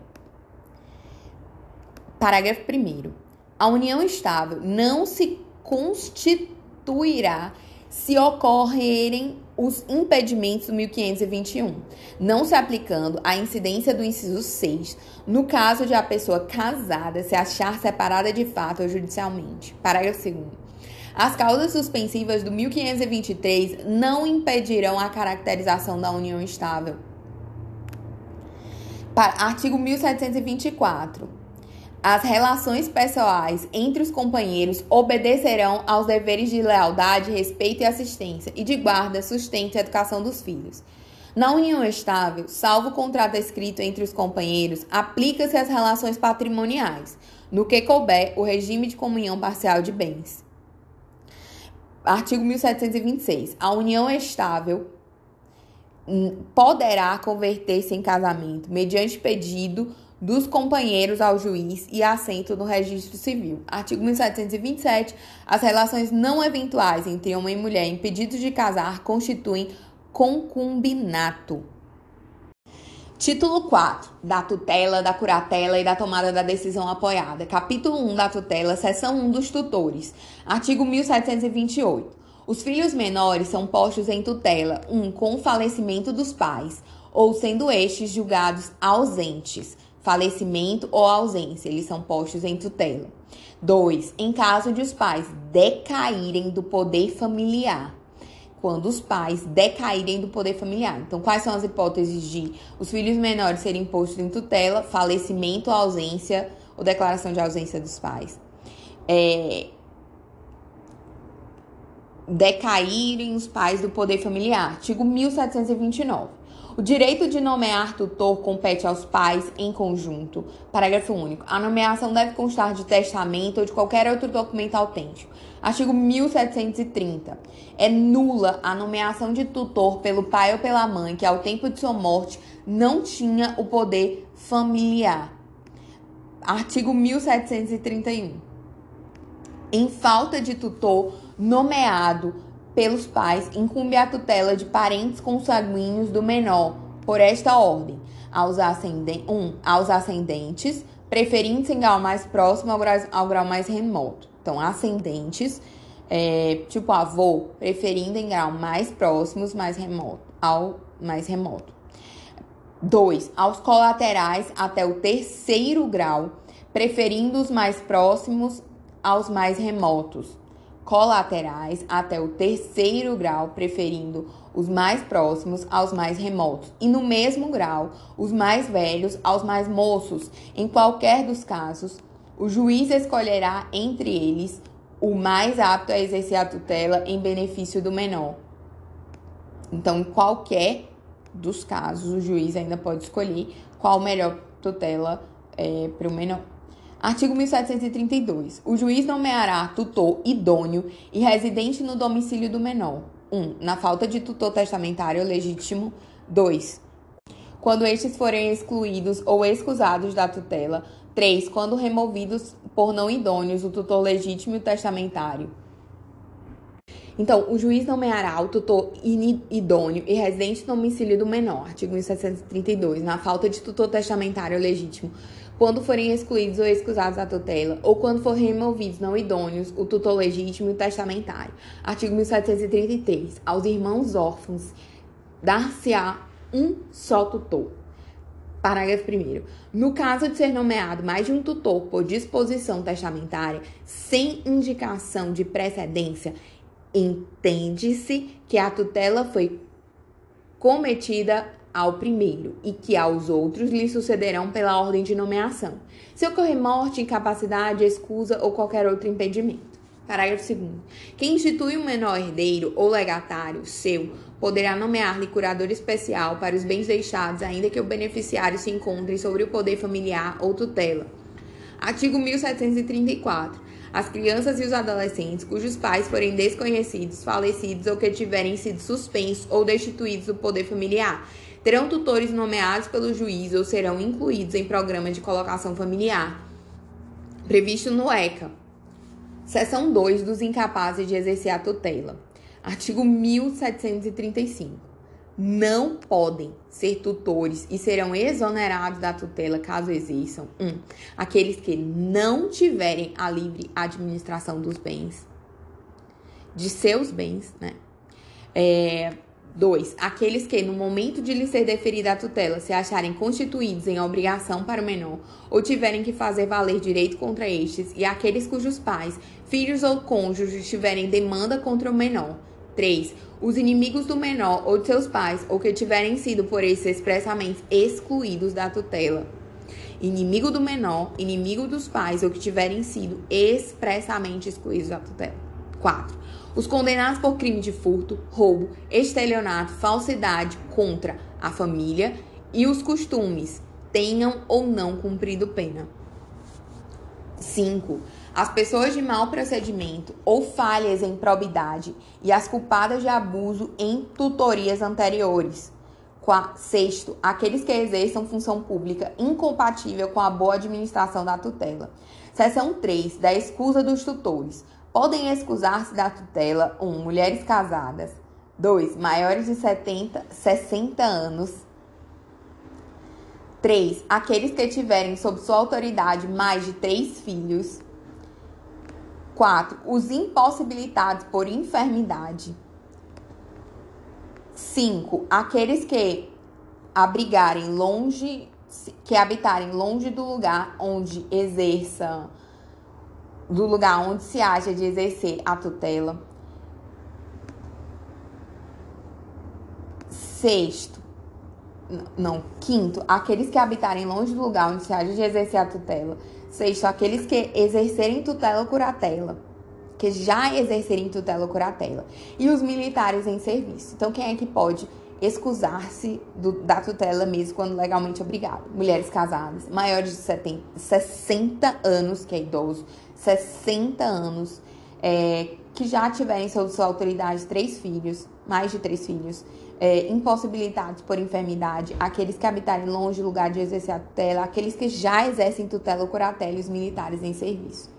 Parágrafo 1. A união estável não se constituirá se ocorrerem os impedimentos do 1521, não se aplicando a incidência do inciso 6, no caso de a pessoa casada se achar separada de fato ou judicialmente. Parágrafo 2 as causas suspensivas do 1523 não impedirão a caracterização da união estável. Artigo 1724. As relações pessoais entre os companheiros obedecerão aos deveres de lealdade, respeito e assistência, e de guarda, sustento e educação dos filhos. Na união estável, salvo o contrato escrito entre os companheiros, aplica-se as relações patrimoniais, no que couber o regime de comunhão parcial de bens. Artigo 1726. A união estável hum, poderá converter-se em casamento mediante pedido dos companheiros ao juiz e assento no registro civil. Artigo 1727. As relações não eventuais entre homem e mulher impedidos de casar constituem concubinato. Título 4. Da tutela, da curatela e da tomada da decisão apoiada. Capítulo 1 da tutela, seção 1 dos tutores. Artigo 1728. Os filhos menores são postos em tutela, um com o falecimento dos pais, ou sendo estes julgados ausentes falecimento ou ausência, eles são postos em tutela. 2. Em caso de os pais decaírem do poder familiar. Quando os pais decaírem do poder familiar. Então, quais são as hipóteses de os filhos menores serem postos em tutela, falecimento, ausência ou declaração de ausência dos pais? É, decaírem os pais do poder familiar. Artigo 1729. O direito de nomear tutor compete aos pais em conjunto. Parágrafo único. A nomeação deve constar de testamento ou de qualquer outro documento autêntico. Artigo 1730. É nula a nomeação de tutor pelo pai ou pela mãe que, ao tempo de sua morte, não tinha o poder familiar. Artigo 1731. Em falta de tutor nomeado pelos pais incumbe a tutela de parentes consanguíneos do menor, por esta ordem, aos, ascendentes, um, aos ascendentes, preferindo-se em grau mais próximo ao grau, ao grau mais remoto. Então, ascendentes, é, tipo avô, preferindo em grau mais próximos, mais remoto, ao mais remoto. 2. Aos colaterais até o terceiro grau, preferindo os mais próximos aos mais remotos colaterais até o terceiro grau, preferindo os mais próximos aos mais remotos, e no mesmo grau, os mais velhos aos mais moços. Em qualquer dos casos, o juiz escolherá entre eles o mais apto a exercer a tutela em benefício do menor. Então, em qualquer dos casos, o juiz ainda pode escolher qual melhor tutela é, para o menor. Artigo 1732. O juiz nomeará tutor idôneo e residente no domicílio do menor. 1. Um, na falta de tutor testamentário legítimo. 2. Quando estes forem excluídos ou excusados da tutela. 3. Quando removidos por não idôneos o tutor legítimo e o testamentário. Então, o juiz nomeará o tutor idôneo e residente no domicílio do menor, artigo 1732, na falta de tutor testamentário legítimo, quando forem excluídos ou excusados da tutela, ou quando forem removidos não idôneos, o tutor legítimo e o testamentário. Artigo 1733. Aos irmãos órfãos dar-se-á um só tutor. Parágrafo 1. No caso de ser nomeado mais de um tutor por disposição testamentária, sem indicação de precedência, entende-se que a tutela foi cometida ao primeiro e que aos outros lhe sucederão pela ordem de nomeação, se ocorrer morte, incapacidade, excusa ou qualquer outro impedimento. Parágrafo 2. Quem institui um menor herdeiro ou legatário seu poderá nomear-lhe curador especial para os bens deixados, ainda que o beneficiário se encontre sobre o poder familiar ou tutela. Artigo 1734. As crianças e os adolescentes cujos pais forem desconhecidos, falecidos ou que tiverem sido suspensos ou destituídos do poder familiar terão tutores nomeados pelo juiz ou serão incluídos em programa de colocação familiar previsto no ECA. Seção 2 dos incapazes de exercer a tutela. Artigo 1735 não podem ser tutores e serão exonerados da tutela caso exerçam 1. Um, aqueles que não tiverem a livre administração dos bens, de seus bens, né? É, dois, aqueles que, no momento de lhe ser deferida a tutela, se acharem constituídos em obrigação para o menor ou tiverem que fazer valer direito contra estes, e aqueles cujos pais, filhos ou cônjuges tiverem demanda contra o menor. 3 os inimigos do menor ou de seus pais, ou que tiverem sido por esses expressamente excluídos da tutela. Inimigo do menor, inimigo dos pais, ou que tiverem sido expressamente excluídos da tutela. 4. Os condenados por crime de furto, roubo, estelionato, falsidade contra a família e os costumes, tenham ou não cumprido pena. 5 as pessoas de mau procedimento ou falhas em probidade e as culpadas de abuso em tutorias anteriores. Sexto, aqueles que exerçam função pública incompatível com a boa administração da tutela. Seção 3, da escusa dos tutores. Podem excusar-se da tutela 1. Um, mulheres casadas. 2. Maiores de 70, 60 anos. 3. Aqueles que tiverem sob sua autoridade mais de três filhos. 4. Os impossibilitados por enfermidade. 5. Aqueles que abrigarem longe, que habitarem longe do lugar onde exerça, do lugar onde se haja de exercer a tutela. Sexto, não, quinto, aqueles que habitarem longe do lugar onde se haja de exercer a tutela. Sexto, aqueles que exercerem tutela ou curatela. Que já exercerem tutela ou curatela. E os militares em serviço. Então, quem é que pode excusar-se da tutela mesmo quando legalmente obrigado? Mulheres casadas, maiores de 70, 60 anos, que é idoso, 60 anos, é, que já tiverem sob sua autoridade três filhos, mais de três filhos, é, impossibilitados por enfermidade, aqueles que habitarem longe do lugar de exercer a tutela, aqueles que já exercem tutela ou curatela e os militares em serviço.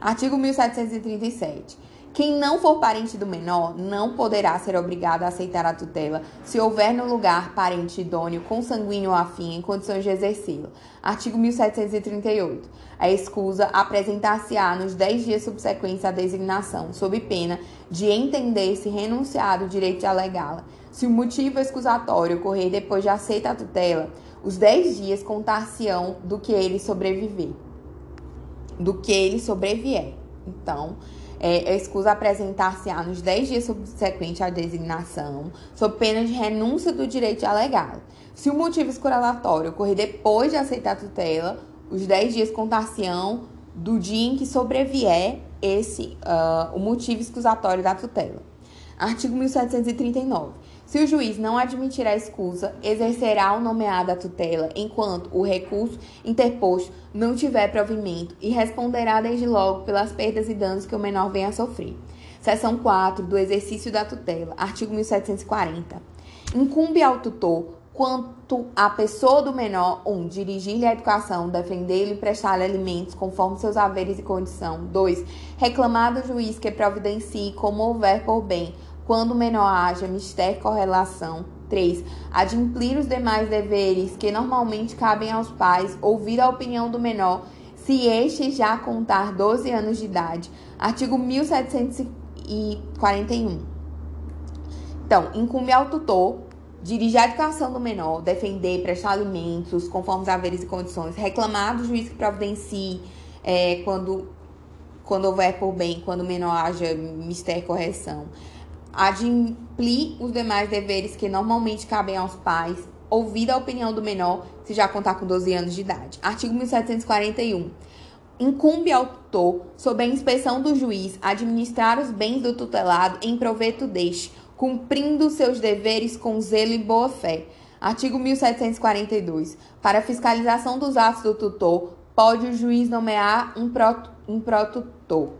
Artigo 1737. Quem não for parente do menor não poderá ser obrigado a aceitar a tutela se houver no lugar parente idôneo, consanguíneo ou afim, em condições de exercê-la. Artigo 1738. A escusa apresentar-se-á nos 10 dias subsequentes à designação, sob pena de entender-se renunciado o direito de alegá-la. Se o motivo excusatório ocorrer depois de aceita a tutela, os 10 dias contar-se-ão do que ele sobreviver. Do que ele sobrevier. Então, é, excusa apresentar-se-á nos 10 dias subsequentes à designação, sob pena de renúncia do direito alegá-la. Se o motivo escuratório ocorrer depois de aceitar a tutela, os 10 dias contar-se-ão do dia em que sobrevier esse uh, o motivo excusatório da tutela. Artigo 1739. Se o juiz não admitir a excusa, exercerá o nomeado a tutela enquanto o recurso interposto não tiver provimento e responderá desde logo pelas perdas e danos que o menor venha a sofrer. Seção 4 do exercício da tutela, artigo 1740. Incumbe ao tutor quanto à pessoa do menor, 1. Um, dirigir-lhe a educação, defender-lhe e prestar-lhe alimentos conforme seus haveres e condição. 2. Reclamar do juiz que providencie como houver por bem, quando menor haja mister correlação. 3. Adimplir os demais deveres que normalmente cabem aos pais, ouvir a opinião do menor, se este já contar 12 anos de idade. Artigo 1741. Então, incumbe ao tutor dirigir a educação do menor, defender, prestar alimentos conforme os haveres e condições, reclamar do juiz que providencie é, quando, quando houver por bem, quando o menor haja mister correção, adimplir os demais deveres que normalmente cabem aos pais, ouvir a opinião do menor se já contar com 12 anos de idade. Artigo 1741. Incumbe ao tutor, sob a inspeção do juiz, administrar os bens do tutelado em proveito deste, cumprindo seus deveres com zelo e boa fé. Artigo 1742. Para fiscalização dos atos do tutor, pode o juiz nomear um, pro, um protutor.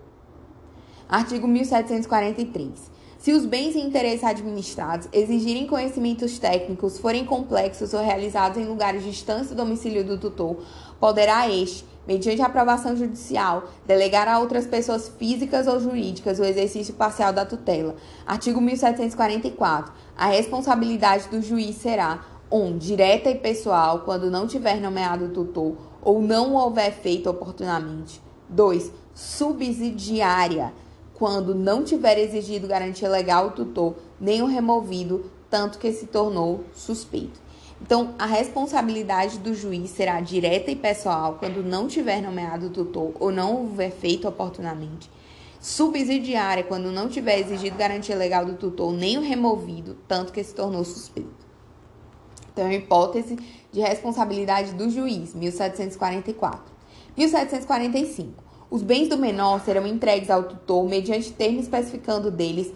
Artigo 1743. Se os bens e interesses administrados exigirem conhecimentos técnicos, forem complexos ou realizados em lugares distantes do domicílio do tutor, poderá este, mediante aprovação judicial, delegar a outras pessoas físicas ou jurídicas o exercício parcial da tutela. Artigo 1744. A responsabilidade do juiz será 1. Um, direta e pessoal, quando não tiver nomeado tutor ou não o houver feito oportunamente. 2. Subsidiária quando não tiver exigido garantia legal o tutor, nem o removido, tanto que se tornou suspeito. Então, a responsabilidade do juiz será direta e pessoal quando não tiver nomeado tutor ou não houver feito oportunamente. Subsidiária quando não tiver exigido garantia legal do tutor nem o removido, tanto que se tornou suspeito. Então, a hipótese de responsabilidade do juiz, 1744. 1745. Os bens do menor serão entregues ao tutor mediante termo especificando deles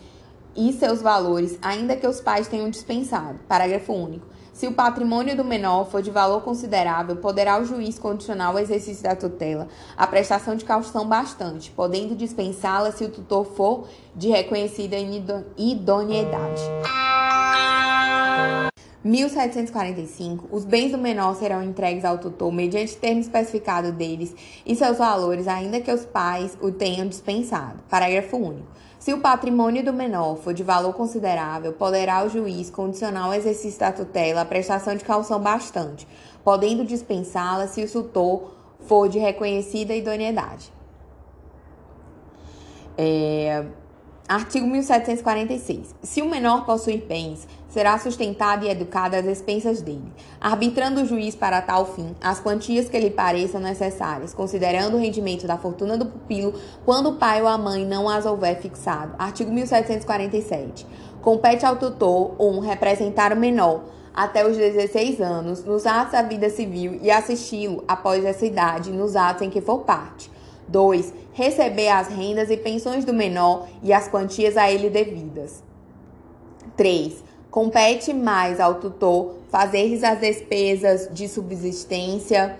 e seus valores, ainda que os pais tenham dispensado. Parágrafo único. Se o patrimônio do menor for de valor considerável, poderá o juiz condicionar o exercício da tutela à prestação de caução bastante, podendo dispensá-la se o tutor for de reconhecida idoneidade. 1745, os bens do menor serão entregues ao tutor mediante termo especificado deles e seus valores, ainda que os pais o tenham dispensado. Parágrafo único. Se o patrimônio do menor for de valor considerável, poderá o juiz condicionar o exercício da tutela à prestação de calção bastante, podendo dispensá-la se o tutor for de reconhecida idoneidade. É... Artigo 1746. Se o menor possuir bens, será sustentado e educado às expensas dele, arbitrando o juiz para tal fim as quantias que lhe pareçam necessárias, considerando o rendimento da fortuna do pupilo quando o pai ou a mãe não as houver fixado. Artigo 1747. Compete ao tutor 1. Um, representar o menor até os 16 anos nos atos da vida civil e assisti-lo após essa idade nos atos em que for parte. 2. Receber as rendas e pensões do menor e as quantias a ele devidas. 3. Compete mais ao tutor fazer-lhes as despesas de subsistência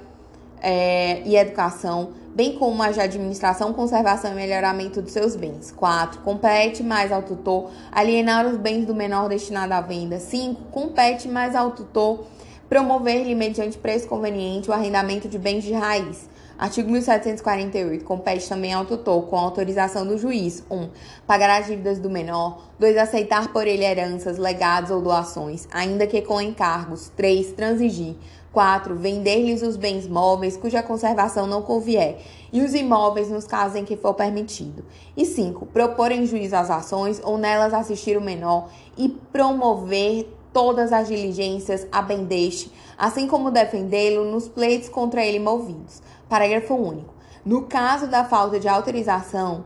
é, e educação, bem como as de administração, conservação e melhoramento dos seus bens. 4. Compete mais ao tutor alienar os bens do menor destinado à venda. 5. Compete mais ao tutor promover-lhe, mediante preço conveniente, o arrendamento de bens de raiz. Artigo 1748. Compete também ao tutor, com autorização do juiz: 1. Um, pagar as dívidas do menor. 2. Aceitar por ele heranças, legados ou doações, ainda que com encargos. 3. Transigir. 4. Vender-lhes os bens móveis cuja conservação não convier, e os imóveis nos casos em que for permitido. E 5. Propor em juízo as ações ou nelas assistir o menor e promover todas as diligências a bem deste, assim como defendê-lo nos pleitos contra ele movidos. Parágrafo único. No caso da falta de autorização,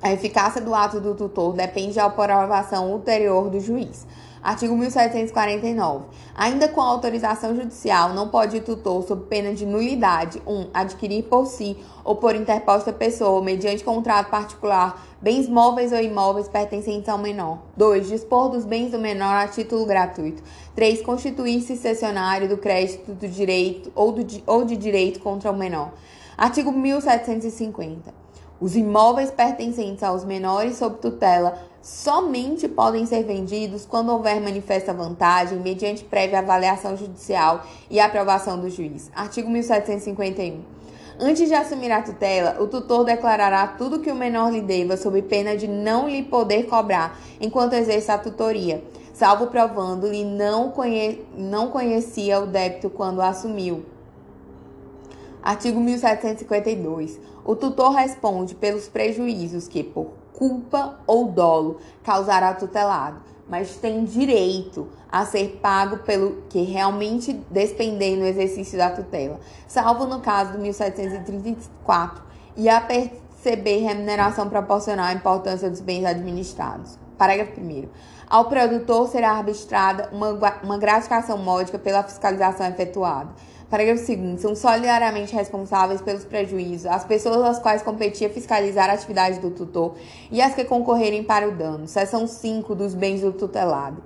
a eficácia do ato do tutor depende da aprovação ulterior do juiz. Artigo 1749. Ainda com autorização judicial, não pode o tutor, sob pena de nulidade, 1. Um, adquirir por si ou por interposta pessoa, mediante contrato particular, bens móveis ou imóveis pertencentes ao menor. 2. Dispor dos bens do menor a título gratuito. 3. Constituir-se cessionário do crédito do direito ou, do, ou de direito contra o menor. Artigo 1750. Os imóveis pertencentes aos menores sob tutela somente podem ser vendidos quando houver manifesta vantagem, mediante prévia avaliação judicial e aprovação do juiz. Artigo 1751. Antes de assumir a tutela, o tutor declarará tudo que o menor lhe deva, sob pena de não lhe poder cobrar enquanto exerce a tutoria, salvo provando-lhe não, conhe não conhecia o débito quando assumiu. Artigo 1752. O tutor responde pelos prejuízos que, por culpa ou dolo, causará tutelado, mas tem direito a ser pago pelo que realmente despender no exercício da tutela, salvo no caso do 1734, e a perceber remuneração proporcional à importância dos bens administrados. Parágrafo 1. Ao produtor será arbitrada uma, uma gratificação módica pela fiscalização efetuada Parágrafo 2 São solidariamente responsáveis pelos prejuízos as pessoas às quais competia fiscalizar a atividade do tutor e as que concorrerem para o dano. Seção 5 dos bens do tutelado.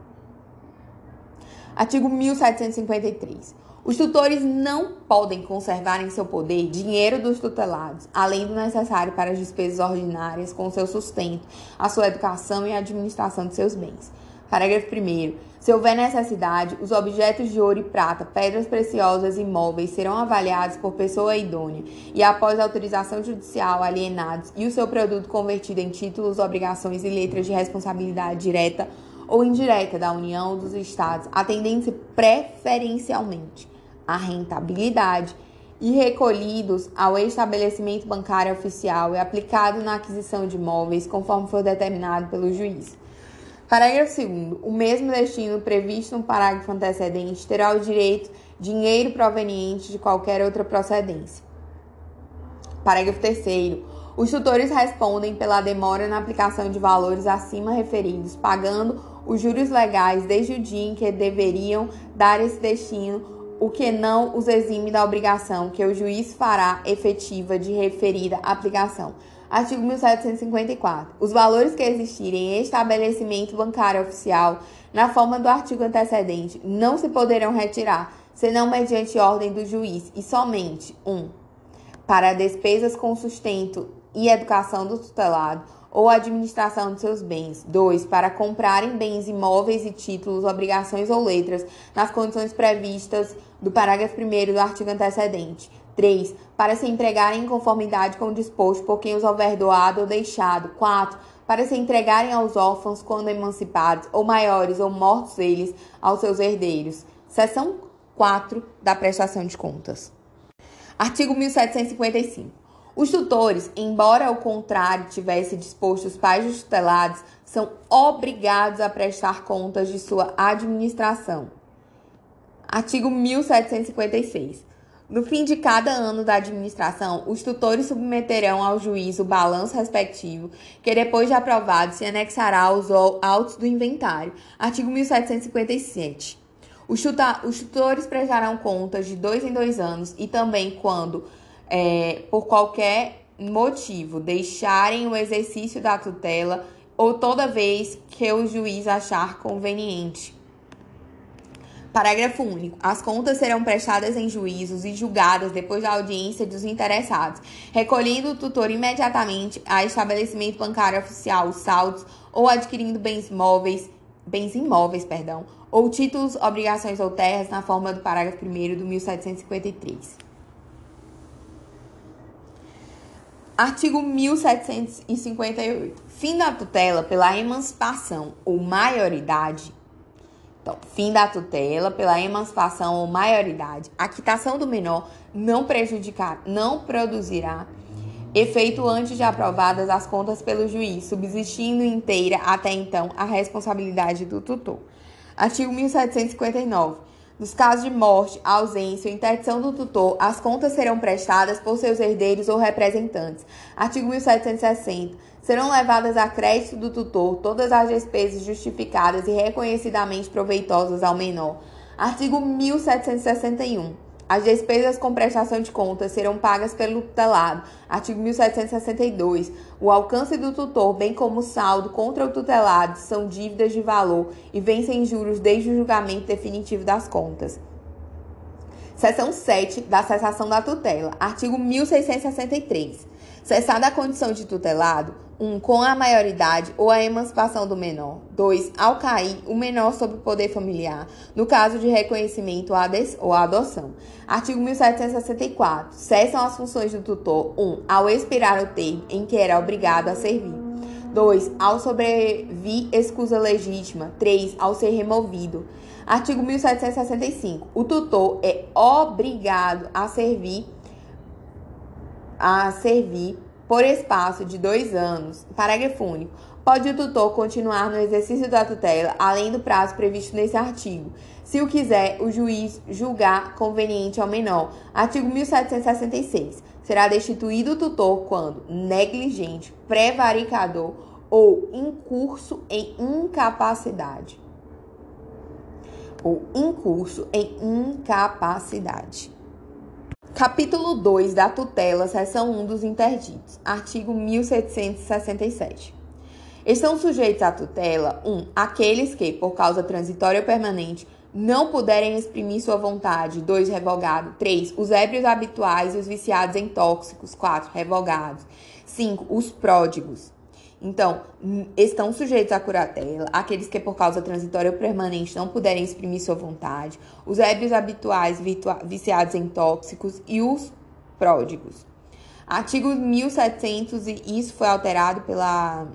Artigo 1753. Os tutores não podem conservar em seu poder dinheiro dos tutelados, além do necessário para as despesas ordinárias com seu sustento, a sua educação e a administração de seus bens. Parágrafo 1. Se houver necessidade, os objetos de ouro e prata, pedras preciosas e móveis serão avaliados por pessoa idônea e, após autorização judicial, alienados e o seu produto convertido em títulos, obrigações e letras de responsabilidade direta ou indireta da União ou dos Estados, atendendo-se preferencialmente à rentabilidade e recolhidos ao estabelecimento bancário oficial e aplicado na aquisição de imóveis, conforme for determinado pelo juiz. Parágrafo 2. O mesmo destino previsto no parágrafo antecedente terá o direito dinheiro proveniente de qualquer outra procedência. Parágrafo 3. Os tutores respondem pela demora na aplicação de valores acima referidos, pagando os juros legais desde o dia em que deveriam dar esse destino, o que não os exime da obrigação que o juiz fará efetiva de referida aplicação Artigo 1754. Os valores que existirem em estabelecimento bancário oficial, na forma do artigo antecedente, não se poderão retirar, senão mediante ordem do juiz, e somente 1. Um, para despesas com sustento e educação do tutelado ou administração de seus bens. 2. Para comprarem bens imóveis e títulos, obrigações ou letras, nas condições previstas do parágrafo 1 do artigo antecedente. 3. Para se entregarem em conformidade com o disposto por quem os houver doado ou deixado. 4. Para se entregarem aos órfãos quando emancipados, ou maiores ou mortos eles, aos seus herdeiros. Seção 4 da prestação de contas. Artigo 1755. Os tutores, embora ao contrário tivesse disposto os pais dos tutelados, são obrigados a prestar contas de sua administração. Artigo 1756. No fim de cada ano da administração, os tutores submeterão ao juiz o balanço respectivo, que depois de aprovado se anexará aos autos do inventário. Artigo 1757. Os, tuta, os tutores prestarão contas de dois em dois anos e também quando, é, por qualquer motivo, deixarem o exercício da tutela ou toda vez que o juiz achar conveniente. Parágrafo único. As contas serão prestadas em juízos e julgadas depois da audiência dos interessados, recolhendo o tutor imediatamente a estabelecimento bancário oficial os saldos ou adquirindo bens móveis, bens imóveis, perdão, ou títulos, obrigações ou terras na forma do parágrafo 1 do 1753. Artigo 1758. Fim da tutela pela emancipação ou maioridade então, fim da tutela pela emancipação ou maioridade. A quitação do menor não prejudicar, não produzirá efeito antes de aprovadas as contas pelo juiz, subsistindo inteira até então a responsabilidade do tutor. Artigo 1759. Nos casos de morte, ausência ou interdição do tutor, as contas serão prestadas por seus herdeiros ou representantes. Artigo 1760. Serão levadas a crédito do tutor todas as despesas justificadas e reconhecidamente proveitosas ao menor. Artigo 1761. As despesas com prestação de contas serão pagas pelo tutelado. Artigo 1762. O alcance do tutor, bem como o saldo contra o tutelado, são dívidas de valor e vencem juros desde o julgamento definitivo das contas. Seção 7 da cessação da tutela. Artigo 1663. Cessada a condição de tutelado, 1. Um, com a maioridade ou a emancipação do menor. 2. Ao cair o menor sob o poder familiar, no caso de reconhecimento ou adoção. Artigo 1764. Cessam as funções do tutor. 1. Um, ao expirar o termo em que era obrigado a servir. 2. Ao sobrevir escusa legítima. 3. Ao ser removido. Artigo 1765. O tutor é obrigado a servir a servir por espaço de dois anos. Parágrafo único. Pode o tutor continuar no exercício da tutela além do prazo previsto nesse artigo, se o quiser o juiz julgar conveniente ao menor. Artigo 1766. Será destituído o tutor quando negligente, prevaricador ou incurso em incapacidade. Ou incurso em incapacidade. Capítulo 2 da tutela, seção 1 dos interditos. Artigo 1767. Estão sujeitos à tutela 1. Um, aqueles que, por causa transitória ou permanente, não puderem exprimir sua vontade. 2. Revogado. 3. Os ébrios habituais e os viciados em tóxicos. 4. Revogados. 5. Os pródigos. Então, estão sujeitos à curatela aqueles que, por causa transitória ou permanente, não puderem exprimir sua vontade, os ébrios habituais viciados em tóxicos e os pródigos. Artigo 1700, e isso foi alterado pela.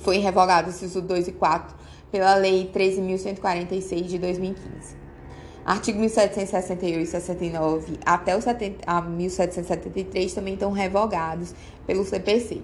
Foi revogado, inciso 2 e 4, pela Lei 13.146 de 2015. Artigo 1768 e 69 até o 70, a 1773 também estão revogados pelo CPC.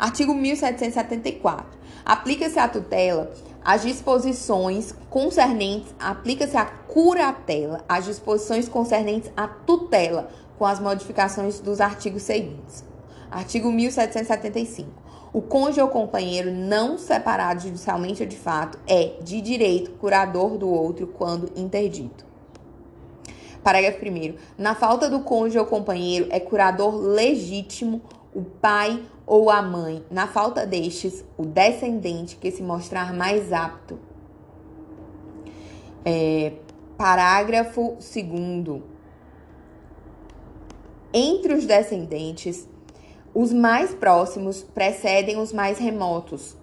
Artigo 1774. Aplica-se à tutela as disposições concernentes, aplica-se à curatela as disposições concernentes à tutela, com as modificações dos artigos seguintes. Artigo 1775. O cônjuge ou companheiro não separado judicialmente ou de fato é, de direito, curador do outro quando interdito. Parágrafo 1. Na falta do cônjuge ou companheiro, é curador legítimo o pai ou a mãe, na falta destes, o descendente que se mostrar mais apto. É, parágrafo 2. Entre os descendentes, os mais próximos precedem os mais remotos.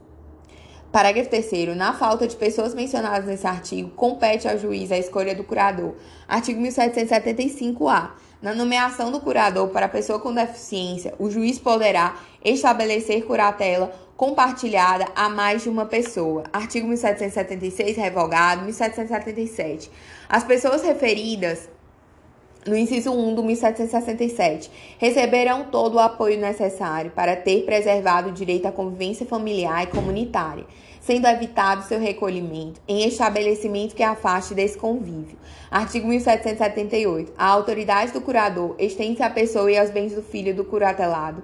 Parágrafo 3. Na falta de pessoas mencionadas nesse artigo, compete ao juiz a escolha do curador. Artigo 1775-A. Na nomeação do curador para pessoa com deficiência, o juiz poderá estabelecer curatela compartilhada a mais de uma pessoa. Artigo 1776, revogado, 1777. As pessoas referidas no inciso 1 do 1767, receberão todo o apoio necessário para ter preservado o direito à convivência familiar e comunitária, sendo evitado seu recolhimento em estabelecimento que afaste desse convívio. Artigo 1778. A autoridade do curador estende-se à pessoa e aos bens do filho do curatelado.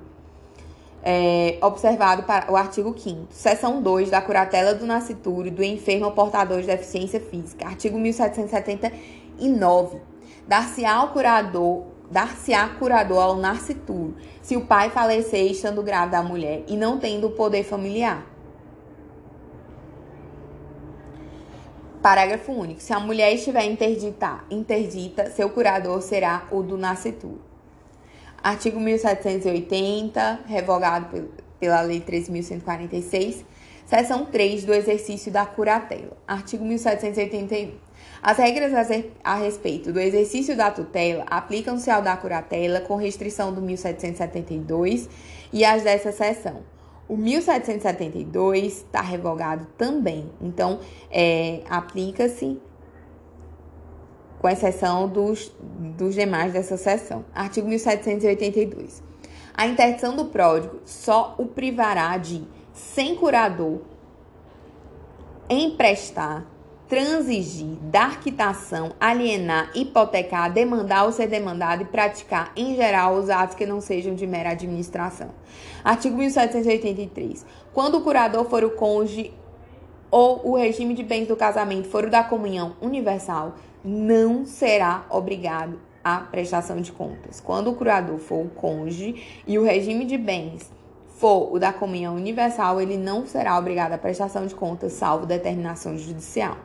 É, observado para o artigo 5 Seção 2 da curatela do nascituro do enfermo portador de deficiência física. Artigo 1779 Dar-se-á ao curador, dar-se-á curador ao nascituro, se o pai falecer estando grávida a mulher e não tendo o poder familiar. Parágrafo único. Se a mulher estiver interdita, interdita seu curador será o do nascituro. Artigo 1780, revogado pela Lei 13.146, seção 3 do exercício da curatela. Artigo 1781. As regras a respeito do exercício da tutela aplicam-se ao da curatela com restrição do 1772 e as dessa seção. O 1772 está revogado também, então é, aplica-se com exceção dos, dos demais dessa seção. Artigo 1782. A interdição do pródigo só o privará de, sem curador, emprestar transigir, dar quitação, alienar, hipotecar, demandar ou ser demandado e praticar, em geral, os atos que não sejam de mera administração. Artigo 1783. Quando o curador for o cônjuge ou o regime de bens do casamento for o da comunhão universal, não será obrigado à prestação de contas. Quando o curador for o cônjuge e o regime de bens for o da comunhão universal, ele não será obrigado à prestação de contas, salvo determinação judicial.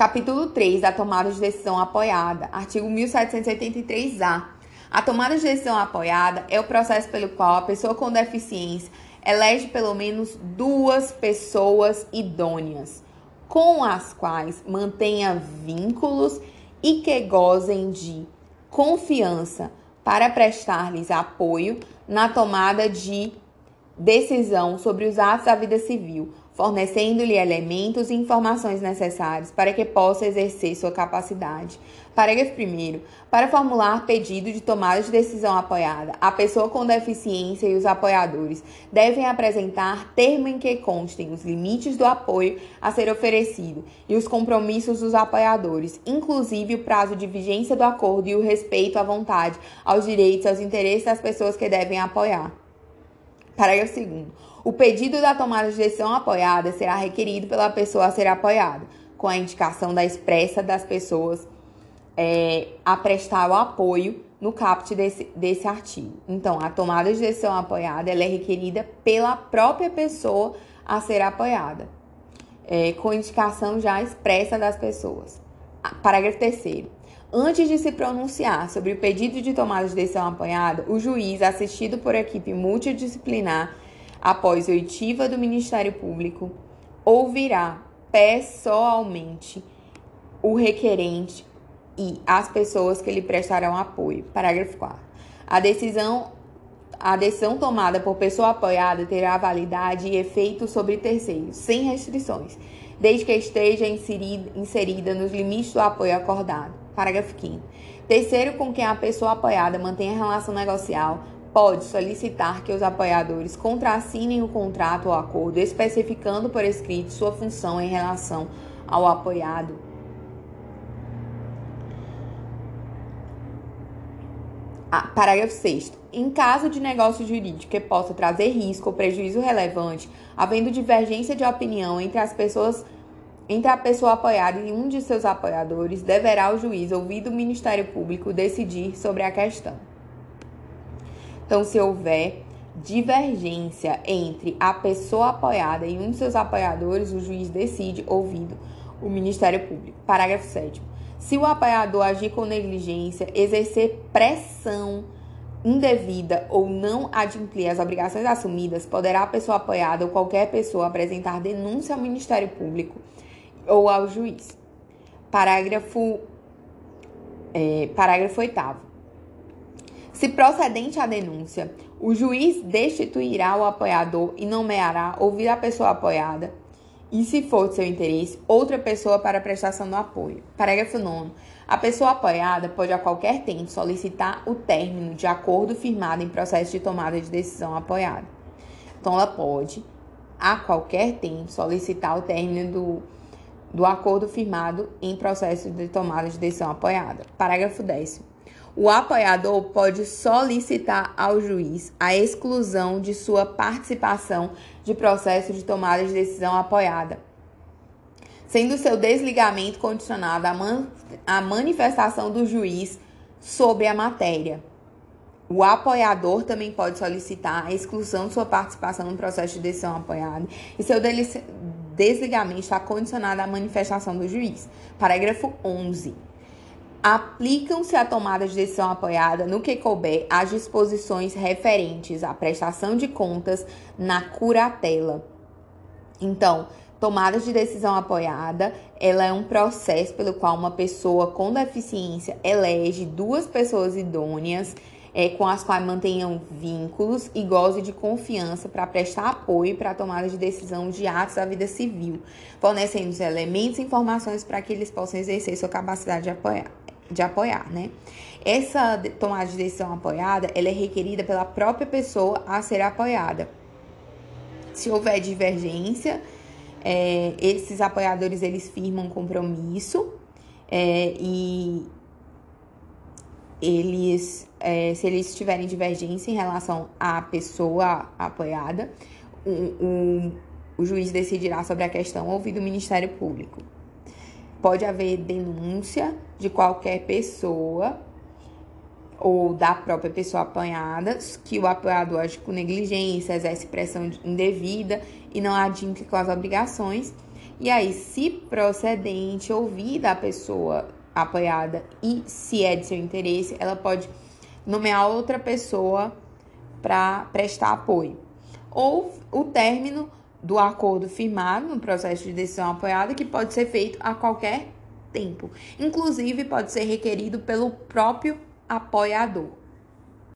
Capítulo 3 da tomada de decisão apoiada, artigo 1783-A. A tomada de decisão apoiada é o processo pelo qual a pessoa com deficiência elege pelo menos duas pessoas idôneas, com as quais mantenha vínculos e que gozem de confiança para prestar-lhes apoio na tomada de decisão sobre os atos da vida civil, fornecendo-lhe elementos e informações necessários para que possa exercer sua capacidade. Parágrafo 1. Para formular pedido de tomada de decisão apoiada, a pessoa com deficiência e os apoiadores devem apresentar termo em que constem os limites do apoio a ser oferecido e os compromissos dos apoiadores, inclusive o prazo de vigência do acordo e o respeito à vontade, aos direitos e aos interesses das pessoas que devem apoiar. Parágrafo 2. O pedido da tomada de decisão apoiada será requerido pela pessoa a ser apoiada, com a indicação da expressa das pessoas é, a prestar o apoio no caput desse, desse artigo. Então, a tomada de decisão apoiada é requerida pela própria pessoa a ser apoiada, é, com indicação já expressa das pessoas. Parágrafo 3. Antes de se pronunciar sobre o pedido de tomada de decisão apoiada, o juiz, assistido por equipe multidisciplinar, após oitiva do Ministério Público, ouvirá pessoalmente o requerente e as pessoas que lhe prestarão apoio. Parágrafo 4. A decisão a decisão tomada por pessoa apoiada terá validade e efeito sobre terceiros, sem restrições, desde que esteja inserida, inserida nos limites do apoio acordado. Parágrafo 5. Terceiro, com quem a pessoa apoiada mantenha relação negocial, pode solicitar que os apoiadores contrassinem o contrato ou acordo, especificando por escrito sua função em relação ao apoiado. Parágrafo 6. Em caso de negócio jurídico que possa trazer risco ou prejuízo relevante, havendo divergência de opinião entre as pessoas entre a pessoa apoiada e um de seus apoiadores, deverá o juiz, ouvido o Ministério Público, decidir sobre a questão. Então, se houver divergência entre a pessoa apoiada e um de seus apoiadores, o juiz decide, ouvido o Ministério Público. Parágrafo 7. Se o apoiador agir com negligência, exercer pressão indevida ou não adimplir as obrigações assumidas, poderá a pessoa apoiada ou qualquer pessoa apresentar denúncia ao Ministério Público ou ao juiz. Parágrafo, é, parágrafo 8. Se procedente a denúncia, o juiz destituirá o apoiador e nomeará ouvir a pessoa apoiada e, se for de seu interesse, outra pessoa para a prestação do apoio. Parágrafo 9. A pessoa apoiada pode a qualquer tempo solicitar o término de acordo firmado em processo de tomada de decisão apoiada. Então, ela pode, a qualquer tempo, solicitar o término do, do acordo firmado em processo de tomada de decisão apoiada. Parágrafo 10 o apoiador pode solicitar ao juiz a exclusão de sua participação de processo de tomada de decisão apoiada, sendo seu desligamento condicionado à, man à manifestação do juiz sobre a matéria. O apoiador também pode solicitar a exclusão de sua participação no processo de decisão apoiada e seu desligamento está condicionado à manifestação do juiz. Parágrafo 11 aplicam-se à tomada de decisão apoiada no que couber as disposições referentes à prestação de contas na curatela. Então, tomada de decisão apoiada, ela é um processo pelo qual uma pessoa com deficiência elege duas pessoas idôneas é, com as quais mantenham vínculos e goze de confiança para prestar apoio para a tomada de decisão de atos da vida civil, fornecendo elementos e informações para que eles possam exercer sua capacidade de apoiar de apoiar, né? Essa tomada de decisão apoiada, ela é requerida pela própria pessoa a ser apoiada. Se houver divergência é, esses apoiadores eles firmam compromisso é, e eles, é, se eles tiverem divergência em relação à pessoa apoiada, o, o, juiz decidirá sobre a questão ouvido o Ministério Público. Pode haver denúncia de qualquer pessoa ou da própria pessoa apanhada que o apoiador age com negligência, exerce pressão indevida e não adimple com as obrigações. E aí, se procedente, ouvida a pessoa apoiada e se é de seu interesse, ela pode nomear outra pessoa para prestar apoio. Ou o término do acordo firmado no processo de decisão apoiada, que pode ser feito a qualquer tempo. Inclusive, pode ser requerido pelo próprio apoiador.